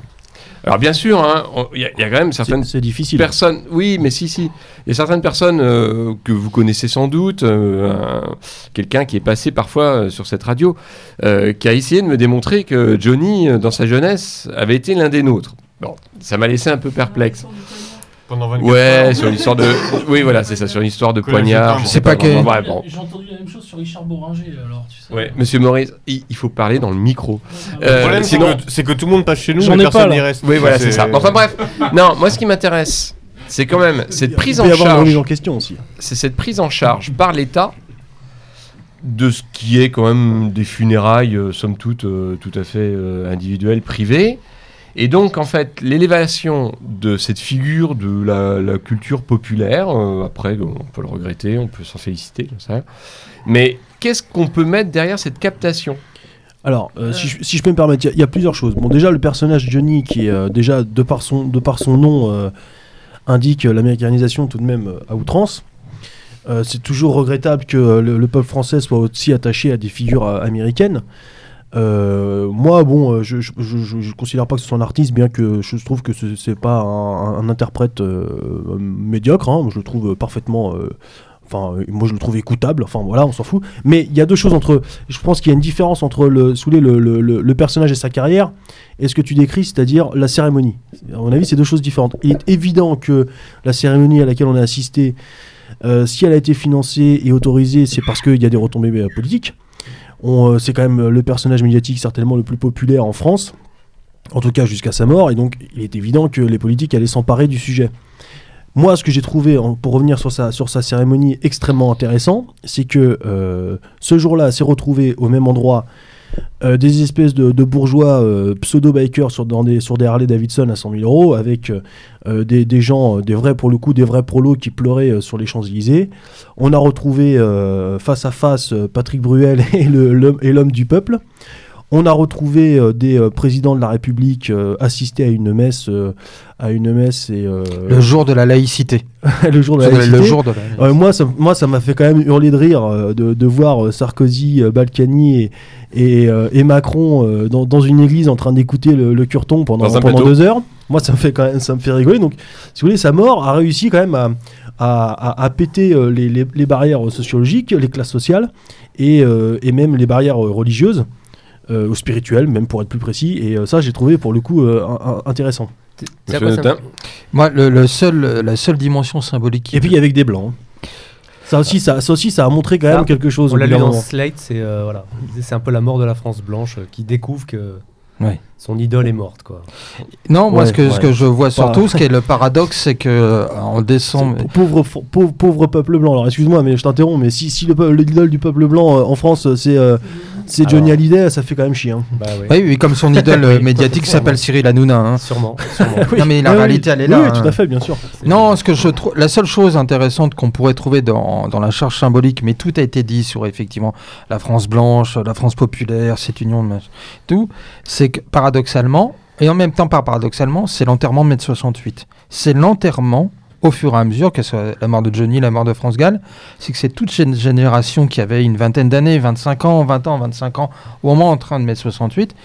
Alors bien sûr, hein, il y, a- il y a quand même certaines c'est c'est difficile. personnes. Oui, mais si, si. Il y a certaines personnes euh, que vous connaissez sans doute. un- Quelqu'un qui est passé parfois sur cette radio, qui a essayé de me démontrer que Johnny, dans sa jeunesse, avait été l'un des nôtres. Bon, ça m'a laissé un peu perplexe. Pendant 24 Ouais, heures. sur l'histoire de. Oui, voilà, c'est ça, sur l'histoire de poignard. Je sais pas. J'ai entendu la même chose sur Richard Boringer, alors tu sais. Ouais, Monsieur Maurice, il, il faut parler dans le micro. Ah, Euh, Le problème, c'est sinon- que, c'est que tout le monde passe chez nous, mais personne n'y reste. Oui, voilà, c'est ça. Enfin bref, non, moi ce qui m'intéresse, c'est quand même cette prise en charge. en question aussi. C'est cette prise en charge par l'État de ce qui est quand même des funérailles, euh, somme toute, euh, tout à fait euh, individuelles, privées. Et donc, en fait, l'élévation de cette figure de la, la culture populaire, euh, après, on peut le regretter, on peut s'en féliciter, rien. Mais qu'est-ce qu'on peut mettre derrière cette captation? Alors, euh, si, je, si je peux me permettre, il y a- il y, a plusieurs choses. Bon, déjà, le personnage Johnny, qui est euh, déjà, de par son, de par son nom, euh, indique euh, l'américanisation tout de même euh, à outrance. Euh, c'est toujours regrettable que euh, le, le peuple français soit aussi attaché à des figures euh, américaines. Euh, moi, bon, euh, je, je considère pas que ce soit un artiste, bien que je trouve que ce c'est pas un, interprète euh, médiocre. hein. je le trouve parfaitement. Enfin, moi je le trouve écoutable. Enfin voilà, on s'en fout. Mais il y a deux choses entre. Je pense qu'il y a une différence entre le, le, personnage et sa carrière et ce que tu décris, c'est-à-dire la cérémonie. À mon avis, c'est deux choses différentes. Il est évident que la cérémonie à laquelle on a assisté, si elle a été financée et autorisée, c'est parce qu'il y a des retombées politiques. Euh, c'est quand même le personnage médiatique certainement le plus populaire en France, en tout cas jusqu'à sa mort, et donc il est évident que les politiques allaient s'emparer du sujet. Moi, ce que j'ai trouvé, pour revenir sur sa, sur sa cérémonie, extrêmement intéressant, c'est que euh, ce jour-là s'est retrouvé au même endroit euh, des espèces de, bourgeois euh, pseudo-bikers sur, des, sur Harley Davidson à 100 000 euros, avec euh, des, gens, des vrais pour le coup, des vrais prolos qui pleuraient sur les Champs-Élysées. On a retrouvé face à face Patrick Bruel <laughs> et l'homme du peuple. On a retrouvé euh, des euh, présidents de la République euh, assister à une messe, euh, à une messe et euh, Le jour de la laïcité. <laughs> le jour de la Le laïcité. jour de la Euh, moi, ça, moi, ça m'a fait quand même hurler de rire euh, de, de voir euh, Sarkozy, euh, Balkany et, et, euh, et Macron euh, dans, dans une église en train d'écouter le, le curton pendant, pendant deux heures. Moi, ça me fait quand même, ça me fait rigoler. Donc, si vous voulez, sa mort a réussi quand même à, à, à- à péter les, les- les barrières sociologiques, les classes sociales et, euh, et même les barrières religieuses. Euh, ou spirituelle, même pour être plus précis. Et euh, ça, j'ai trouvé pour le coup euh, un- un- intéressant. Moi, le, le seul, la seule dimension symbolique. Et puis avec des blancs. Ça aussi, ça, ça aussi, ça a montré quand même quelque chose. On l'a lu dans. Slate, c'est euh, voilà, c'est un peu la mort de la France blanche euh, qui découvre que Ouais. Son idole est morte quoi. Non, moi, ce, que, ce que je vois surtout, ce qui est le paradoxe, c'est que euh, en décembre. Pauvre, pauvre, pauvre peuple blanc. Alors excuse-moi, mais je t'interromps. Mais si, si l'idole du peuple blanc euh, en France, c'est euh, c'est Johnny Alors. Hallyday, ça fait quand même chier. hein. Bah. Oui, oui, comme son <laughs> idole Oui, médiatique s'appelle Cyril Hanouna. hein. Sûrement, <laughs> sûrement. Non, mais la Oui, réalité, oui. elle est là. oui, hein. tout à fait, bien sûr. Non, ce que je trouve, la seule chose intéressante qu'on pourrait trouver dans, dans la charge symbolique, mais tout a été dit sur effectivement la France blanche, la France populaire, cette union de tout, c'est que paradoxalement, et en même temps pas paradoxalement, c'est l'enterrement de mai 68. C'est l'enterrement au fur et à mesure, que ce soit la mort de Johnny, la mort de France Gall, c'est que c'est toute une génération qui avait une vingtaine d'années, 25 ans, 20 ans, 25 ans, au moment en train de mai 68,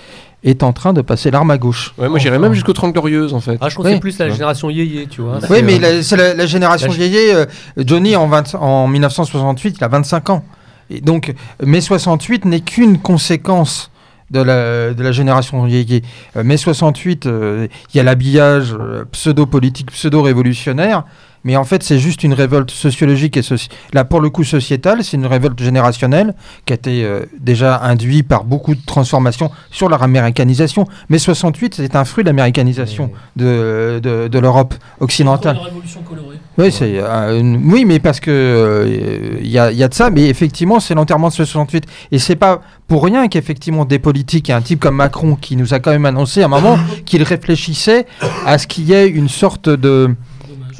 est en train de passer l'arme à gauche. Ouais, moi j'irais même jusqu'au 30 Glorieuses en fait. Ah, je que Oui. c'est plus la Ouais. génération yéyé, tu vois. Oui, mais euh, la- c'est la, la génération la- vieillée. euh, Johnny, en, 20 en 1968, il a 25 ans. Et donc, mai 68 n'est qu'une conséquence de la, de la génération vieillée. Euh, mai 68, euh, il y a l'habillage euh, pseudo-politique, pseudo-révolutionnaire. Mais en fait, c'est juste une révolte sociologique et soci- là pour le coup sociétale, c'est une révolte générationnelle qui a été euh, déjà induite par beaucoup de transformations sur leur américanisation. Mais 68, c'est un fruit de l'américanisation de, de, de l'Europe occidentale. Une révolution colorée? Oui, c'est euh, une- oui, mais parce que euh, il y, a, il y a de ça, mais effectivement, c'est l'enterrement de ce 68, et c'est pas pour rien qu'effectivement des politiques, et un type comme Macron qui nous a quand même annoncé à un moment <laughs> qu'il réfléchissait à ce qu'il y ait une sorte de.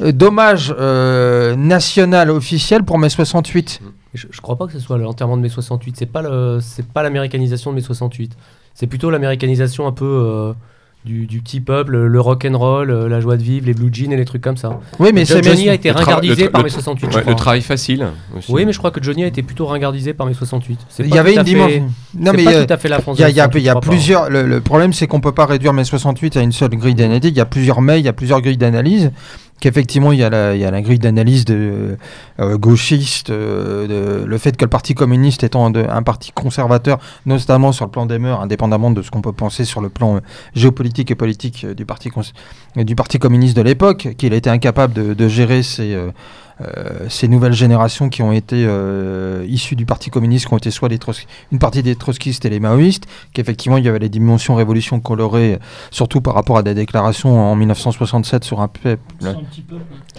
Euh, dommage euh, national officiel pour mai 68. Je, je crois pas que ce soit l'enterrement de mai 68. C'est pas le, c'est pas l'américanisation de mai 68. C'est plutôt l'américanisation un peu euh, du, du petit peuple, le, rock and roll, la joie de vivre, les blue jeans et les trucs comme ça. Oui, mais c'est Johnny a été ringardisé par tra- 68. je Ouais, le travail facile. aussi. Oui, mais je crois que Johnny a été plutôt ringardisé par mai 68. C'est il y avait une dimension. Non, mais pas euh, tout à fait la France. Il y a, de il y a- 68, il y a je crois pas. plusieurs. Le, le problème, c'est qu'on peut pas réduire mai 68 à une seule grille d'analyse. Il y a plusieurs mails, il y a plusieurs grilles d'analyse. Qu'effectivement, il y a la, il y a la grille d'analyse de euh, gauchiste, euh, de- le fait que le Parti communiste étant un parti conservateur, notamment sur le plan des mœurs, indépendamment de ce qu'on peut penser sur le plan euh, géopolitique et politique euh, du parti du parti communiste de l'époque, qu'il a été incapable de, de gérer euh, ces nouvelles générations qui ont été euh, issues du Parti communiste, qui ont été soit les une partie des trotskistes et les maoïstes, qu'effectivement il y avait les dimensions révolution colorée, euh, surtout par rapport à des déclarations en 1967 sur un peuple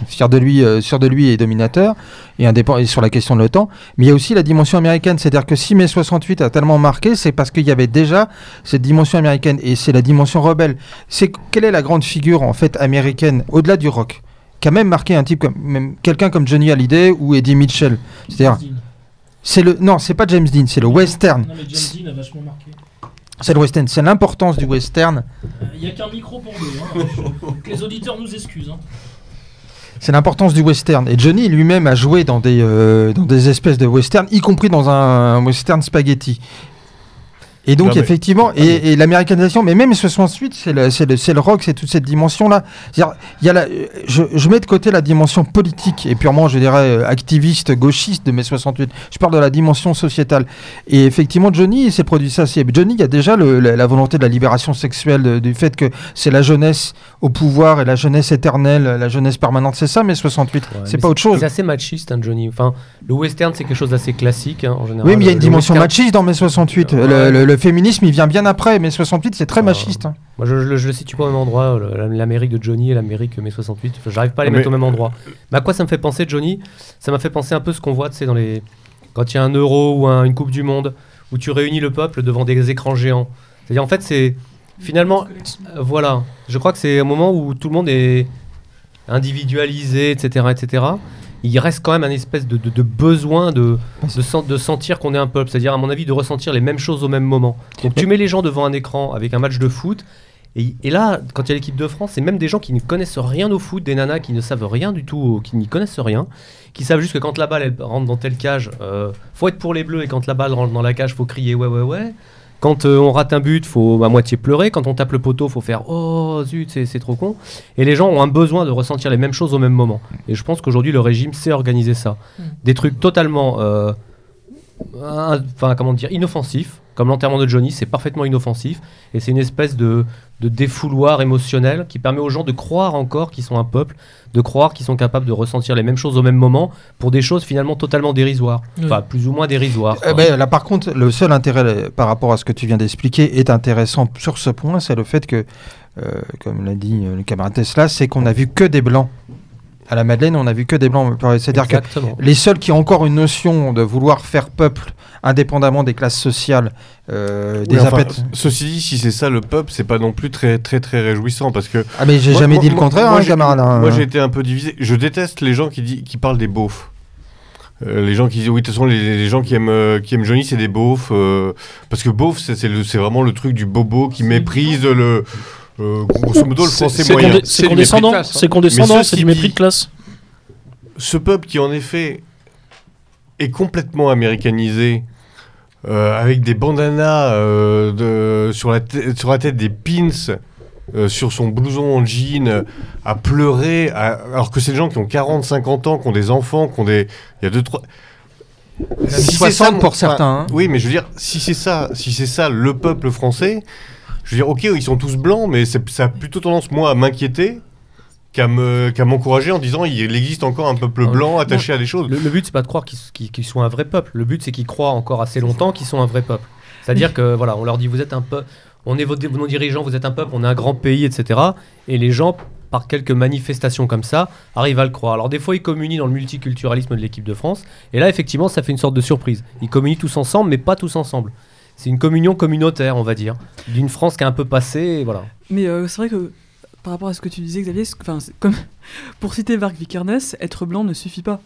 fier de lui, euh, sûr de lui et dominateur, et, et sur la question de l'OTAN. Mais il y a aussi la dimension américaine, c'est-à-dire que si mai 68 a tellement marqué, c'est parce qu'il y avait déjà cette dimension américaine, et c'est la dimension rebelle. C'est quelle est la grande figure en fait américaine au-delà du rock, qui a même marqué un type comme même quelqu'un comme Johnny Hallyday ou Eddie Mitchell. C'est-à-dire, c'est le non, c'est pas James Dean, c'est le western. Non, mais James Dean a vachement marqué. C'est le western, c'est l'importance du western. Il n'y a qu'un micro pour deux. hein. <laughs> Les auditeurs nous excusent. hein. C'est l'importance du western. Et Johnny lui-même a joué dans des, euh, dans des espèces de western, y compris dans un, western spaghetti. Et donc, Non, mais- effectivement, et, et l'américanisation, mais même 68, c'est le, c'est le, c'est le rock, c'est toute cette dimension-là. C'est-à-dire, il y a la, je, je mets de côté la dimension politique et purement, je dirais, euh, activiste, gauchiste de mai 68. Je parle de la dimension sociétale. Et effectivement, Johnny, il s'est produit ça. Johnny, il y a déjà le- la, la volonté de la libération sexuelle, de- du fait que c'est la jeunesse au pouvoir et la jeunesse éternelle, la jeunesse permanente. C'est ça, mai 68. Ouais, c'est pas autre chose. C'est assez machiste, hein, Johnny. Enfin, le western, c'est quelque chose d'assez classique hein, en général. Oui, mais il y a une Le dimension western- machiste dans mai 68. Ouais. Le, le- féminisme, il vient bien après. Mai 68, c'est très Ah. machiste. hein. Moi, je, je, je le situe pas au même endroit, euh, l'Amérique de Johnny et l'Amérique mai 68. Enfin, J'arrive pas à les Mais- mettre au même endroit. Mais à quoi ça me fait penser, Johnny? Ça m'a fait penser un peu ce qu'on voit, tu sais, dans les... quand il y a un euro ou un- une Coupe du Monde, où tu réunis le peuple devant des écrans géants. C'est-à-dire, en fait, c'est finalement. euh, voilà. Je crois que c'est un moment où tout le monde est individualisé, etc. etc. Il reste quand même un espèce de, de- de besoin de, de, sen- de sentir qu'on est un peuple, c'est-à-dire à mon avis de ressentir les mêmes choses au même moment. Donc tu mets les gens devant un écran avec un match de foot, et, et là, quand il y a l'équipe de France, c'est même des gens qui ne connaissent rien au foot, des nanas qui ne savent rien du tout, qui n'y connaissent rien, qui savent juste que quand la balle elle rentre dans telle cage, euh, faut être pour les bleus, et quand la balle rentre dans la cage, faut crier ouais ouais ouais. Quand euh, on rate un but, faut à moitié pleurer. Quand on tape le poteau, faut faire oh zut, c'est c'est trop con. Et les gens ont un besoin de ressentir les mêmes choses au même moment. Et je pense qu'aujourd'hui, le régime sait organiser ça. Mm. Des trucs totalement euh, enfin comment dire, inoffensif. Comme l'enterrement de Johnny, c'est parfaitement inoffensif. Et c'est une espèce de, de défouloir émotionnel qui permet aux gens de croire encore qu'ils sont un peuple, de croire qu'ils sont capables de ressentir les mêmes choses au même moment pour des choses finalement totalement dérisoires. Oui. Enfin, plus ou moins dérisoires. Eh ben, là, par contre, le seul intérêt euh, par rapport à ce que tu viens d'expliquer est intéressant sur ce point, c'est le fait que, euh, comme l'a dit euh, le camarade Tesla, c'est qu'on a vu que des blancs. À la Madeleine, on a vu que des blancs. C'est-à-dire que les seuls qui ont encore une notion de vouloir faire peuple, indépendamment des classes sociales, euh, des Oui, enfin, ceci dit, si c'est ça le peuple, c'est pas non plus très très très réjouissant parce que Ah, mais j'ai jamais moi- dit le contraire, moi, hein, camarade. hein. Moi, j'ai été un peu divisé. Je déteste les gens qui, dit- qui parlent des beaufs. Euh, les gens qui disent oui de toute façon les, les gens qui aiment euh, qui aiment Johnny c'est des beaufs euh, parce que beauf c'est vraiment le truc du bobo qui méprise le euh, grosso modo le C'est- français c'est moyen condé- C'est condescendant, classe, hein. c'est condescendant, c'est du mépris dit- de classe. ce peuple qui en effet est complètement américanisé euh, avec des bandanas euh, de, sur, la tê- sur la tête des pins euh, sur son blouson en jean à pleurer à- alors que c'est des gens qui ont 40 50 ans qui ont des enfants qui ont des il y a deux trois Si c'est 60 ça, pour certains. hein. oui mais je veux dire si c'est ça si c'est ça le peuple français je veux dire ok ils sont tous blancs mais ça a plutôt tendance moi à m'inquiéter qu'à me- qu'à m'encourager en disant il existe encore un peuple Ah, blanc non. attaché à des choses Le, le but, c'est pas de croire qu'ils qu'ils sont un vrai peuple. Le but, c'est qu'ils croient encore assez longtemps qu'ils sont un vrai peuple. C'est-à-dire que voilà, on leur dit vous êtes un peuple, on est vos, vos dirigeants, vous êtes un peuple, on est un grand pays, etc. Et les gens, par quelques manifestations comme ça, arrivent à le croire. Alors des fois, ils communient dans le multiculturalisme de l'équipe de France. Et là, effectivement, ça fait une sorte de surprise. Ils communient tous ensemble, mais pas tous ensemble. C'est une communion communautaire, on va dire, d'une France qui est un peu passée. Voilà. Mais euh, c'est vrai que par rapport à ce que tu disais, Xavier, <laughs> pour citer Varg Vikernes, être blanc ne suffit pas.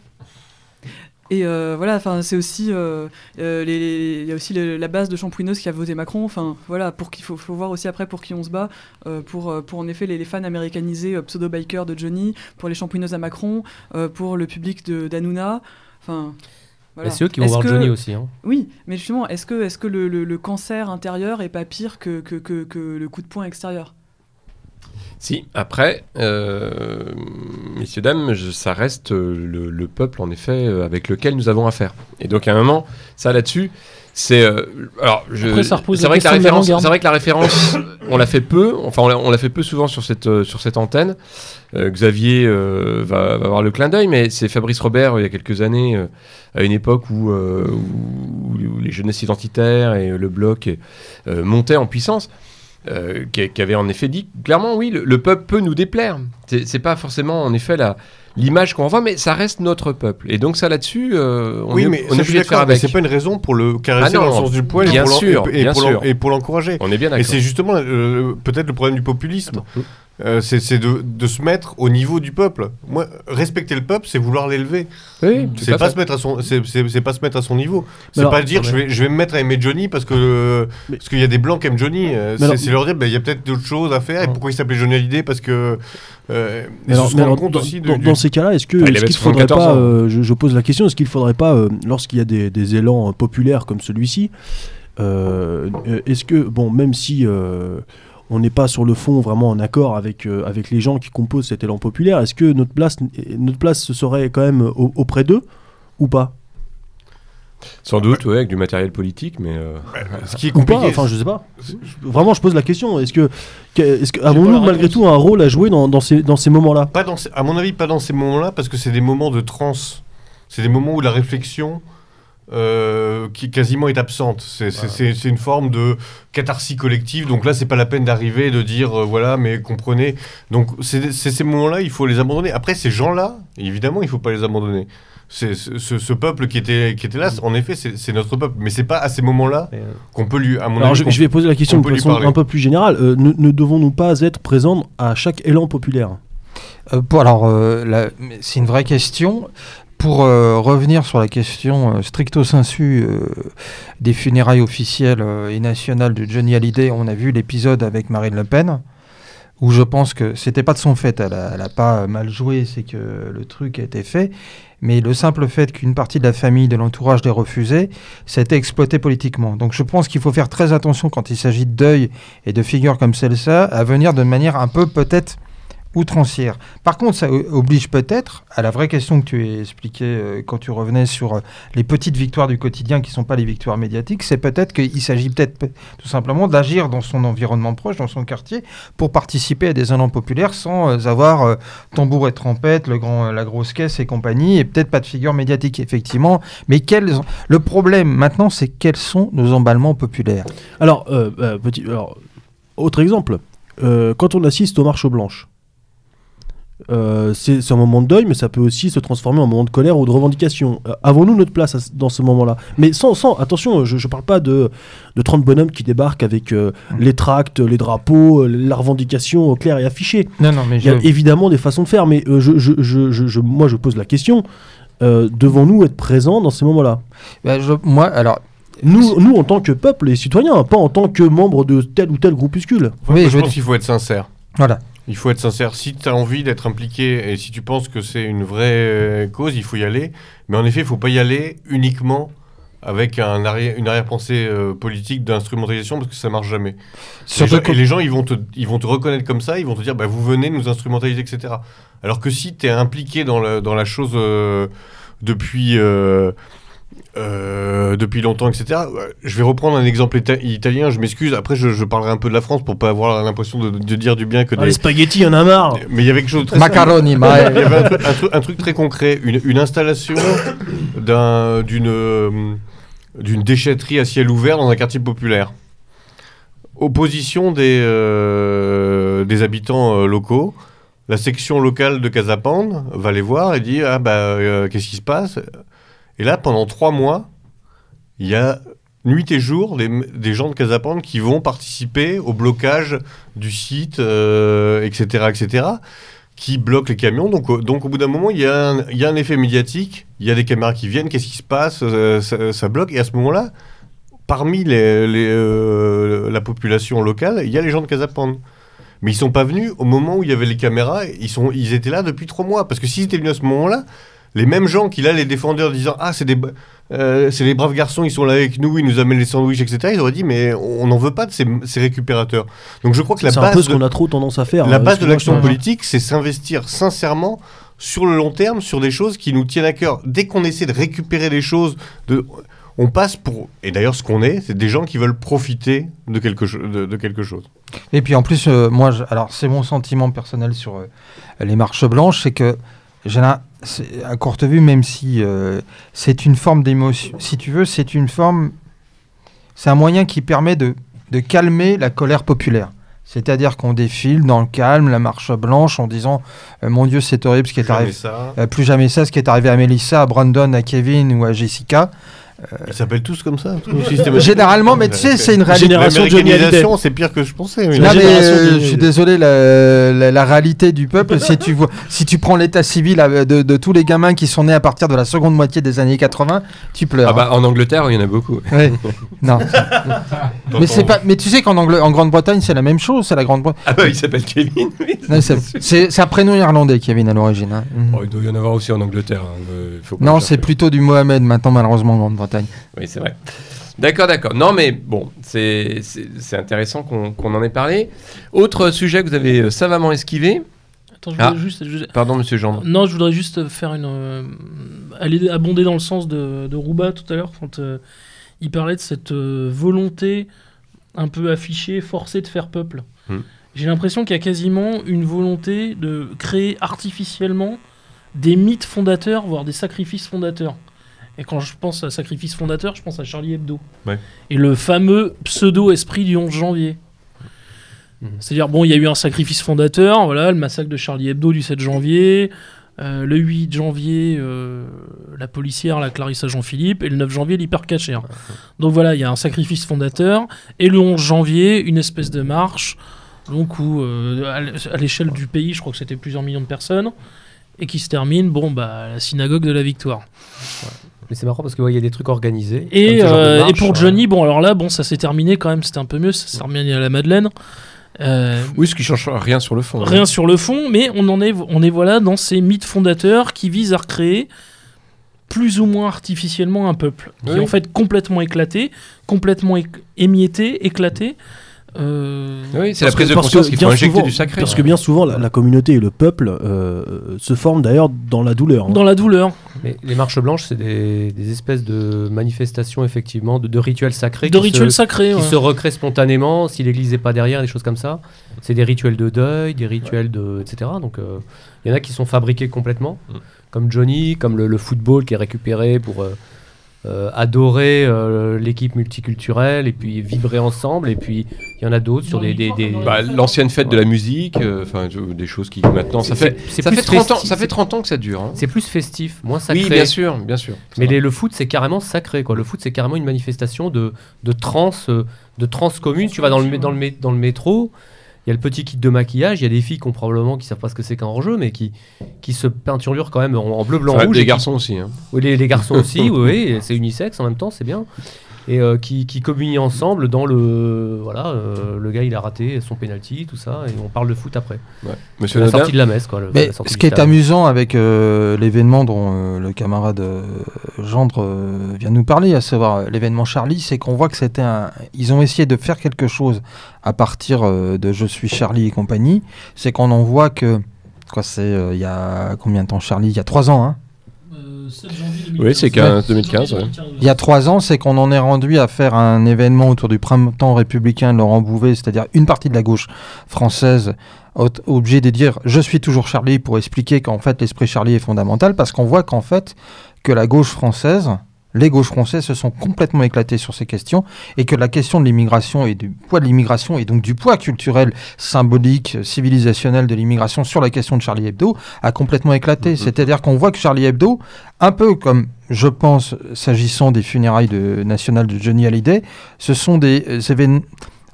Et euh, voilà, enfin, c'est aussi, euh, il y a aussi la base de Champouineuse qui a voté Macron. Enfin, voilà, pour qu'il faut, voir aussi après pour qui on se bat, pour, pour en effet les, fans américanisés pseudo bikers de Johnny, pour les Champouineuses à Macron, pour le public de d'Anouna. Enfin, voilà. Et c'est eux qui vont voir que- Johnny aussi. hein. Oui, mais justement, est-ce que, est-ce que le, le- le cancer intérieur est pas pire que, que, que, que le coup de poing extérieur? Si, après, euh, messieurs, dames, je- ça reste euh, le, le peuple, en effet, euh, avec lequel nous avons affaire. Et donc, à un moment, ça là-dessus, c'est. euh, alors, je, Après, ça repose c'est vrai, que la référence, l'avant-garde. c'est vrai que la référence, on l'a fait peu, enfin, on l'a, on l'a fait peu souvent sur cette, sur cette antenne. Euh, Xavier va, va avoir le clin d'œil, mais c'est Fabrice Robert, il y a quelques années, à une époque où, où, les jeunesses identitaires et le bloc montaient en puissance euh, qui, qui avait en effet dit clairement oui, le, le peuple peut nous déplaire. C'est pas forcément en effet la l'image qu'on envoie, mais ça reste notre peuple. Et donc ça là-dessus, euh, on oui, est, mais on ça, est obligé de faire avec. c'est pas une raison pour le caresser Ah non, dans le sens du poil et bien pour et, et pour et l'encourager. On est bien Et d'accord. c'est justement euh, peut-être le problème du populisme. Euh, c'est de, de se mettre au niveau du peuple. Moi, respecter le peuple, c'est vouloir l'élever. Oui, tout C'est pas se mettre à son, c'est pas se mettre à son niveau. C'est pas dire je vais, je vais me mettre à aimer Johnny parce que Mais- parce qu'il y a des blancs qui aiment Johnny. Euh, c'est leur dire bah, il y a peut-être d'autres choses à faire. Et pourquoi il s'appelait Johnny Hallyday Parce que euh, alors, se alors, compte dans, aussi de- dans- du- dans ces cas-là, est-ce que Ah, il est-ce avait qu'il faudrait 74 pas, euh, je, je pose la question, est-ce qu'il faudrait pas, euh, lorsqu'il y a des, des élans euh, populaires comme celui-ci, est-ce que, bon, même si euh, on n'est pas sur le fond vraiment en accord avec, euh, avec les gens qui composent cet élan populaire, est-ce que notre place, notre place ce serait quand même au- auprès d'eux ou pas? Sans doute, ouais, avec du matériel politique, mais euh, Ce qui est Ou pas compliqué. Enfin, je sais pas. Vraiment, je pose la question. Est-ce que, est-ce que avons-nous malgré tout un rôle à jouer dans, dans ces, dans ces moments-là? Pas dans ces- à mon avis, pas dans ces moments-là, parce que c'est des moments de transe. C'est des moments où la réflexion euh, qui quasiment est absente. C'est c'est une forme de catharsis collective. Donc là, c'est pas la peine d'arriver et de dire euh, voilà, mais comprenez. Donc c'est ces moments-là, il faut les abandonner. Après, ces gens-là, évidemment, il faut pas les abandonner. C'est ce, peuple qui était, qui était là, en effet, c'est notre peuple. Mais c'est pas à ces moments-là euh, qu'on peut lui, à mon Alors, avis, je, je vais poser la question de façon un peu plus générale. Euh, ne, ne devons-nous pas être présents à chaque élan populaire? Euh, pour- alors, euh, c'est une vraie question. Pour euh, revenir sur la question euh, stricto sensu euh, des funérailles officielles et nationales de Johnny Hallyday, on a vu l'épisode avec Marine Le Pen, où je pense que c'était pas de son fait, elle a pas mal joué, c'est que le truc a été fait, mais le simple fait qu'une partie de la famille, de l'entourage l'ait refusé, ça a été exploité politiquement. Donc je pense qu'il faut faire très attention quand il s'agit de deuil et de figures comme celle-là, à venir de manière un peu peut-être outrancière. Par contre, ça oblige peut-être à la vraie question que tu as expliquée euh, quand tu revenais sur euh, les petites victoires du quotidien qui ne sont pas les victoires médiatiques, c'est peut-être qu'il s'agit peut-être pe- tout simplement d'agir dans son environnement proche, dans son quartier, pour participer à des événements populaires sans euh, avoir tambour et trompette, le grand, la grosse caisse et compagnie, et peut-être pas de figure médiatique, effectivement. Mais le problème maintenant, c'est quels sont nos emballements populaires? Alors, petit, alors, autre exemple, quand on assiste aux marches blanches, euh, c'est un moment de deuil, mais ça peut aussi se transformer en moment de colère ou de revendication. Euh, Avons-nous notre place à dans ce moment-là? Mais sans, sans, attention, je ne parle pas de, de 30 bonhommes qui débarquent avec euh, les tracts, les drapeaux, la revendication claire et affichée. Non, non, mais Il y a je- évidemment des façons de faire, mais euh, je, je- je- je- je- moi je pose la question, euh, devons-nous être présents dans ces moments-là? Bah, moi, alors, nous, nous, en tant que peuple et citoyens, pas en tant que membres de tel ou tel groupuscule. oui, je pense qu'il faut être sincère. Voilà. Il faut être sincère. Si tu as envie d'être impliqué et si tu penses que c'est une vraie euh, cause, il faut y aller. Mais en effet, il faut pas y aller uniquement avec un arrière- une arrière-pensée euh, politique d'instrumentalisation parce que ça marche jamais. Les gens- que- et les gens, ils vont, te, ils vont te reconnaître comme ça, ils vont te dire, bah, vous venez nous instrumentaliser, etc. Alors que si tu es impliqué dans, le- dans la chose euh, depuis, euh, euh, depuis longtemps, etc. Je vais reprendre un exemple italien, je m'excuse, après je, je parlerai un peu de la France pour pas avoir l'impression de, de dire du bien que Ah, des... les spaghettis, il y en a marre Mais il y avait quelque chose de très Macaroni, il y ma- avait un truc, un truc- un truc très concret, une, une installation d'un- d'une d'une déchetterie à ciel ouvert dans un quartier populaire. Opposition des, euh, des habitants euh, locaux. La section locale de Casapande va les voir et dit Ah bah euh, qu'est-ce qui se passe? Et là, pendant trois mois, il y a nuit et jour des, gens de Casapande qui vont participer au blocage du site, euh, etc., etc., qui bloquent les camions. Donc, au- donc au bout d'un moment, il y, a un, effet médiatique, il y a des caméras qui viennent, qu'est-ce qui se passe Euh, ça, bloque. Et à ce moment-là, parmi euh, la population locale, il y a les gens de Casapande. Mais ils sont pas venus au moment où il y avait les caméras, ils, sont, ils étaient là depuis trois mois. Parce que s'ils étaient venus à ce moment-là, les mêmes gens qui là les défendaient en disant Ah, c'est des, euh, c'est les braves garçons, ils sont là avec nous, ils nous amènent les sandwichs, etc. Ils auraient dit Mais on n'en veut pas de ces, ces récupérateurs. Donc je crois que la C'est un base peu ce de- qu'on a trop tendance à faire. la hein, base de l'action politique, c'est s'investir sincèrement sur le long terme, sur des choses qui nous tiennent à cœur. Dès qu'on essaie de récupérer des choses, de, on passe pour... Et d'ailleurs, ce qu'on est, c'est des gens qui veulent profiter de quelque, de, de quelque chose. Et puis en plus, euh, moi, je- alors c'est mon sentiment personnel sur euh, les marches blanches, c'est que j'ai c'est- à courte vue, même si euh, c'est une forme d'émotion, si tu veux, c'est une forme, c'est un moyen qui permet de, de calmer la colère populaire. C'est-à-dire qu'on défile dans le calme, la marche blanche, en disant euh, Mon Dieu, c'est horrible ce qui est arrivé. ça. Euh, plus jamais ça, ce qui est arrivé à Melissa, à Brandon, à Kevin ou à Jessica. Ils s'appellent tous comme ça. Généralement, mais tu sais, c'est une réalité. Génération de Johnny Hallyday. C'est pire que je pensais. oui. Non, mais euh, je suis désolé, la, la- la réalité du peuple, si tu vois, si tu prends l'état civil euh, de, de tous les gamins qui sont nés à partir de la seconde moitié des années 80, tu pleures. Ah bah, en Angleterre, il y en a beaucoup. Ouais. <laughs> non. mais c'est pas, mais tu sais qu'en en Grande-Bretagne, c'est la même chose, c'est la Grande-Bretagne. Ah bah, il s'appelle Kevin, oui. Non, c'est c'est- c'est un prénom irlandais, Kevin, à l'origine. hein. Oh, il doit y en avoir aussi en Angleterre. hein, euh, faut pas non, c'est plutôt du Mohamed maintenant, malheureusement, en Grande-Bretagne. Oui, c'est vrai. D'accord, d'accord. Non, mais bon, c'est intéressant qu'on qu'on en ait parlé. Autre sujet que vous avez euh, savamment esquivé. Attends, je Ah. juste, Pardon, monsieur Jean. Non, je voudrais juste faire une. euh, aller abonder dans le sens de, de Rouba tout à l'heure, quand euh, il parlait de cette euh, volonté un peu affichée, forcée de faire peuple. Hmm. J'ai l'impression qu'il y a quasiment une volonté de créer artificiellement des mythes fondateurs, voire des sacrifices fondateurs. Et quand je pense à sacrifice fondateur, je pense à Charlie Hebdo. Ouais. Et le fameux pseudo-esprit du 11 janvier. Mhm. C'est-à-dire, bon, il y a eu un sacrifice fondateur, voilà, le massacre de Charlie Hebdo du 7 janvier, euh, le 8 janvier, euh, la policière, la Clarissa Jean-Philippe, et le 9 janvier, l'hypercachère. Donc voilà, il y a un sacrifice fondateur, et le 11 janvier, une espèce de marche, donc où, euh, à l'échelle du pays, je crois que c'était plusieurs millions de personnes, et qui se termine, bon, bah, à la synagogue de la victoire. Mais c'est marrant parce qu'il y a des trucs organisés. Et, euh, et pour euh, Johnny, bon, alors là, bon, ça s'est terminé quand même, c'était un peu mieux, ça s'est terminé à la Madeleine. Euh, Oui, ce qui change rien sur le fond. hein. Rien sur le fond, mais on en est, on est voilà dans ces mythes fondateurs qui visent à recréer plus ou moins artificiellement un peuple qui Oui. est en fait complètement éclaté, complètement émietté, éclaté. Euh, Oui, c'est la prise que- de conscience qu'il faut injecter souvent- du sacré. Parce que bien souvent, la, la communauté et le peuple euh, se forment d'ailleurs dans la douleur. hein. Dans la douleur. Mais les marches blanches, c'est des, des espèces de manifestations, effectivement, de, de rituels sacrés. De qui rituels se, sacrés. Qui ouais. se recréent spontanément si l'église n'est pas derrière, des choses comme ça. C'est des rituels de deuil, des rituels de. etc. Donc euh, il y en a qui sont fabriqués complètement, Mm. comme Johnny, comme le, le football qui est récupéré pour. Euh, adorer euh, l'équipe multiculturelle et puis vibrer ensemble et puis il y en a d'autres sur des, des, des- Bah, L'ancienne fête de la musique, euh, enfin des choses qui maintenant ça fait ça fait 30 ans, ça fait c'est- 30 ans que ça dure. hein. c'est plus festif moins sacré Oui, bien sûr, bien sûr. Mais les- le foot, c'est carrément sacré. Quoi. Le foot, c'est carrément une manifestation de, de trans, euh, de trans commune. Tu vas dans le, dans, le, dans le métro, il y a le petit kit de maquillage, il y a des filles qui ont probablement qui savent pas ce que c'est qu'un hors-jeu, mais qui, qui se peinturent quand même en, en bleu, blanc, rouge. qui- garçons aussi. hein. oui, les, les garçons aussi, <laughs> oui, oui, c'est unisexe en même temps, c'est bien. Et euh, qui, qui communient ensemble dans le. Voilà, euh, le gars il a raté son penalty, tout ça, et on parle de foot après. Ouais. Monsieur la Nodin, sortie de la messe, quoi. le- Mais ce qui est amusant avec euh, l'événement dont euh, le camarade euh, Gendre euh, vient de nous parler, à savoir l'événement Charlie, c'est qu'on voit que c'était un. Ils ont essayé de faire quelque chose à partir euh, de Je suis Charlie et compagnie. C'est qu'on en voit que. Quoi, c'est euh, il y a combien de temps Charlie? Il y a trois ans, hein Oui, c'est 15, 2015, ouais. Il y a trois ans, c'est qu'on en est rendu à faire un événement autour du printemps républicain de Laurent Bouvet, c'est-à-dire une partie de la gauche française obligée de dire je suis toujours Charlie pour expliquer qu'en fait l'esprit Charlie est fondamental parce qu'on voit qu'en fait que la gauche française, les gauches françaises se sont complètement éclatées sur ces questions et que la question de l'immigration et du poids de l'immigration et donc du poids culturel, symbolique, civilisationnel de l'immigration sur la question de Charlie Hebdo a complètement éclaté. C'est-à-dire qu'on voit que Charlie Hebdo, un peu comme je pense s'agissant des funérailles de, nationales de Johnny Hallyday, ce sont des euh, événements.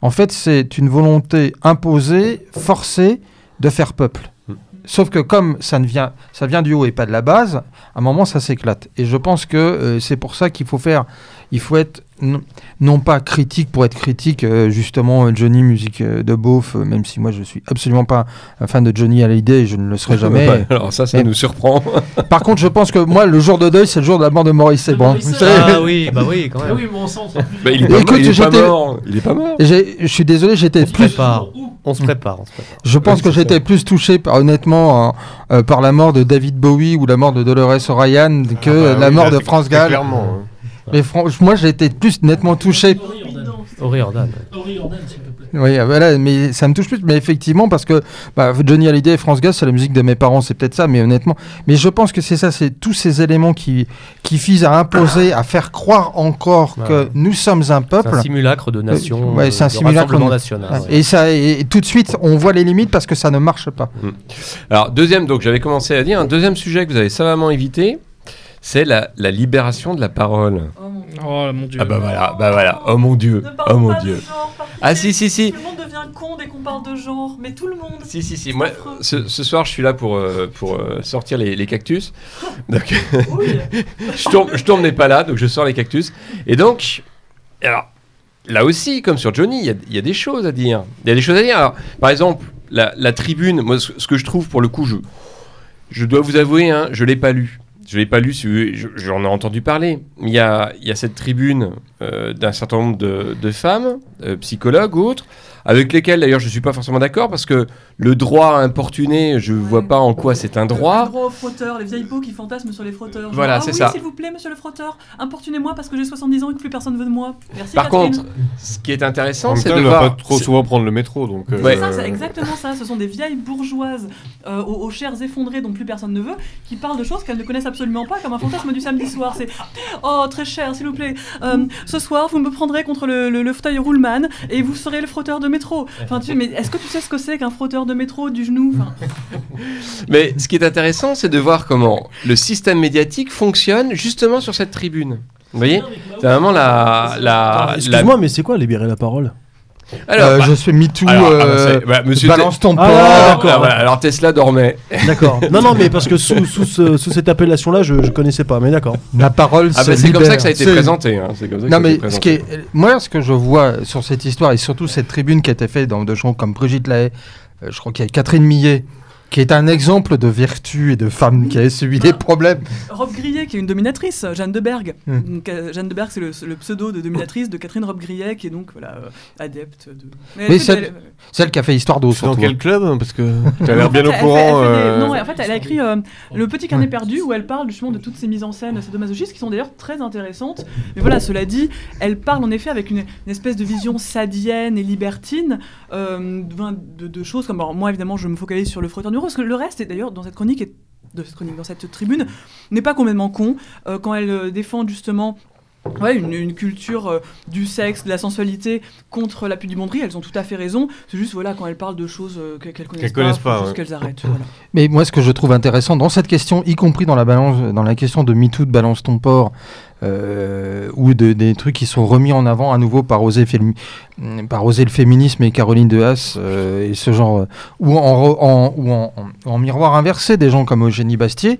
En fait, c'est une volonté imposée, forcée de faire peuple. Sauf que comme ça, ne vient, ça vient du haut et pas de la base, à un moment ça s'éclate. Et je pense que euh, c'est pour ça qu'il faut faire, il faut être non, non pas critique pour être critique, euh, justement Johnny musique euh, de beauf, euh, même si moi je suis absolument pas un fan de Johnny Hallyday, je ne le serai <laughs> jamais. Alors ça, ça Mais- nous surprend. <laughs> Par contre, je pense que moi, le jour de deuil, c'est le jour de la mort de Maurice C'est- <laughs> Ah oui, bah oui, quand même. oui, bon sang. Bah, il est pas, Écoute, mort, il est pas mort. Il est pas mort. J'ai- Je suis désolé, j'étais plus. prépare. On se prépare. On se prépare. Je pense Oui, que j'étais plus touché, par, honnêtement, en- euh, par la mort de David Bowie ou la mort de Dolores O'Ryan que Ah bah la oui, mort là, de France Gall. Clairement. hein. Mais franchement, moi, j'ai été plus nettement touché. Jordan. Oui, euh, voilà, mais ça me touche plus. Mais effectivement, parce que bah, Johnny Hallyday et France Gall, c'est la musique de mes parents, c'est peut-être ça, mais honnêtement. Mais je pense que c'est ça, c'est tous ces éléments qui, qui visent à imposer, à faire croire encore Ouais. que nous sommes un C'est peuple. un simulacre de nation. Ouais, euh, c'est un simulacre de- national. ouais. Et, ça, et, et tout de suite, on voit les limites parce que ça ne marche pas. Alors, deuxième, donc j'avais commencé à dire, un deuxième sujet que vous avez savamment évité, c'est la, la libération de la parole. Oh mon Dieu. Oh mon dieu. Ah bah voilà, bah voilà, oh mon dieu, Ne oh mon pas dieu. de genre, par Ah si, si, si. Tout le monde devient con dès qu'on parle de genre, mais tout le monde. Si, si, si. Moi, ce, ce soir, je suis là pour, euh, pour euh, sortir les, les cactus. <laughs> Donc, Oui. <laughs> je tourne, je tourne n'est pas là, donc je sors les cactus. Et donc, alors, là aussi, comme sur Johnny, il y a- il y, a des choses à dire. Il y a des choses à dire. Alors, par exemple, la, la tribune, moi, ce, ce que je trouve, pour le coup, je, je dois vous avouer, hein, je l'ai pas lu. Je l'ai pas lu, j'en ai entendu parler. Il y a, cette tribune euh, d'un certain nombre de, de femmes, euh, psychologues ou autres, avec lesquelles d'ailleurs je suis pas forcément d'accord parce que le droit à importuner, je vois pas en quoi c'est un Le droit. droit aux frotteurs, les vieilles peaux qui fantasment sur les frotteurs. Genre, Voilà, ah c'est oui, ça. s'il vous plaît, monsieur le frotteur, importunez-moi parce que j'ai 70 ans et que plus personne veut de moi. Merci. Par Catherine. contre, ce qui est intéressant, c'est de voir. pas trop souvent prendre le métro, donc. euh, Ouais. C'est ça, c'est exactement ça. Ce sont des vieilles bourgeoises euh, aux, aux chairs effondrées dont plus personne ne veut, qui parlent de choses qu'elles ne connaissent absolument pas, comme un fantasme du samedi soir. C'est Oh, très cher, s'il vous plaît. euh, ce soir, vous me prendrez contre le, le- le fauteuil Rullman et vous serez le frotteur de métro. Enfin, tu, mais est-ce que tu sais ce que c'est qu'un frotteur de métro du genou Enfin, <laughs> Mais ce qui est intéressant, c'est de voir comment le système médiatique fonctionne justement sur cette tribune. Vous voyez? C'est vraiment la. la- Excuse-moi, mais c'est quoi libérer la parole? Alors, Euh, bah, je suis MeToo. alors, ah bah, euh, bah, balance ton Ah, porc. Ah, alors Tesla dormait. D'accord. <laughs> non, non, mais parce que sous, sous, ce- sous cette appellation-là, je, je connaissais pas, mais d'accord. La parole, Ah bah, se c'est comme ça que ça a été C'est- présenté. hein, c'est comme ça que Non ça a été mais ce qui présenté. est, moi ce que je vois sur cette histoire et surtout cette tribune qui a été faite dans de gens comme Brigitte Lahaye, euh, je crois qu'il y a Catherine Millet qui est un exemple de vertu et de femme qui a subi des problèmes. Robe Grillet, qui est une dominatrice, Jeanne de Berg. Hmm. Donc, euh, Jeanne de Berg, c'est le, le pseudo de dominatrice de Catherine Robe Grillet, qui est donc voilà, euh, adepte de. Mais celle- elle- Celle qui a fait histoire d'eau, dans quel club hein, Parce que <laughs> tu as l'air bien au elle fait- courant. elle fait des- euh, Non, en fait, elle a écrit euh, Le Petit Carnet Perdu, où elle parle justement de toutes ces mises en scène sadomasochistes, qui sont d'ailleurs très intéressantes. Mais voilà, cela dit, elle parle en effet avec une, une espèce de vision sadienne et libertine euh, de, de- de choses comme. Alors, moi, évidemment, je me focalise sur le frotteur du parce que le reste, et d'ailleurs, dans cette chronique, est- de cette chronique, dans cette tribune, n'est pas complètement con. Euh, quand elle euh, défend justement. Ouais, une, une culture euh, du sexe, de la sensualité contre la pudibonderie, elles ont tout à fait raison. C'est juste, voilà, quand elles parlent de choses euh, que- qu'elles connaissent, connaissent pas, juste ouais. qu'elles arrêtent. voilà. Mais moi, ce que je trouve intéressant dans cette question, y compris dans la balance, dans la question de MeToo, de balance ton porc, euh, ou de, des trucs qui sont remis en avant à nouveau par Oser, Fémi- par Oser le féminisme et Caroline Dehas euh, et ce genre, euh, ou en, re- en- ou en, en- en miroir inversé des gens comme Eugénie Bastier.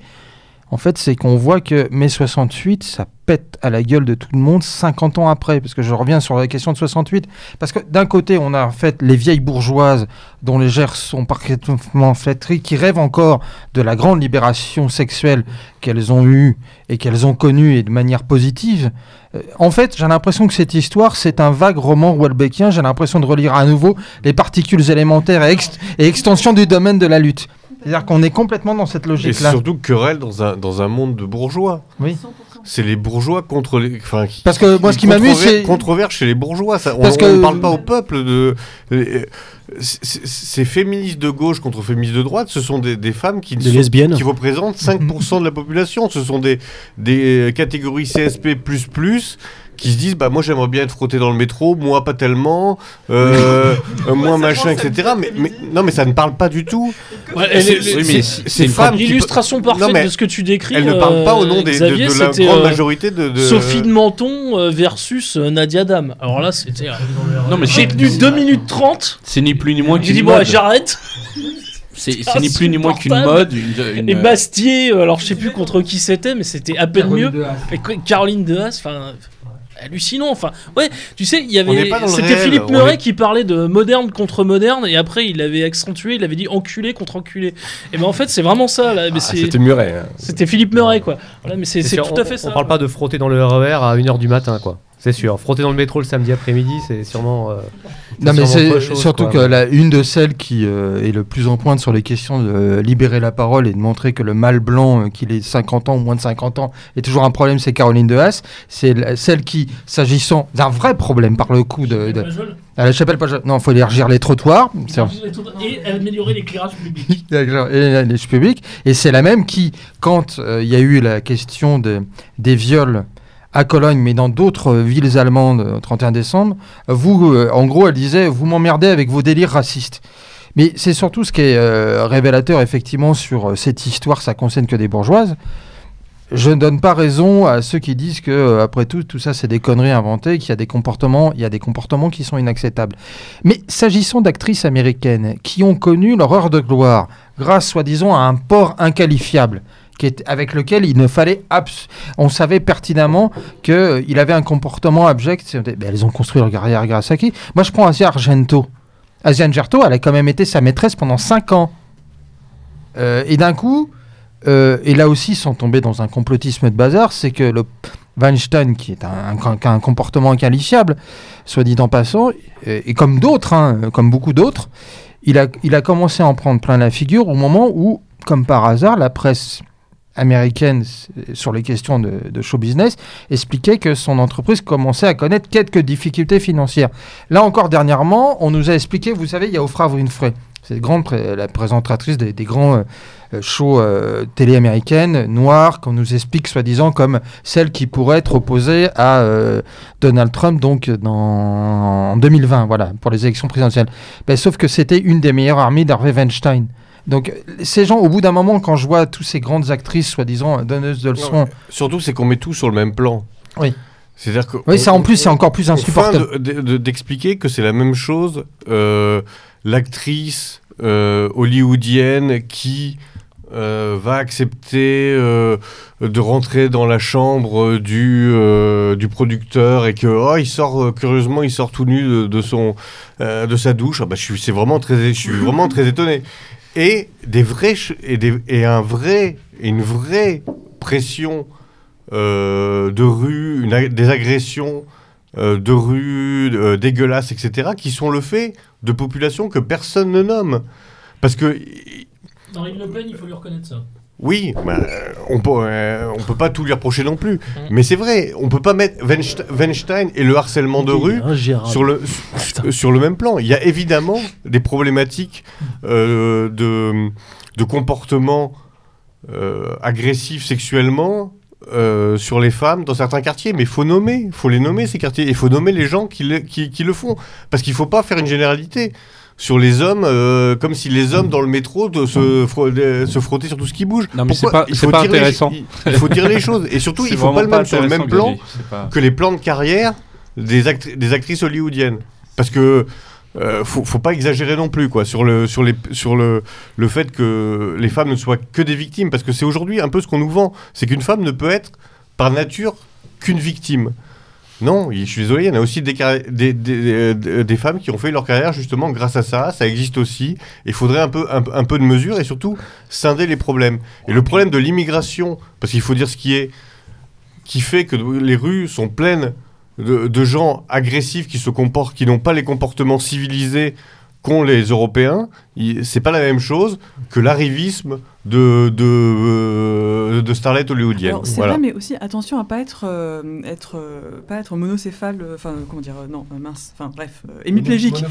En fait, c'est qu'on voit que mai 68, ça pète à la gueule de tout le monde 50 ans après. Parce que je reviens sur la question de 68. Parce que d'un côté, on a en fait les vieilles bourgeoises dont les gères sont parfaitement flétries, qui rêvent encore de la grande libération sexuelle qu'elles ont eue et qu'elles ont connue et de manière positive. Euh, en fait, j'ai l'impression que cette histoire, c'est un vague roman Welbeckien. J'ai l'impression de relire à nouveau les particules élémentaires et, et extension du domaine de la lutte. C'est-à-dire qu'on est complètement dans cette Et logique-là. surtout querelle dans un, dans un monde de bourgeois. Oui. C'est les bourgeois contre les. Enfin, qui- Parce que moi, ce qui m'amuse, c'est- Controverse chez les bourgeois. Ça, on Parce on que- ne parle pas au peuple de. c'est- Ces féministes de gauche contre féministes de droite, ce sont des, des femmes qui, ne Des sont- lesbiennes. qui représentent 5% de la population. Ce sont des, des catégories CSP qui se disent bah moi j'aimerais bien être frotté dans le métro, moi pas tellement, euh, <laughs> euh, moi machin, etc. Mais, mais non mais ça ne parle pas du tout. Ouais, elle C'est- une femmes L'illustration parfaite Non, de ce que tu décris. Elles ne parlent pas au nom euh, des, de- Xavier, de, la grande euh, majorité de, de- Sophie de Menton versus Nadia Dam. Alors là, c'était. Non, mais J'ai tenu 2 minutes 30. C'est ni plus ni moins J'ai qu'une dit, bon, mode. j'arrête. <laughs> C'est ni plus ni moins qu'une mode. une- une- Et Bastier, alors je sais plus contre qui c'était, mais c'était à peine mieux. Caroline Dehas, enfin. Hallucinant, enfin. Ouais, tu sais, il y avait. C'était Philippe Meuret est- qui parlait de moderne contre moderne, et après il avait accentué, il avait dit enculé contre enculé. Et ben en fait, c'est vraiment ça, là. Ah, C'était Muret. hein. C'était Philippe Meuret, quoi. Voilà, mais c'est tout à on- fait ça. On parle pas de frotter dans le RER à 1h du matin, quoi. C'est sûr. Frotter dans le métro le samedi après-midi, c'est sûrement. euh, Non, mais c'est surtout quoi. que la, une de celles qui euh, est le plus en pointe sur les questions de euh, libérer la parole et de montrer que le mâle blanc, euh, qu'il ait 50 ans ou moins de 50 ans, est toujours un problème, c'est Caroline Dehas. C'est celle qui, s'agissant d'un vrai problème par le coup de. de- à la chapelle Pajol- Non, il faut élargir les trottoirs. Et améliorer l'éclairage public. <laughs> D'accord, et les publics. Et c'est la même qui, quand euh, il y a eu la question de, des viols à Cologne, mais dans d'autres euh, villes allemandes euh, au 31 décembre, euh, vous, euh, en gros, elle disait, vous m'emmerdez avec vos délires racistes. Mais c'est surtout ce qui est révélateur, effectivement, sur cette histoire, ça concerne que des bourgeoises. Je ne donne pas raison à ceux qui disent que, après tout, tout ça, c'est des conneries inventées, qu'il y a des comportements, il y a des comportements qui sont inacceptables. Mais s'agissant d'actrices américaines qui ont connu leur heure de gloire, grâce soi-disant à un port inqualifiable, qui est, avec lequel il ne fallait on savait pertinemment qu'il avait un comportement abject. Ben, elles ont construit leur carrière grâce à qui? Moi, je prends Asia Argento. Asia Argento, elle a quand même été sa maîtresse pendant 5 ans. Euh, et d'un coup, euh, et là aussi, sans tomber dans un complotisme de bazar, c'est que le Weinstein, qui est un, comportement inqualifiable, soit dit en passant, et, comme d'autres, hein, comme beaucoup d'autres, il a commencé à en prendre plein la figure au moment où, comme par hasard, la presse américaine sur les questions de, show business expliquait que son entreprise commençait à connaître quelques difficultés financières. Là encore, dernièrement, on nous a expliqué, vous savez, il y a Oprah Winfrey, c'est grande la présentatrice des, grands euh, euh, shows euh, télé américaines, noires, qu'on nous explique soi-disant comme celle qui pourrait être opposée à euh, Donald Trump donc en 2020, voilà, pour les élections présidentielles. Ben, sauf que c'était une des meilleures armées d'Harvey Weinstein. Donc ces gens, au bout d'un moment, quand je vois toutes ces grandes actrices soi-disant donneuses de leçons, Surtout, c'est qu'on met tout sur le même plan. Oui. C'est-à-dire que. oui, ça en plus c'est encore plus insupportable. d'expliquer que c'est la même chose, euh, l'actrice euh, hollywoodienne qui euh, va accepter euh, de rentrer dans la chambre du, euh, du producteur et que oh, il sort curieusement il sort tout nu de, de son de sa douche ah bah, je suis c'est vraiment très je suis vraiment très étonné et des vrais et, des, et un vrai une vraie pression euh, de rue une des agressions euh, de rue euh, dégueulasses etc qui sont le fait de populations que personne ne nomme parce que Marine Le Pen, il faut lui reconnaître ça. Oui, bah, euh, on peut, euh, on peut pas tout lui reprocher non plus. Mm. Mais c'est vrai, on peut pas mettre Weinste- Weinstein et le harcèlement de rue sur le, <laughs> sur, sur le même plan. Il y a évidemment des problématiques euh, de, de comportement euh, agressif sexuellement euh, sur les femmes dans certains quartiers, mais il faut nommer, il faut les nommer ces quartiers, il faut nommer les gens qui le, qui, qui le font, parce qu'il faut pas faire une généralité sur les hommes, euh, comme si les hommes dans le métro de se, fro- de se frottaient sur tout ce qui bouge. Non, mais c'est pas- Il c'est faut pas les- intéressant. il, faut dire les choses, et surtout il faut pas le mettre sur le même plan pas- que les plans de carrière des, actri- des actrices hollywoodiennes. Parce que euh, faut, faut pas exagérer non plus quoi sur le sur les sur le le fait que les femmes ne soient que des victimes parce que c'est aujourd'hui un peu ce qu'on nous vend c'est qu'une femme ne peut être par nature qu'une victime non je suis désolé il y en a aussi des, carri- des, femmes qui ont fait leur carrière justement grâce à ça ça existe aussi. Il faudrait un peu un, un peu de mesure et surtout scinder les problèmes. Et le problème de l'immigration parce qu'il faut dire ce qui est qui fait que les rues sont pleines de, de gens agressifs qui se comportent, qui n'ont pas les comportements civilisés qu'ont les Européens, c'est pas la même chose que l'arrivisme de, de, euh, de starlet hollywoodienne. Alors, c'est Voilà. vrai, mais aussi attention à pas être, euh, être, euh, pas être monocéphale, euh, enfin comment dire, euh, non, mince, enfin bref, euh, hémiplégique.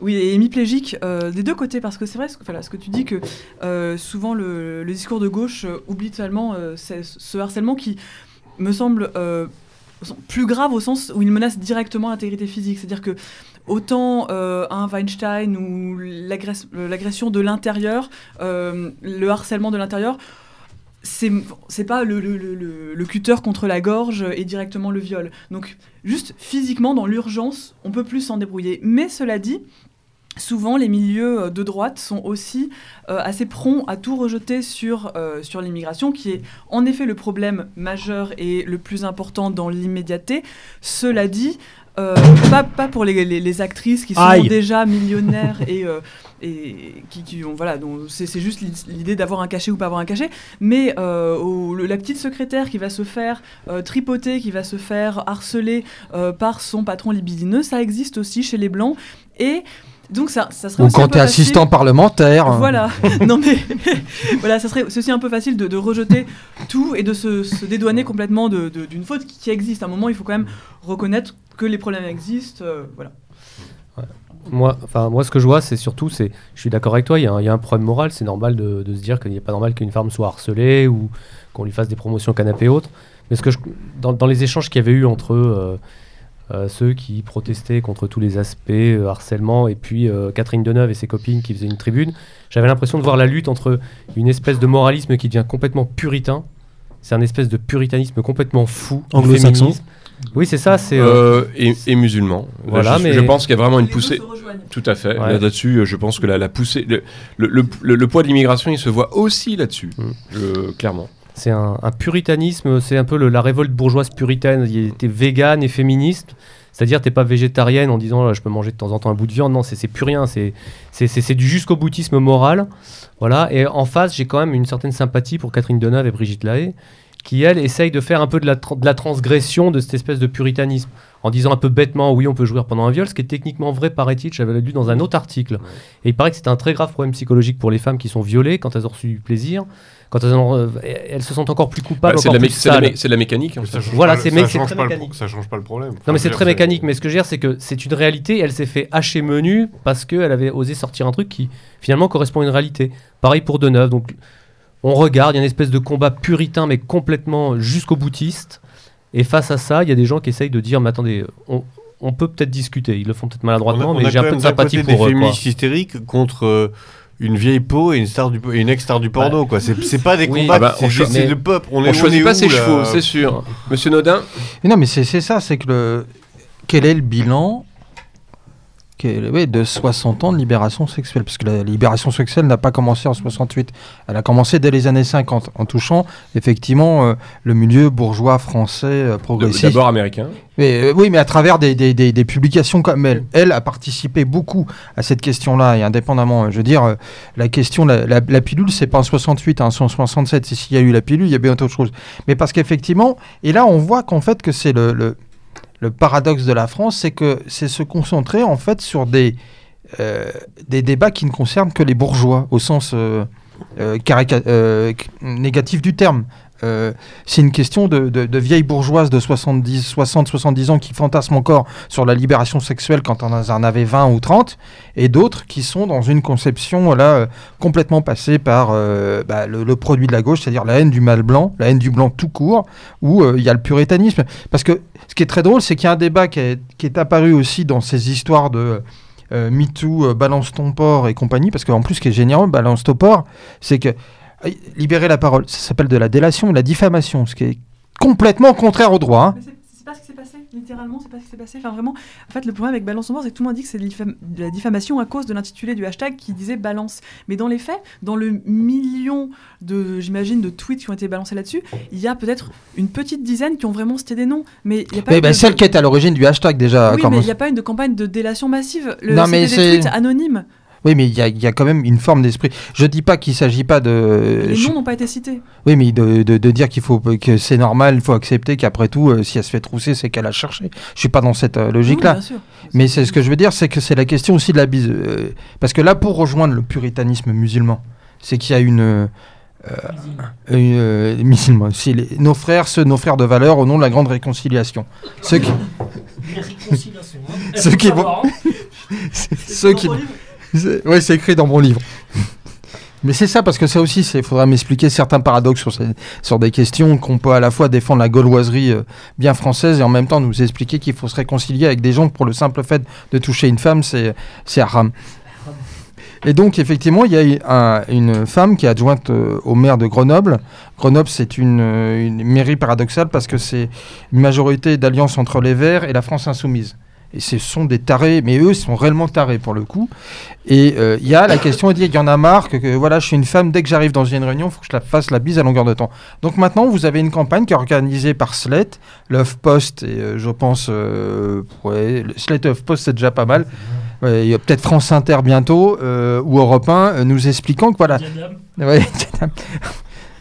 Oui, et hémiplégique euh, des deux côtés, parce que c'est vrai ce que, voilà, ce que tu dis que euh, souvent le, le discours de gauche oublie totalement euh, ce harcèlement qui me semble euh, plus grave au sens où il menace directement l'intégrité physique. C'est-à-dire que autant euh, un Weinstein ou euh, l'agression de l'intérieur, euh, le harcèlement de l'intérieur, c'est pas le, cutter contre la gorge et directement le viol. Donc juste physiquement dans l'urgence, on peut plus s'en débrouiller. Mais cela dit, souvent les milieux de droite sont aussi assez prompts à tout rejeter sur, sur l'immigration, qui est en effet le problème majeur et le plus important dans l'immédiateté. Cela dit, euh, pas, pas pour les, les- les actrices qui sont Aïe. déjà millionnaires et, euh, et qui, qui ont voilà donc c'est c'est juste l'i- l'idée d'avoir un cachet ou pas avoir un cachet mais euh, au- le- la petite secrétaire qui va se faire euh, tripoter qui va se faire harceler euh, par son patron libidineux ça existe aussi chez les blancs et donc ça, ça serait Ou quand tu es facile- assistant parlementaire. voilà, <laughs> non mais <laughs> voilà, ça serait ceci un peu facile de, de rejeter tout et de se, se dédouaner complètement d'une faute qui, qui existe. À un moment, il faut quand même reconnaître que les problèmes existent. euh, voilà. Moi, enfin, moi, ce que je vois, c'est surtout, c'est, je suis d'accord avec toi, il y, a un- il y a un problème moral. C'est normal de, de se dire qu'il n'est pas normal qu'une femme soit harcelée ou qu'on lui fasse des promotions canapé et autres. Mais ce que je, dans, dans les échanges qu'il y avait eu entre euh, euh, ceux qui protestaient contre tous les aspects euh, harcèlement et puis euh, Catherine Deneuve et ses copines qui faisaient une tribune, j'avais l'impression de voir la lutte entre une espèce de moralisme qui devient complètement puritain. C'est un espèce de puritanisme complètement fou. Anglo-saxon. Oui, c'est ça. C'est euh, Euh, et, et musulmans. Voilà, je, mais- je pense qu'il y a vraiment une poussée. Tout à fait. Ouais. Là-dessus, euh, je pense que la, la poussée, le, le, le- le- le poids de l'immigration, il se voit aussi là-dessus, Mm. Clairement. C'est un, un puritanisme, c'est un peu le- la révolte bourgeoise puritaine. Il était vegan et féministe. C'est-à-dire, t'es pas végétarienne en disant je peux manger de temps en temps un bout de viande. Non, c'est plus rien. C'est du jusqu'au boutisme moral. Voilà. Et en face, j'ai quand même une certaine sympathie pour Catherine Deneuve et Brigitte Lahaye, qui, elles, essayent de faire un peu de la, tra- de la transgression de cette espèce de puritanisme. En disant un peu bêtement, oui, on peut jouir pendant un viol, ce qui est techniquement vrai, paraît-il. J'avais lu dans un autre article. Et il paraît que c'est un très grave problème psychologique pour les femmes qui sont violées quand elles ont reçu du plaisir. Quand elles, ont, euh, elles se sentent encore plus coupables, Bah, c'est de, la de mécanique. en fait. Voilà, pas le- c'est- très mécanique. Ça change pas le problème. Non, mais c'est très mécanique. Mais ce que je veux dire, c'est que c'est une réalité. Elle s'est fait hacher menu parce qu'elle avait osé sortir un truc qui finalement correspond à une réalité. Pareil pour Deneuve. Donc on regarde, il y a une espèce de combat puritain, mais complètement jusqu'au boutiste. Et face à ça, il y a des gens qui essayent de dire Mais attendez, on, on peut peut-être discuter. Ils le font peut-être maladroitement, mais j'ai un peu de sympathie des pour eux. quoi. féministes hystériques contre euh, une vieille peau et une star du et une ex-star du porno quoi. C'est c'est pas des Oui. combats, Ah bah, c'est des- le peuple. On, On est choisit on est pas où, ses chevaux, c'est sûr. Monsieur Nodin Mais non, mais c'est c'est ça, c'est que le... Quel est le bilan oui, de 60 ans de libération sexuelle. Parce que la libération sexuelle n'a pas commencé en 68. Elle a commencé dès les années 50, en touchant effectivement euh, le milieu bourgeois français euh, progressiste. D'abord américain. Mais, euh, oui, mais à travers des, des- des- des publications comme elle. Elle a participé beaucoup à cette question-là, et indépendamment. Je veux dire, euh, la question, la, la- la pilule, c'est pas en 68, hein, c'est en 67. Et s'il y a eu la pilule, il y a bien autre chose. Mais parce qu'effectivement, et là, on voit qu'en fait, que c'est le, le, le paradoxe de la France, c'est que c'est se concentrer, en fait, sur des, euh, des débats qui ne concernent que les bourgeois, au sens euh, euh, négatif du terme. C'est une question de, de, vieilles bourgeoises de 70, 60, 70 ans qui fantasment encore sur la libération sexuelle quand on en avait 20 ou 30, et d'autres qui sont dans une conception là complètement passée par bah, le, le produit de la gauche, c'est-à-dire la haine du mal blanc, la haine du blanc tout court, où il y a le puritanisme. Parce que ce qui est très drôle, c'est qu'il y a un débat qui est, apparu aussi dans ces histoires de euh, MeToo, euh, Balance ton porc et compagnie, parce qu'en plus, ce qui est génial, Balance ton porc, c'est que euh, libérer la parole, ça s'appelle de la délation de la diffamation, ce qui est complètement contraire au droit. hein. C'est- pas ce qui s'est passé, littéralement, c'est pas ce qui s'est passé. Enfin, vraiment, en fait, le problème avec Balance ton bord, c'est que tout le monde dit que c'est de, la diffamation à cause de l'intitulé du hashtag qui disait balance. Mais dans les faits, dans le million de, j'imagine, de tweets qui ont été balancés là-dessus, il y a peut-être une petite dizaine qui ont vraiment cité des noms. Mais il y a pas Mais bah, de- celle qui est à l'origine du hashtag déjà. Oui, mais il n'y a pas eu de campagne de délation massive. Le, Non, mais des tweets anonymes. Oui, mais il y, a- il y a quand même une forme d'esprit. Je dis pas qu'il s'agit pas de. Les noms n'ont pas été cités. Oui, mais de, de- de dire qu'il faut que c'est normal, il faut accepter qu'après tout, euh, si elle se fait trousser, c'est qu'elle a cherché. Je suis pas dans cette euh, logique-là. bien sûr. Mais c'est ce que je veux dire, c'est que c'est la question aussi de la bise. euh, parce que là, pour rejoindre le puritanisme musulman, c'est qu'il y a une. euh, euh, musulman, nos frères, ceux, nos frères de valeur, au nom de la grande réconciliation. Ceux qui, <laughs> Ceux qui vont- <laughs> ceux qui, ouais, c'est écrit dans mon livre. Mais c'est ça, parce que ça aussi, il faudra m'expliquer certains paradoxes sur, des questions qu'on peut à la fois défendre la gauloiserie euh, bien française et en même temps nous expliquer qu'il faut se réconcilier avec des gens pour le simple fait de toucher une femme, c'est haram. Et donc, effectivement, il y a une femme qui est adjointe euh, au maire de Grenoble. Grenoble, c'est une mairie paradoxale parce que c'est une majorité d'alliance entre les Verts et la France insoumise. Et ce sont des tarés, mais eux, ils sont réellement tarés pour le coup. Et euh, il y a la question, il dit, il y en a marre que, que, voilà, je suis une femme, dès que j'arrive dans une réunion, il faut que je la fasse la bise à longueur de temps. Donc maintenant, vous avez une campagne qui est organisée par Slate, Love Post, et euh, je pense, euh, ouais, Slate Love Post, c'est déjà pas mal. Ouais, Il y a peut-être France Inter bientôt, euh, ou Europe 1, euh, nous expliquant que voilà. Ouais, <laughs>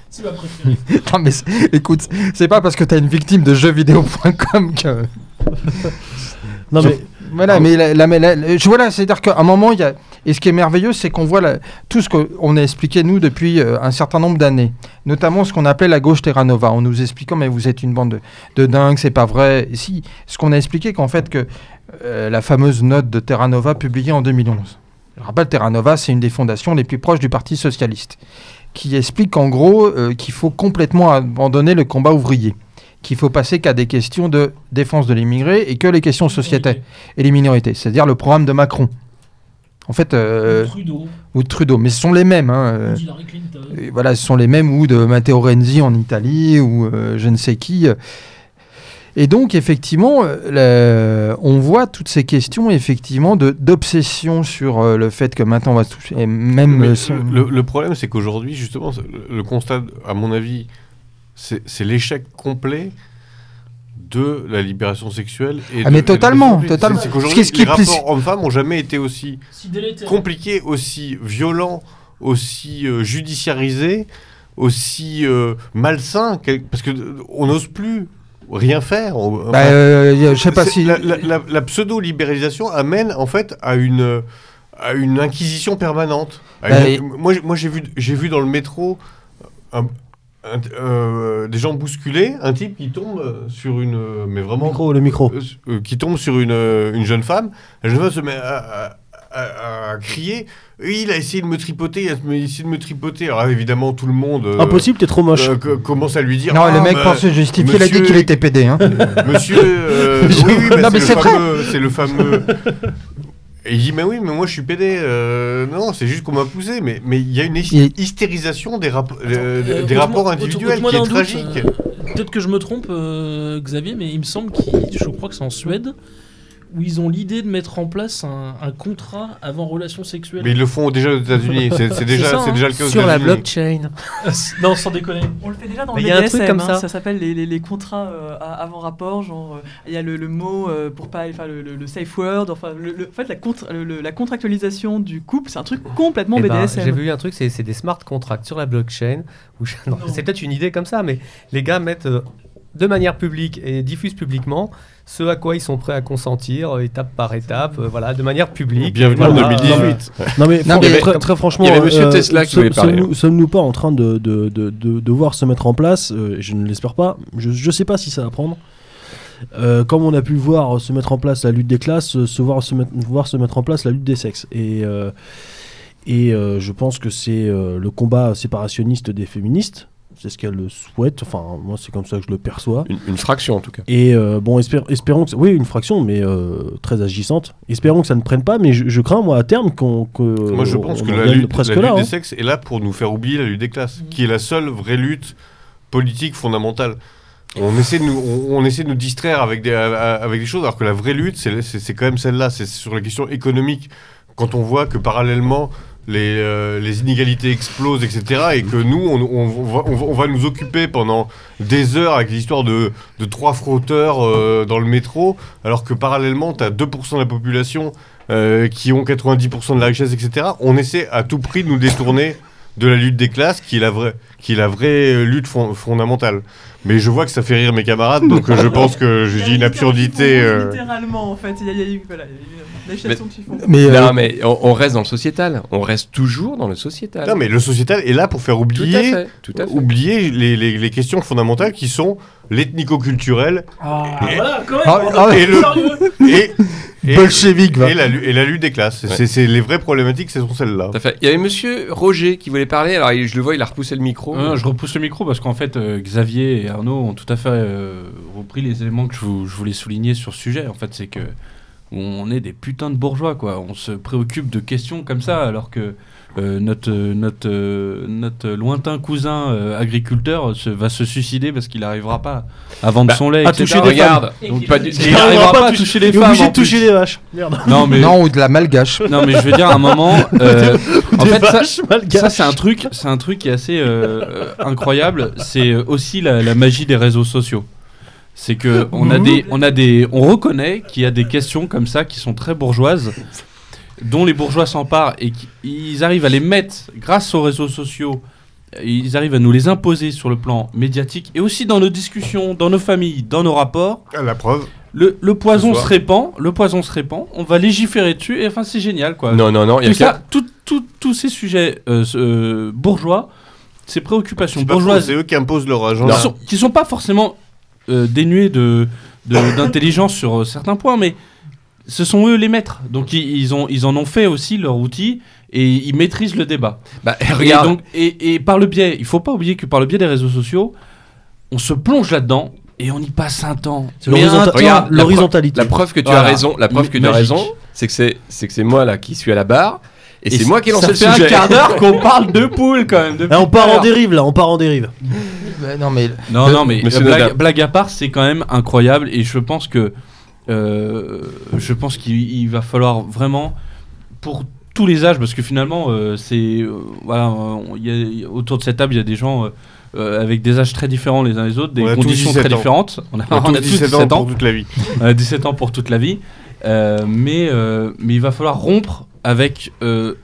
C'est ma préférée. <laughs> non, mais écoute, c'est pas parce que t'as une victime de jeuxvideo.com que. <laughs> Non, Je- mais Voilà, mais, la, la- mais la- je, voilà, c'est-à-dire qu'à un moment, il y a. Et ce qui est merveilleux, c'est qu'on voit la- tout ce qu'on a expliqué, nous, depuis euh, un certain nombre d'années. Notamment ce qu'on appelait la gauche Terra Nova, en nous expliquant, mais vous êtes une bande de, de dingues, c'est pas vrai. Et si, ce qu'on a expliqué, qu'en fait, que euh, la fameuse note de Terra Nova publiée en 2011. Je rappelle, Terra Nova, c'est une des fondations les plus proches du Parti Socialiste, qui explique en gros euh, qu'il faut complètement abandonner le combat ouvrier, qu'il faut passer qu'à des questions de défense de l'immigré et que les questions sociétaires et les minorités, c'est-à-dire le programme de Macron. En fait, euh, Trudeau, ou de Trudeau, mais ce sont les mêmes. hein, euh, Hillary Clinton. et voilà, ce sont les mêmes ou de Matteo Renzi en Italie ou euh, je ne sais qui. Et donc, effectivement, euh, le- on voit toutes ces questions, effectivement, de- d'obsession sur euh, le fait que maintenant on va se toucher. Et même. Euh, le, le problème, c'est qu'aujourd'hui, justement, le constat, à mon avis, c'est l'échec complet de la libération sexuelle. Et Ah, de- mais et de totalement, totalement. C'est Ce qu'aujourd'hui, qui est- ce qui les rapports hommes-femmes n'ont jamais été aussi Si compliqués, aussi violents, aussi euh, judiciarisés, aussi euh, malsains, quel- parce que euh, on n'ose plus rien faire. On- Bah, enfin, euh, je sais pas si. La, la- la- la pseudo-libéralisation amène en fait à une, à une inquisition permanente. Bah, une- moi, j'ai- moi j'ai vu, j'ai vu dans le métro un- un- euh, des gens bousculer, un type qui tombe sur une. Mais vraiment. micro, le micro. euh, euh, qui tombe sur une, une jeune femme. La jeune femme se met à, à- à- à crier. Il a essayé de me tripoter, il a essayé de me tripoter. Alors évidemment, tout le monde. euh, Impossible, t'es trop moche. euh, co- commence à lui dire. Non, Ah, le mec bah, pense se justifier, il a dit monsieur- qu'il était PD. Hein. <laughs> Monsieur, euh, <laughs> oui, oui, bah, Non, mais c'est c'est le vrai. fameux, c'est le fameux. <laughs> Et il dit, mais oui, mais moi je suis PD. euh, non, c'est juste qu'on m'a poussé. Mais mais il y a une hystérisation des, rap- euh, Euh, des ôte-moi- rapports individuels qui est tragique. euh, Peut-être que je me trompe, euh, Xavier, mais il me semble qu'il, je crois que c'est en Suède, où ils ont l'idée de mettre en place un, un contrat avant relation sexuelle. Mais ils le font déjà aux États-Unis. C'est <laughs> c'est déjà, ça, c'est hein. déjà le cas aux Sur la blockchain. <laughs> non, sans déconner. On le fait déjà dans Mais le il y a un BDSM, truc comme hein, ça. ça s'appelle les, les- les contrats euh, avant rapport, genre euh, il y a le, le mot euh, pour pas, enfin le, le- le safe word, enfin le, le- en fait la, contra- le- le- la contractualisation du couple, c'est un truc complètement Eh ben, BDSM. J'ai vu un truc, c'est c'est des smart contracts sur la blockchain. où je- <laughs> non, Non. C'est peut-être une idée comme ça, mais les gars mettent euh, de manière publique et diffusent publiquement ce à quoi ils sont prêts à consentir, euh, étape par étape, euh, voilà, de manière publique. Bienvenue en Voilà. 2018. Non mais, Non, mais- très, très franchement, il y avait Monsieur Tesla qui parler. sommes-nous- pas en train de, de, de, de, de voir se mettre en place euh, Je ne l'espère pas. Je ne sais pas si ça va prendre. Euh, comme on a pu voir se mettre en place la lutte des classes, euh, se voir se mettre, voir se mettre en place la lutte des sexes. Et, euh, et euh, je pense que c'est euh, le combat séparationniste des féministes. C'est ce qu'elles souhaitent. Enfin, moi, c'est comme ça que je le perçois. Une, une fraction en tout cas. Et euh, bon, espère- espérons que. Oui, une fraction, mais euh, très agissante. Espérons que ça ne prenne pas, mais je, je crains, moi, à terme, qu'on. que Moi, je pense que la lutte, presque la lutte là. des hein. sexes est là pour nous faire oublier la lutte des classes, qui est la seule vraie lutte politique fondamentale. On essaie de nous, on, on essaie de nous distraire avec des, avec des choses, alors que la vraie lutte, c'est c'est- c'est quand même celle-là, c'est sur la question économique. Quand on voit que parallèlement, les, euh, les inégalités explosent, etc., et que nous, on, va nous occuper pendant des heures avec l'histoire de, de trois frotteurs euh, dans le métro, alors que parallèlement, tu as 2% de la population euh, qui ont 90% de la richesse, etc. On essaie à tout prix de nous détourner de la lutte des classes, qui est la vraie, qui est la vraie euh, lutte fon- fondamentale. Mais je vois que ça fait rire mes camarades, donc euh, je <laughs> pense que je dis une absurdité. euh, Littéralement, en fait, il y a, il y a eu voilà, il y a. Mais, euh, Non, mais on, on reste dans le sociétal. On reste toujours dans le sociétal. Non, mais le sociétal est là pour faire tout à oublier, fait. Tout à fait. oublier les, les- les questions fondamentales qui sont l'ethnico-culturel Ah, Et- voilà, quand même. Ah, ah, et le- et, et, bolchevique, va. et la, lu- et la lutte des classes. C'est- Ouais. C'est c'est les vraies problématiques, ce sont celles-là. Il y avait monsieur Roger qui voulait parler. Alors, il- je le vois, il a repoussé le micro. Non, je repousse le micro parce qu'en fait, euh, Xavier et Arnaud ont tout à fait euh, repris les éléments que je voulais souligner sur ce sujet. En fait, c'est que on est des putains de bourgeois, quoi. On se préoccupe de questions comme ça, alors que euh, notre, euh, notre, euh, notre lointain cousin euh, agriculteur se, va se suicider parce qu'il n'arrivera pas à vendre Bah, son lait. à etc. toucher des Regarde. femmes. Donc, pas du- Et Il n'arrivera pas à toucher- les Il est femmes. obligé de toucher des vaches. Merde. Non, mais Non, ou de la malgache. non, mais je veux dire, à un moment, <laughs> euh, en fait, ça, vaches malgaches. ça c'est un truc, c'est un truc qui est assez incroyable. C'est aussi la, la magie des réseaux sociaux. C'est que on a des, on a des, on reconnaît qu'il y a des questions comme ça qui sont très bourgeoises, dont les bourgeois s'emparent et qui- ils arrivent à les mettre grâce aux réseaux sociaux. Ils arrivent à nous les imposer sur le plan médiatique et aussi dans nos discussions, dans nos familles, dans nos rapports. La preuve. Le, le poison se répand, le poison se répand. On va légiférer dessus et enfin c'est génial quoi Non, non, non. Il y a ça, tout- tout- tous ces sujets euh, euh, bourgeois, ces préoccupations bourgeoises, C'est eux qui imposent leur qui agenda. sont, qui sont pas forcément euh, dénués de de- <coughs> d'intelligence sur certains points, mais ce sont eux les maîtres. Donc ils, ils ont, ils en ont fait aussi leur outil et ils maîtrisent le débat. Bah, Et, regarde. donc, et, et par le biais, il faut pas oublier que par le biais des réseaux sociaux, on se plonge là-dedans et on y passe un temps. La l'horizontalité. La preuve que tu Voilà. as raison, la preuve que tu as raison, c'est que c'est c'est que c'est moi là qui suis à la barre et, c'est moi qui ai lancé ça le fait un sujet. quart d'heure <laughs> qu'on parle de poules quand même. Ah, on part en dérive là, on part en dérive. Bah, non, mais Non, non, mais blague, à part, c'est quand même incroyable et je pense que euh, je pense qu'il il va falloir vraiment pour tous les âges parce que finalement euh, c'est euh, voilà euh, il y a- il y a- autour de cette table il y a des gens euh, euh, avec des âges très différents les uns les autres, des conditions 17 très ans. différentes. On a, On a on a tous tous 17 17 ans ans, pour toute la vie. <laughs> on a 17 ans pour toute la vie, Euh, mais euh, mais il va falloir rompre avec euh,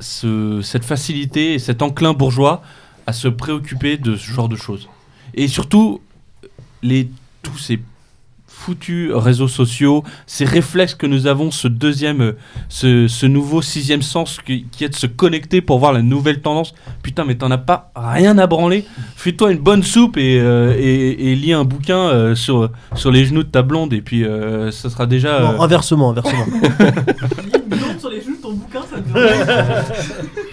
ce, cette facilité et cet enclin bourgeois à se préoccuper de ce genre de choses. Et surtout, les, tous ces foutus réseaux sociaux, ces réflexes que nous avons, ce deuxième, euh, ce, ce nouveau sixième sens qui, qui est de se connecter pour voir la nouvelle tendance. Putain, mais t'en as pas rien à branler. Fais-toi une bonne soupe et, euh, et, et lis un bouquin euh, sur, sur les genoux de ta blonde et puis euh, ça sera déjà... Non, inversement, inversement. <laughs> <laughs> Une sur les genoux de ton bouquin, ça te <laughs>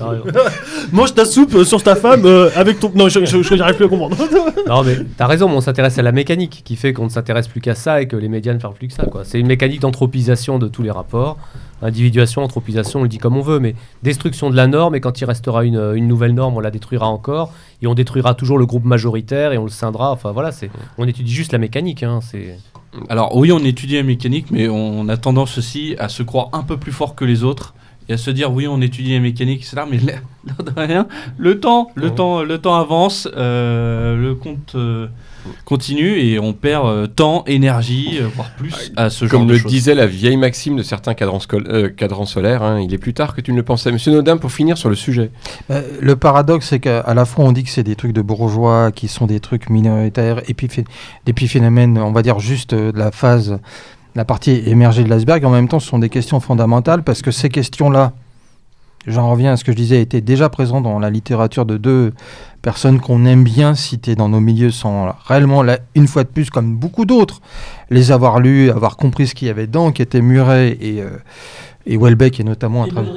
<laughs> Mange ta soupe euh, sur ta femme euh, avec ton. Non, je j'arrive plus à comprendre. <laughs> Non mais t'as raison, mais on s'intéresse à la mécanique qui fait qu'on ne s'intéresse plus qu'à ça et que les médias ne font plus que ça. quoi. C'est une mécanique d'anthropisation de tous les rapports. Individuation, anthropisation, on le dit comme on veut, mais destruction de la norme et quand il restera une, une nouvelle norme, on la détruira encore et on détruira toujours le groupe majoritaire et on le scindra. Enfin voilà, c'est on étudie juste la mécanique. Hein, c'est Alors oui, on étudie la mécanique, mais on a tendance aussi à se croire un peu plus fort que les autres et à se dire oui, on étudie la mécanique, etc. Mais l'air <laughs> l'air de rien, le temps, le Ouais. temps, le temps avance, euh, le compte euh, continue et on perd euh, temps, énergie, euh, voire plus à ce genre Comme de le disait la vieille maxime de certains cadrans, scol- euh, cadrans solaires, hein, il est plus tard que tu ne le pensais. Monsieur Nodin, pour finir sur le sujet. Euh, le paradoxe, c'est qu'à à la fois on dit que c'est des trucs de bourgeois, qui sont des trucs minoritaires, et puis phé- des phénomènes, on va dire juste euh, de la phase, la partie émergée de l'iceberg. En même temps, ce sont des questions fondamentales parce que ces questions-là, j'en reviens à ce que je disais, étaient déjà présentes dans la littérature de deux personnes qu'on aime bien citer dans nos milieux sans réellement, là, une fois de plus, comme beaucoup d'autres, les avoir lus, avoir compris ce qu'il y avait dedans, qui était Murray et, euh, et Welbeck, et notamment à Et travers.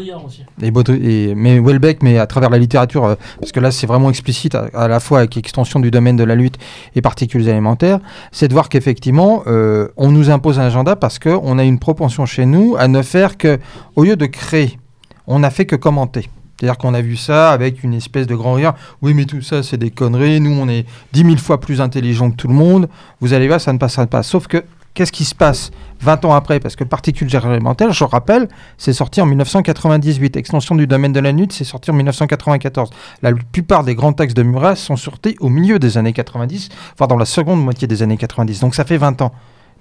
Et- mais Welbeck, mais à travers la littérature, euh, parce que là c'est vraiment explicite à, à la fois avec extension du domaine de la lutte et particules élémentaires, c'est de voir qu'effectivement euh, on nous impose un agenda parce qu'on a une propension chez nous à ne faire que, au lieu de créer, on n'a fait que commenter. C'est-à-dire qu'on a vu ça avec une espèce de grand rire. Oui, mais tout ça, c'est des conneries. Nous, on est dix mille fois plus intelligents que tout le monde. Vous allez voir, ça ne passera pas. Sauf que, qu'est-ce qui se passe 20 ans après? Parce que particules élémentaires, je rappelle, c'est sorti en 1998. Extension du domaine de la lutte, c'est sorti en 1994. La plupart des grands textes de Murat sont sortis au milieu des années 90, voire dans la seconde moitié des années 90. Donc ça fait 20 ans.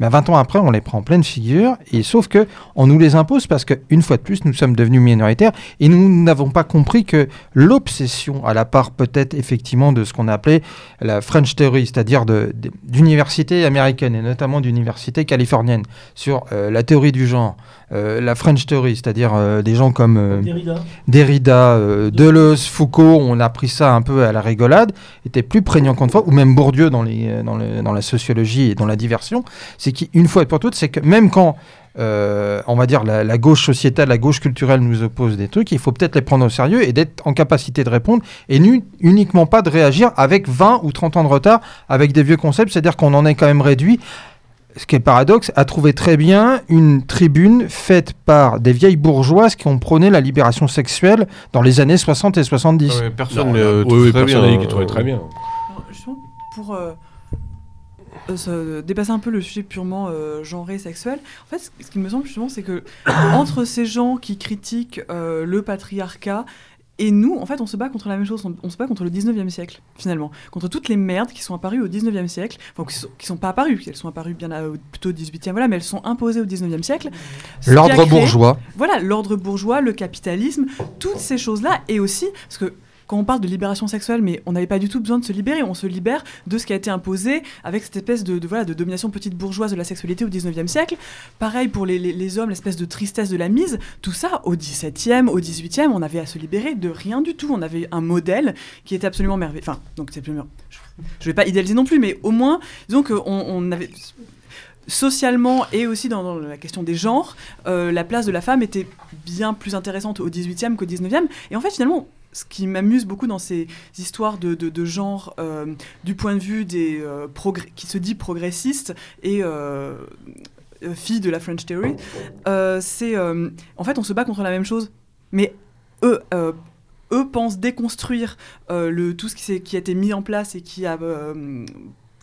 Mais 20 ans après, on les prend en pleine figure, et sauf que on nous les impose parce que une fois de plus, nous sommes devenus minoritaires et nous n'avons pas compris que l'obsession, à la part peut-être effectivement de ce qu'on a appelé la French Theory, c'est-à-dire d'universités américaines et notamment d'universités californiennes sur euh, la théorie du genre, la French Theory, c'est-à-dire euh, des gens comme euh, Derrida. Derrida, euh, Deleuze, Foucault, on a pris ça un peu à la rigolade, était plus prégnant qu'une fois, ou même Bourdieu dans, les, euh, dans, le- dans la sociologie et dans la diversion, c'est qu'une fois et pour toutes, c'est que même quand, euh, on va dire, la, la gauche sociétale, la gauche culturelle nous oppose des trucs, il faut peut-être les prendre au sérieux et d'être en capacité de répondre, et nu- uniquement pas de réagir avec 20 ou 30 ans de retard, avec des vieux concepts, c'est-à-dire qu'on en est quand même réduit ce qui est paradoxe, a trouvé très bien une tribune faite par des vieilles bourgeoises qui ont prôné la libération sexuelle dans les années 60 et 70. Ouais, personne trouve oui, personne bien. n'a dit qu'il trouvait très bien. Alors, justement, pour euh, euh, se- dépasser un peu le sujet purement euh, genré, sexuel, en fait, ce ce qui me semble justement, c'est que entre ces gens qui critiquent euh, le patriarcat et nous, en fait, on se bat contre la même chose. On, on se bat contre le 19e siècle, finalement. Contre toutes les merdes qui sont apparues au 19e siècle. Enfin, qui sont, qui sont pas apparues, elles sont apparues bien à- au- plutôt au 18e, voilà, mais elles sont imposées au 19e siècle. L'ordre bourgeois. voilà, l'ordre bourgeois, le capitalisme, toutes ces choses-là, et aussi, parce que quand on parle de libération sexuelle, mais on n'avait pas du tout besoin de se libérer, on se libère de ce qui a été imposé avec cette espèce de, voilà, de domination petite bourgeoise de la sexualité au 19e siècle. Pareil pour les, hommes, l'espèce de tristesse de la mise, tout ça au 17e, au 18e, on avait à se libérer de rien du tout. On avait un modèle qui était absolument merveilleux. Enfin, donc c'est absolument... Je, vais pas idéaliser non plus, mais au moins, disons qu'on on avait socialement et aussi dans, dans la question des genres, euh, la place de la femme était bien plus intéressante au 18e qu'au 19e. Et en fait, finalement, ce qui m'amuse beaucoup dans ces histoires de, de, de genre, euh, du point de vue des euh, qui se dit progressistes et euh, filles de la French Theory, euh, c'est en fait on se bat contre la même chose, mais eux. eux pensent déconstruire le, tout ce qui, qui a été mis en place et qui a,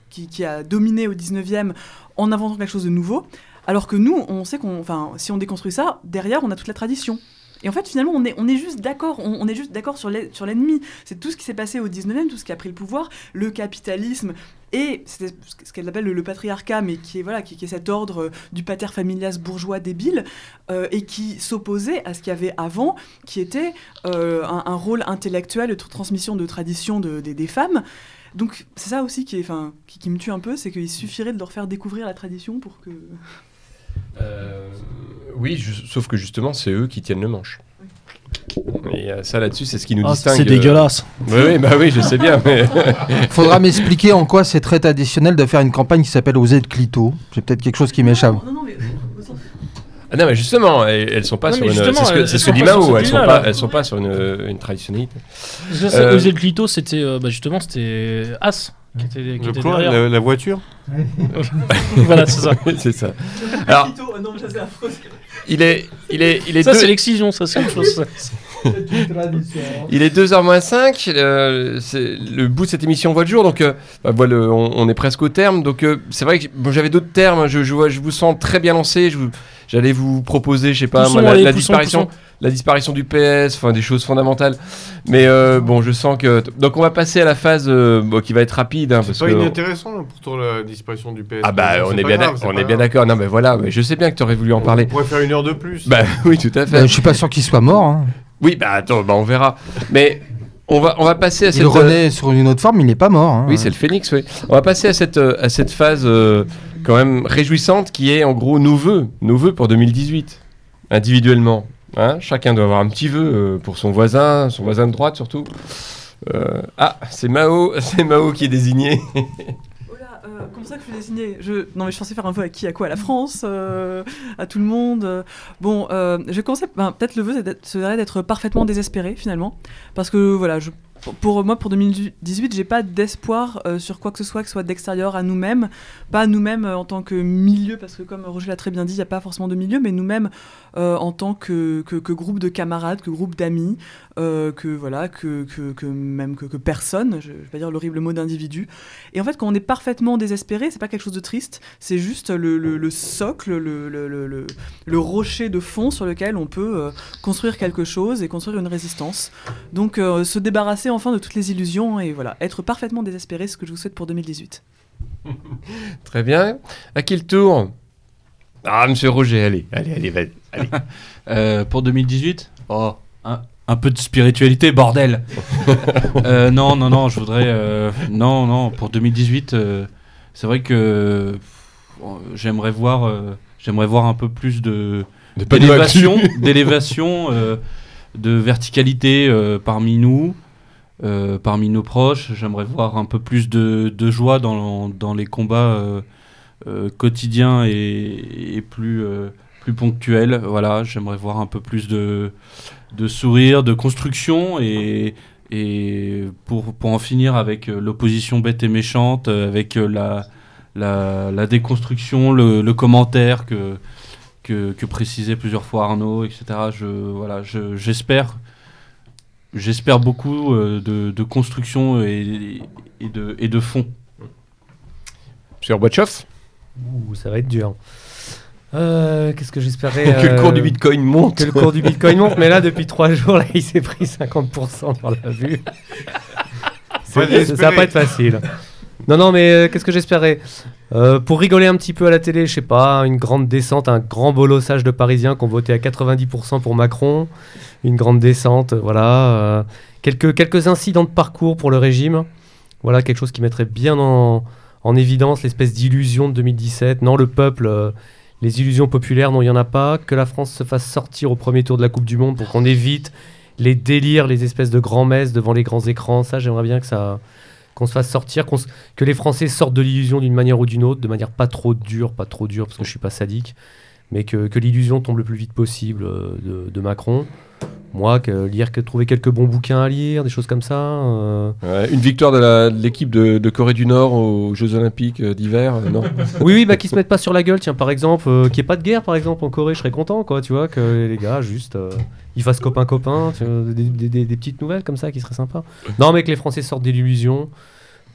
qui, qui a dominé au 19e en inventant quelque chose de nouveau. Alors que nous, on sait qu'on, enfin, si on déconstruit ça, derrière, on a toute la tradition. Et en fait, finalement, on est, on est juste d'accord. On, est juste d'accord sur l'e- sur l'ennemi. C'est tout ce qui s'est passé au 19e, tout ce qui a pris le pouvoir, le capitalisme et ce qu'elle appelle le, patriarcat, mais qui est voilà, qui, est cet ordre euh, du pater familias bourgeois débile euh, et qui s'opposait à ce qu'il y avait avant, qui était euh, un, rôle intellectuel de tr- transmission de tradition de- des- femmes. Donc c'est ça aussi qui, est, qui, qui me tue un peu, c'est qu'il suffirait de leur faire découvrir la tradition pour que... Euh, oui, ju- sauf que justement, c'est eux qui tiennent le manche. Et euh, ça là-dessus, c'est ce qui nous Ah, distingue. c'est euh, dégueulasse. Oui, oui, bah oui, je sais bien. Mais... <laughs> Faudra m'expliquer en quoi c'est très traditionnel de faire une campagne qui s'appelle Oser de Clito. J'ai peut-être quelque chose qui m'échappe. Non, non, mais... Ah non, mais justement, elles, sont pas Non, sur une. C'est ce que, elles- ce elles sont pas, elles sont pas sur une, une traditionnalité. Euh, Oser le Clito, c'était euh, bah, justement c'était As qui était, qui Je était crois, derrière. la, la voiture <laughs> voilà, c'est ça. <laughs> c'est ça. Alors, affreux. il est, il est, il est Ça, deux- c'est l'excision, ça, c'est autre chose. Il est 2h moins 5, euh, c'est- le bout de cette émission voit le jour, donc euh, bah, voilà, on, on est presque au terme. Donc euh, c'est vrai que bon, j'avais d'autres termes, je, je, vois- je vous sens très bien lancé, je j'allais vous proposer, je sais pas, Poussons, moi, la, allez, la poussons, disparition, poussons. La disparition du PS, enfin des choses fondamentales. Mais euh, bon, je sens que... Donc on va passer à la phase euh, bon, qui va être rapide. hein, C'est pas que... inintéressant là, pour toi la disparition du PS. Ah bah on est bien, grave, on est bien d'accord. Non mais voilà, mais je sais bien que tu aurais voulu en On parler. pourrait faire une heure de plus. Bah <laughs> oui, tout à fait. Euh, je suis pas sûr qu'il soit mort. hein. Oui, bah attends, bah, on verra. Mais on va, on va passer à cette... Il euh, renaît sur une autre forme, il n'est pas mort. hein. Oui, c'est le phénix, oui. On va passer à cette, euh, à cette phase euh, quand même réjouissante qui est en gros nos vœux, nos vœux pour 2018, individuellement. Hein Chacun doit avoir un petit vœu euh, pour son voisin, son voisin de droite surtout. Euh, ah, c'est Mao, <laughs> c'est Mao qui est désigné. Oh euh, comment ça que je suis désigné? Je... Non mais je pensais faire un vœu à qui? À quoi? À la France? À tout le monde? Bon, je commencer... ben, Peut-être le vœu serait d'être parfaitement désespéré finalement. Parce que voilà, je... pour- moi, pour 2018, j'ai pas d'espoir euh, sur quoi que ce soit, que ce soit d'extérieur à nous-mêmes. Pas nous-mêmes euh, en tant que milieu, parce que comme Roger l'a très bien dit, il n'y a pas forcément de milieu, mais nous-mêmes euh, en tant que groupe de camarades, que groupe d'amis, euh, que voilà, que, que, que même que, que personne, je, je vais pas dire l'horrible mot d'individu. Et en fait, quand on est parfaitement désespéré, c'est pas quelque chose de triste, c'est juste le, le- le socle, le, le, le- le- le rocher de fond sur lequel on peut euh, construire quelque chose et construire une résistance. Donc euh, se débarrasser enfin de toutes les illusions et voilà, être parfaitement désespéré, c'est ce que je vous souhaite pour 2018. <laughs> Très bien. À qui le tour? Ah, monsieur Roger, allez, allez, allez, allez. <laughs> Euh, pour 2018 Oh, un, un peu de spiritualité, bordel Euh, Non, non, non, je voudrais... euh, non, non, pour 2018, euh, c'est vrai que j'aimerais voir, j'aimerais voir un peu plus de d'élévation, <laughs> d'élévation, de verticalité parmi nous, parmi nos proches. J'aimerais voir un peu plus de, de joie dans, dans les combats quotidiens et, et plus, plus ponctuels. Voilà, j'aimerais voir un peu plus de, de sourire, de construction et, et pour, pour en finir avec euh, l'opposition bête et méchante, euh, avec euh, la, la, la déconstruction, le, le commentaire que, que, que précisait plusieurs fois Arnaud, etc. Je, voilà, je- j'espère, j'espère beaucoup de, de construction et, et, de, et de fond. Gorbatchev Ouh, ça va être dur. Euh, Qu'est-ce que j'espérais <laughs> Que le cours euh, du Bitcoin monte. Que le cours du Bitcoin monte, mais là, depuis trois jours, là, il s'est pris 50% dans la vue. <laughs> Ça va pas être facile. Non, non, mais euh, qu'est-ce que j'espérais Euh, Pour rigoler un petit peu à la télé, je sais pas, une grande descente, un grand bolossage de Parisiens qui ont voté à 90% pour Macron, une grande descente, voilà. euh, quelques, quelques incidents de parcours pour le régime, voilà, quelque chose qui mettrait bien en, en évidence l'espèce d'illusion de 2017. Non, le peuple, euh, les illusions populaires, non, il n'y en a pas. Que la France se fasse sortir au premier tour de la Coupe du Monde pour qu'on évite les délires, les espèces de grands-messes devant les grands écrans. Ça, j'aimerais bien que ça qu'on se fasse sortir, que les Français sortent de l'illusion d'une manière ou d'une autre, de manière pas trop dure, pas trop dure, parce que je suis pas sadique, mais que, que l'illusion tombe le plus vite possible euh, de, de Macron. Moi, que lire, que trouver quelques bons bouquins à lire, des choses comme ça. euh. Ouais, une victoire de l'équipe de, de Corée du Nord aux Jeux Olympiques euh, d'hiver, euh, non <laughs> Oui, oui, bah qu'ils se mettent pas sur la gueule, tiens, par exemple, euh, qu'il n'y ait pas de guerre, par exemple, en Corée, je serais content, quoi, tu vois, que les gars, juste, ils fassent copain-copain, des, des- des- des petites nouvelles comme ça qui seraient sympas. Non, mais que les Français sortent de l'illusion,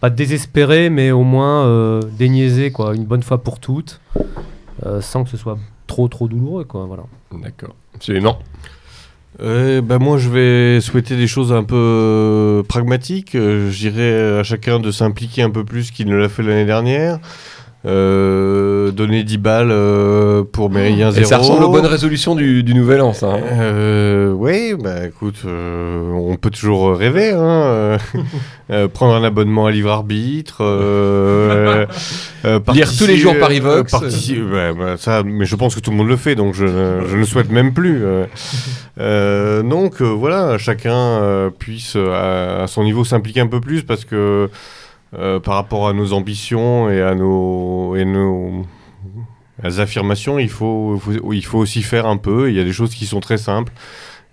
pas désespérés, mais au moins déniaisés, quoi, une bonne fois pour toutes, euh, sans que ce soit trop, trop douloureux, quoi, voilà. D'accord. Absolument. Euh, bah, moi, je vais souhaiter des choses un peu euh, pragmatiques. Euh, je dirais à chacun de s'impliquer un peu plus qu'il ne l'a fait l'année dernière. Euh, donner 10 balles euh, pour Méridien Et Zéro. ça ressemble aux bonnes résolutions du, du Nouvel An, ça. hein. Euh, oui, bah écoute, euh, on peut toujours rêver. Hein, <laughs> prendre un abonnement à Livre Arbitre. <laughs> Lire tous les jours Parivox. ouais, bah, ça, mais je pense que tout le monde le fait, donc je, ne- je ne souhaite même plus. <laughs> donc voilà, chacun puisse à, à son niveau s'impliquer un peu plus parce que euh, par rapport à nos ambitions et à nos, et nos affirmations, il faut, il faut aussi faire un peu. Il y a des choses qui sont très simples.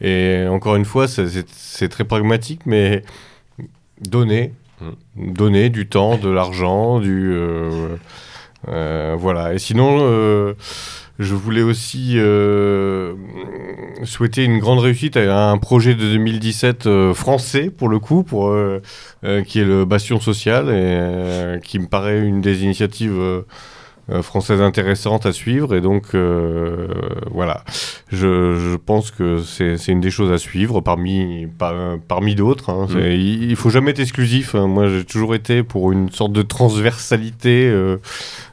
Et encore une fois, c'est- très pragmatique, mais donner, donner du temps, de l'argent, du, euh, Euh, voilà. Et sinon, je voulais aussi euh, souhaiter une grande réussite à un projet de 2017 euh, français, pour le coup, pour, euh, euh, qui est le Bastion Social, et euh, qui me paraît une des initiatives euh, françaises intéressantes à suivre. Et donc, euh, voilà. Je, je pense que c'est une des choses à suivre parmi, par- parmi d'autres. hein. C'est- Il, il faut jamais être exclusif. hein. Moi, j'ai toujours été pour une sorte de transversalité, euh,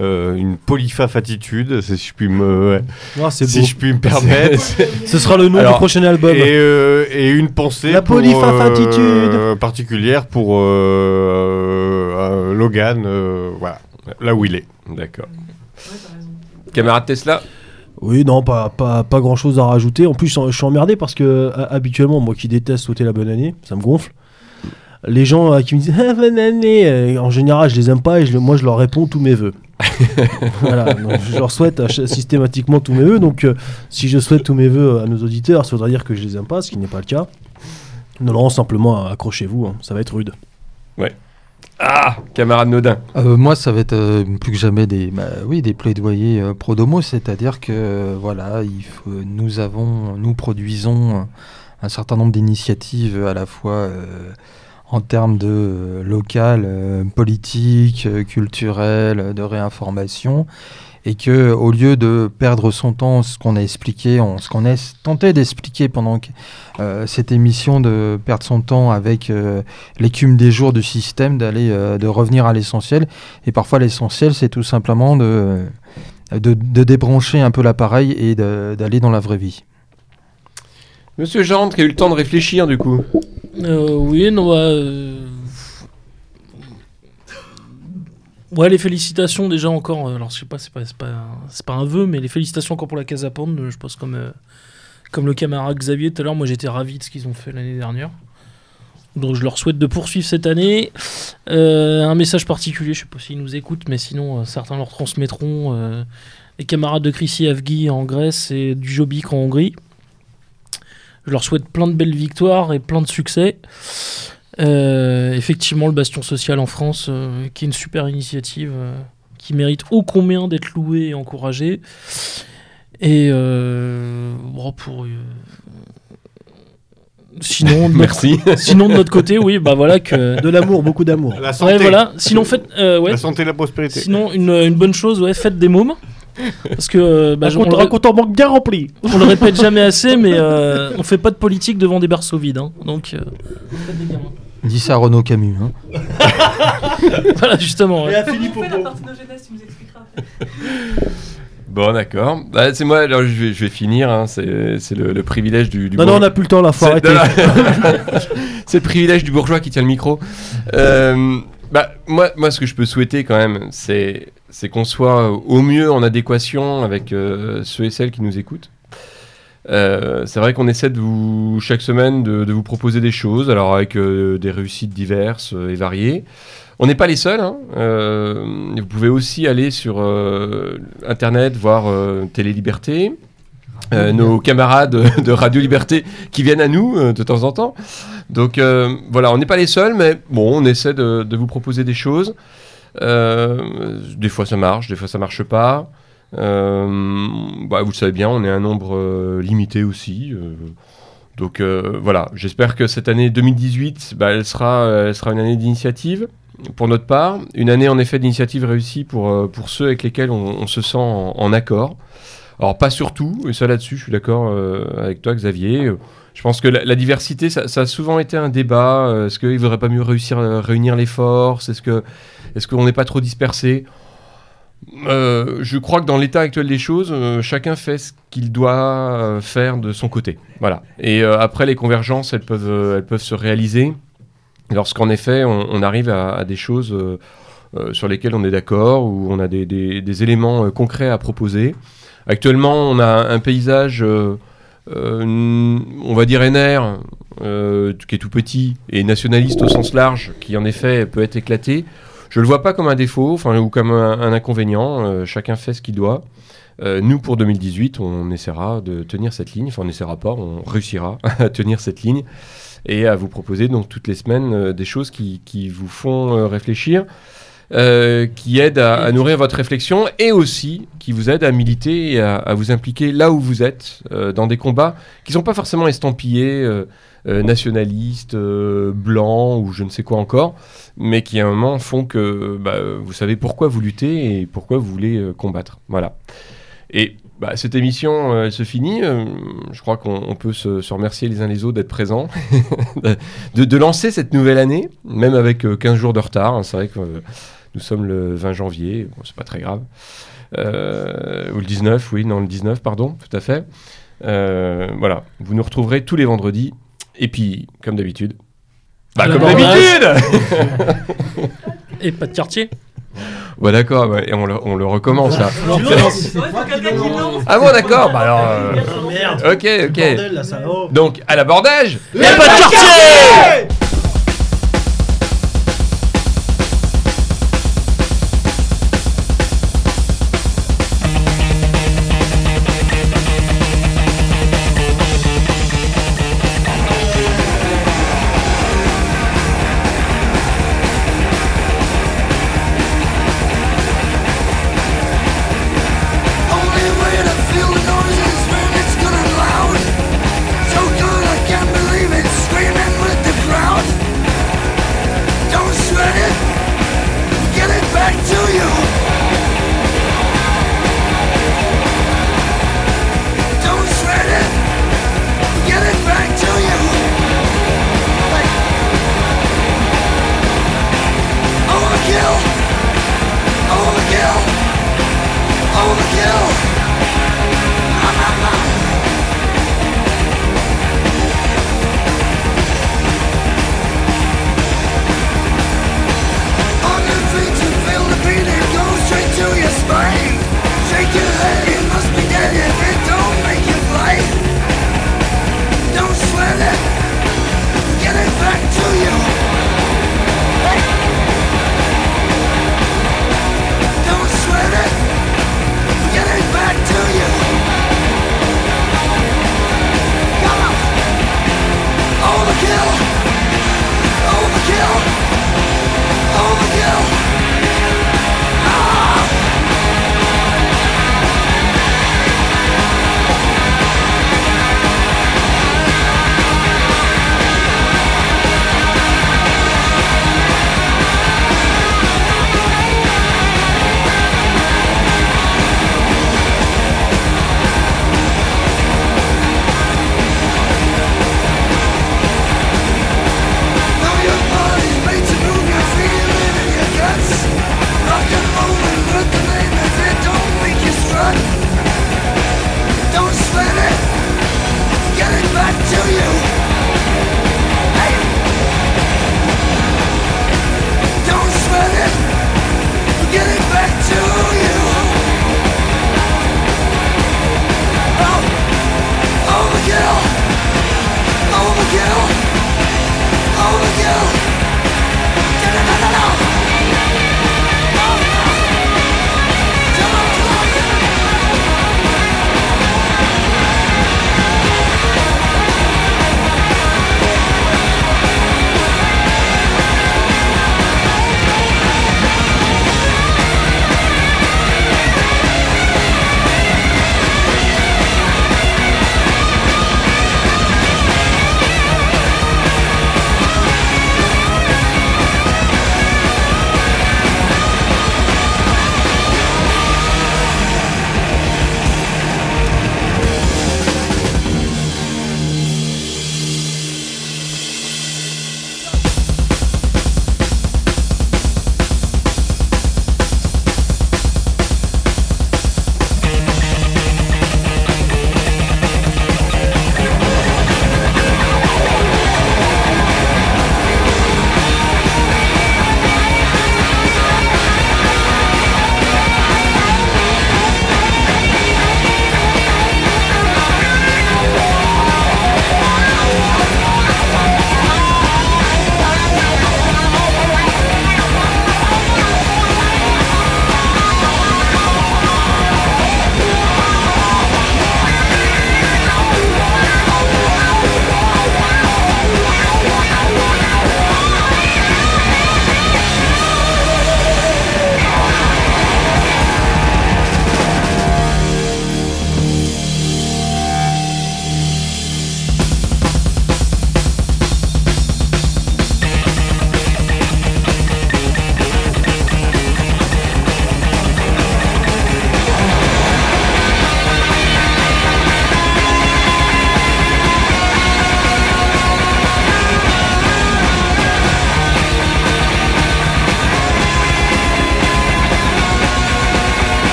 euh, une polyfafe attitude, si je puis me, ouais, Ah, si je puis me permettre. Ce sera le nom Alors, du prochain album. Et, euh, et une pensée La pour, euh, particulière pour euh, euh, Logan, euh, voilà, là où il est. D'accord. Camarade Tesla Oui, non, pas, pas, pas grand chose à rajouter. En plus, je suis emmerdé parce que ha- habituellement, moi qui déteste souhaiter la bonne année, ça me gonfle. Les gens euh, qui me disent <laughs> ah, bonne année, euh, en général, je les aime pas et je, moi je leur réponds tous mes vœux. <laughs> voilà, donc je leur souhaite systématiquement tous mes vœux. Donc, euh, si je souhaite tous mes vœux à nos auditeurs, ça voudrait dire que je les aime pas, ce qui n'est pas le cas. Non, non, simplement accrochez-vous, hein, ça va être rude. Ah Camarade Nodin. Euh, moi, ça va être euh, plus que jamais des, bah, oui, des plaidoyers euh, pro domo, c'est-à-dire que voilà, il faut, nous avons, nous produisons un certain nombre d'initiatives à la fois en termes de local, politique, culturel, de réinformation, et que au lieu de perdre son temps, ce qu'on a expliqué, on- ce qu'on a tenté d'expliquer pendant euh, cette émission, de perdre son temps avec euh, l'écume des jours du système, d'aller, euh, de revenir à l'essentiel. Et parfois, l'essentiel, c'est tout simplement de, de, de débrancher un peu l'appareil et de- d'aller dans la vraie vie. Monsieur Gendre qui a eu le temps de réfléchir du coup? Euh, oui, non, bah, euh, Ouais, les félicitations déjà encore. euh, Alors, je sais pas, c'est pas, pas, pas un vœu, mais les félicitations encore pour la Casa Pound. euh, Je pense comme, euh, comme le camarade Xavier tout à l'heure. Moi, j'étais ravi de ce qu'ils ont fait l'année dernière. Donc, je leur souhaite de poursuivre cette année. Un message particulier, je sais pas s'ils nous écoutent, mais sinon, certains leur transmettront. les camarades de Chrissy Avgi en Grèce et du Jobbik en Hongrie. Je leur souhaite plein de belles victoires et plein de succès. Euh, effectivement, le Bastion Social en France, euh, qui est une super initiative, euh, qui mérite ô combien d'être louée et encouragée. Et euh, bon, pour. euh, Sinon, de <laughs> notre- Merci. sinon, de notre côté, oui, bah voilà que. <laughs> De l'amour, beaucoup d'amour. La santé, Ouais, voilà. Sinon, faites. euh, ouais, la santé et la prospérité. sinon, une, une bonne chose, ouais, faites des mômes. Parce que. bah, un, on, compte, le, un ré- compte en banque bien rempli. on le répète <laughs> jamais assez, mais euh, on fait pas de politique devant des berceaux vides. hein. Donc. euh, faites des gamins. Dis ça à Renaud Camus. hein. <laughs> Voilà, justement. ouais. Philippe On fait la parthénogenèse, tu nous expliqueras après. <laughs> Bon d'accord. Bah, c'est moi, alors je vais, je vais finir. hein, C'est c'est le, le privilège du, du Non, non, on bourgeois. n'a plus le temps là, faut C'est- arrêter. <laughs> C'est le privilège du bourgeois qui tient le micro. Euh, bah, moi, moi, ce que je peux souhaiter quand même, c'est c'est qu'on soit au mieux en adéquation avec euh, ceux et celles qui nous écoutent. Euh, c'est vrai qu'on essaie de vous chaque semaine de, de vous proposer des choses, alors avec euh, des réussites diverses euh, et variées. On n'est pas les seuls. hein. Euh, vous pouvez aussi aller sur internet voir Télé Liberté. Euh, nos camarades de Radio Liberté qui viennent à nous euh, de temps en temps. Donc euh, voilà, on n'est pas les seuls, mais bon, on essaie de, de vous proposer des choses. Des fois ça marche, des fois ça marche pas. Euh, bah, vous le savez bien, on est un nombre euh, limité aussi. euh, donc voilà, j'espère que cette année 2018, bah, elle, sera, elle sera une année d'initiative pour notre part. Une année en effet d'initiative réussie pour, pour ceux avec lesquels on, se sent en, accord. Alors pas surtout, et ça là-dessus, je suis d'accord avec toi Xavier. Je pense que la, diversité, ça, a souvent été un débat. Est-ce qu'il ne faudrait pas mieux réussir réunir les forces? Est-ce que est-ce qu'on n'est pas trop dispersé? Euh, Je crois que dans l'état actuel des choses, euh, chacun fait ce qu'il doit euh, faire de son côté. Voilà. Et après, les convergences, elles peuvent, elles peuvent se réaliser lorsqu'en effet, on, arrive à, des choses sur lesquelles on est d'accord, ou on a des, éléments concrets à proposer. Actuellement, on a un paysage, on va dire NR, qui est tout petit, et nationaliste au sens large, qui en effet peut être éclaté. Je le vois pas comme un défaut, ou comme un, inconvénient. euh, chacun fait ce qu'il doit. Euh, nous, pour 2018, on essaiera de tenir cette ligne. Enfin, on n'essaiera pas, on réussira <laughs> à tenir cette ligne et à vous proposer donc toutes les semaines euh, des choses qui, vous font réfléchir. qui aident à, nourrir votre réflexion et aussi qui vous aident à militer et à, vous impliquer là où vous êtes, dans des combats qui sont pas forcément estampillés euh, nationalistes, euh, blancs ou je ne sais quoi encore, mais qui à un moment font que bah, vous savez pourquoi vous luttez et pourquoi vous voulez euh, combattre. Voilà. Et bah, cette émission, elle se finit. Je crois qu'on on peut se, remercier les uns les autres d'être présents, <laughs> de, lancer cette nouvelle année, même avec euh, 15 jours de retard. C'est vrai que nous sommes le 20 janvier, bon, c'est pas très grave. Ou le 19, oui, non, le 19, pardon, tout à fait. Voilà, vous nous retrouverez tous les vendredis. Et puis, comme d'habitude. Bah, la comme d'habitude <laughs> <laughs> Et pas de quartier. Bah, d'accord, ouais, et on le, on le recommence là. Tu lances. Ah bon, d'accord, bah alors. euh, Merde Ok, ok. Bordel, là, ça va. Donc, à l'abordage Et pas de quartier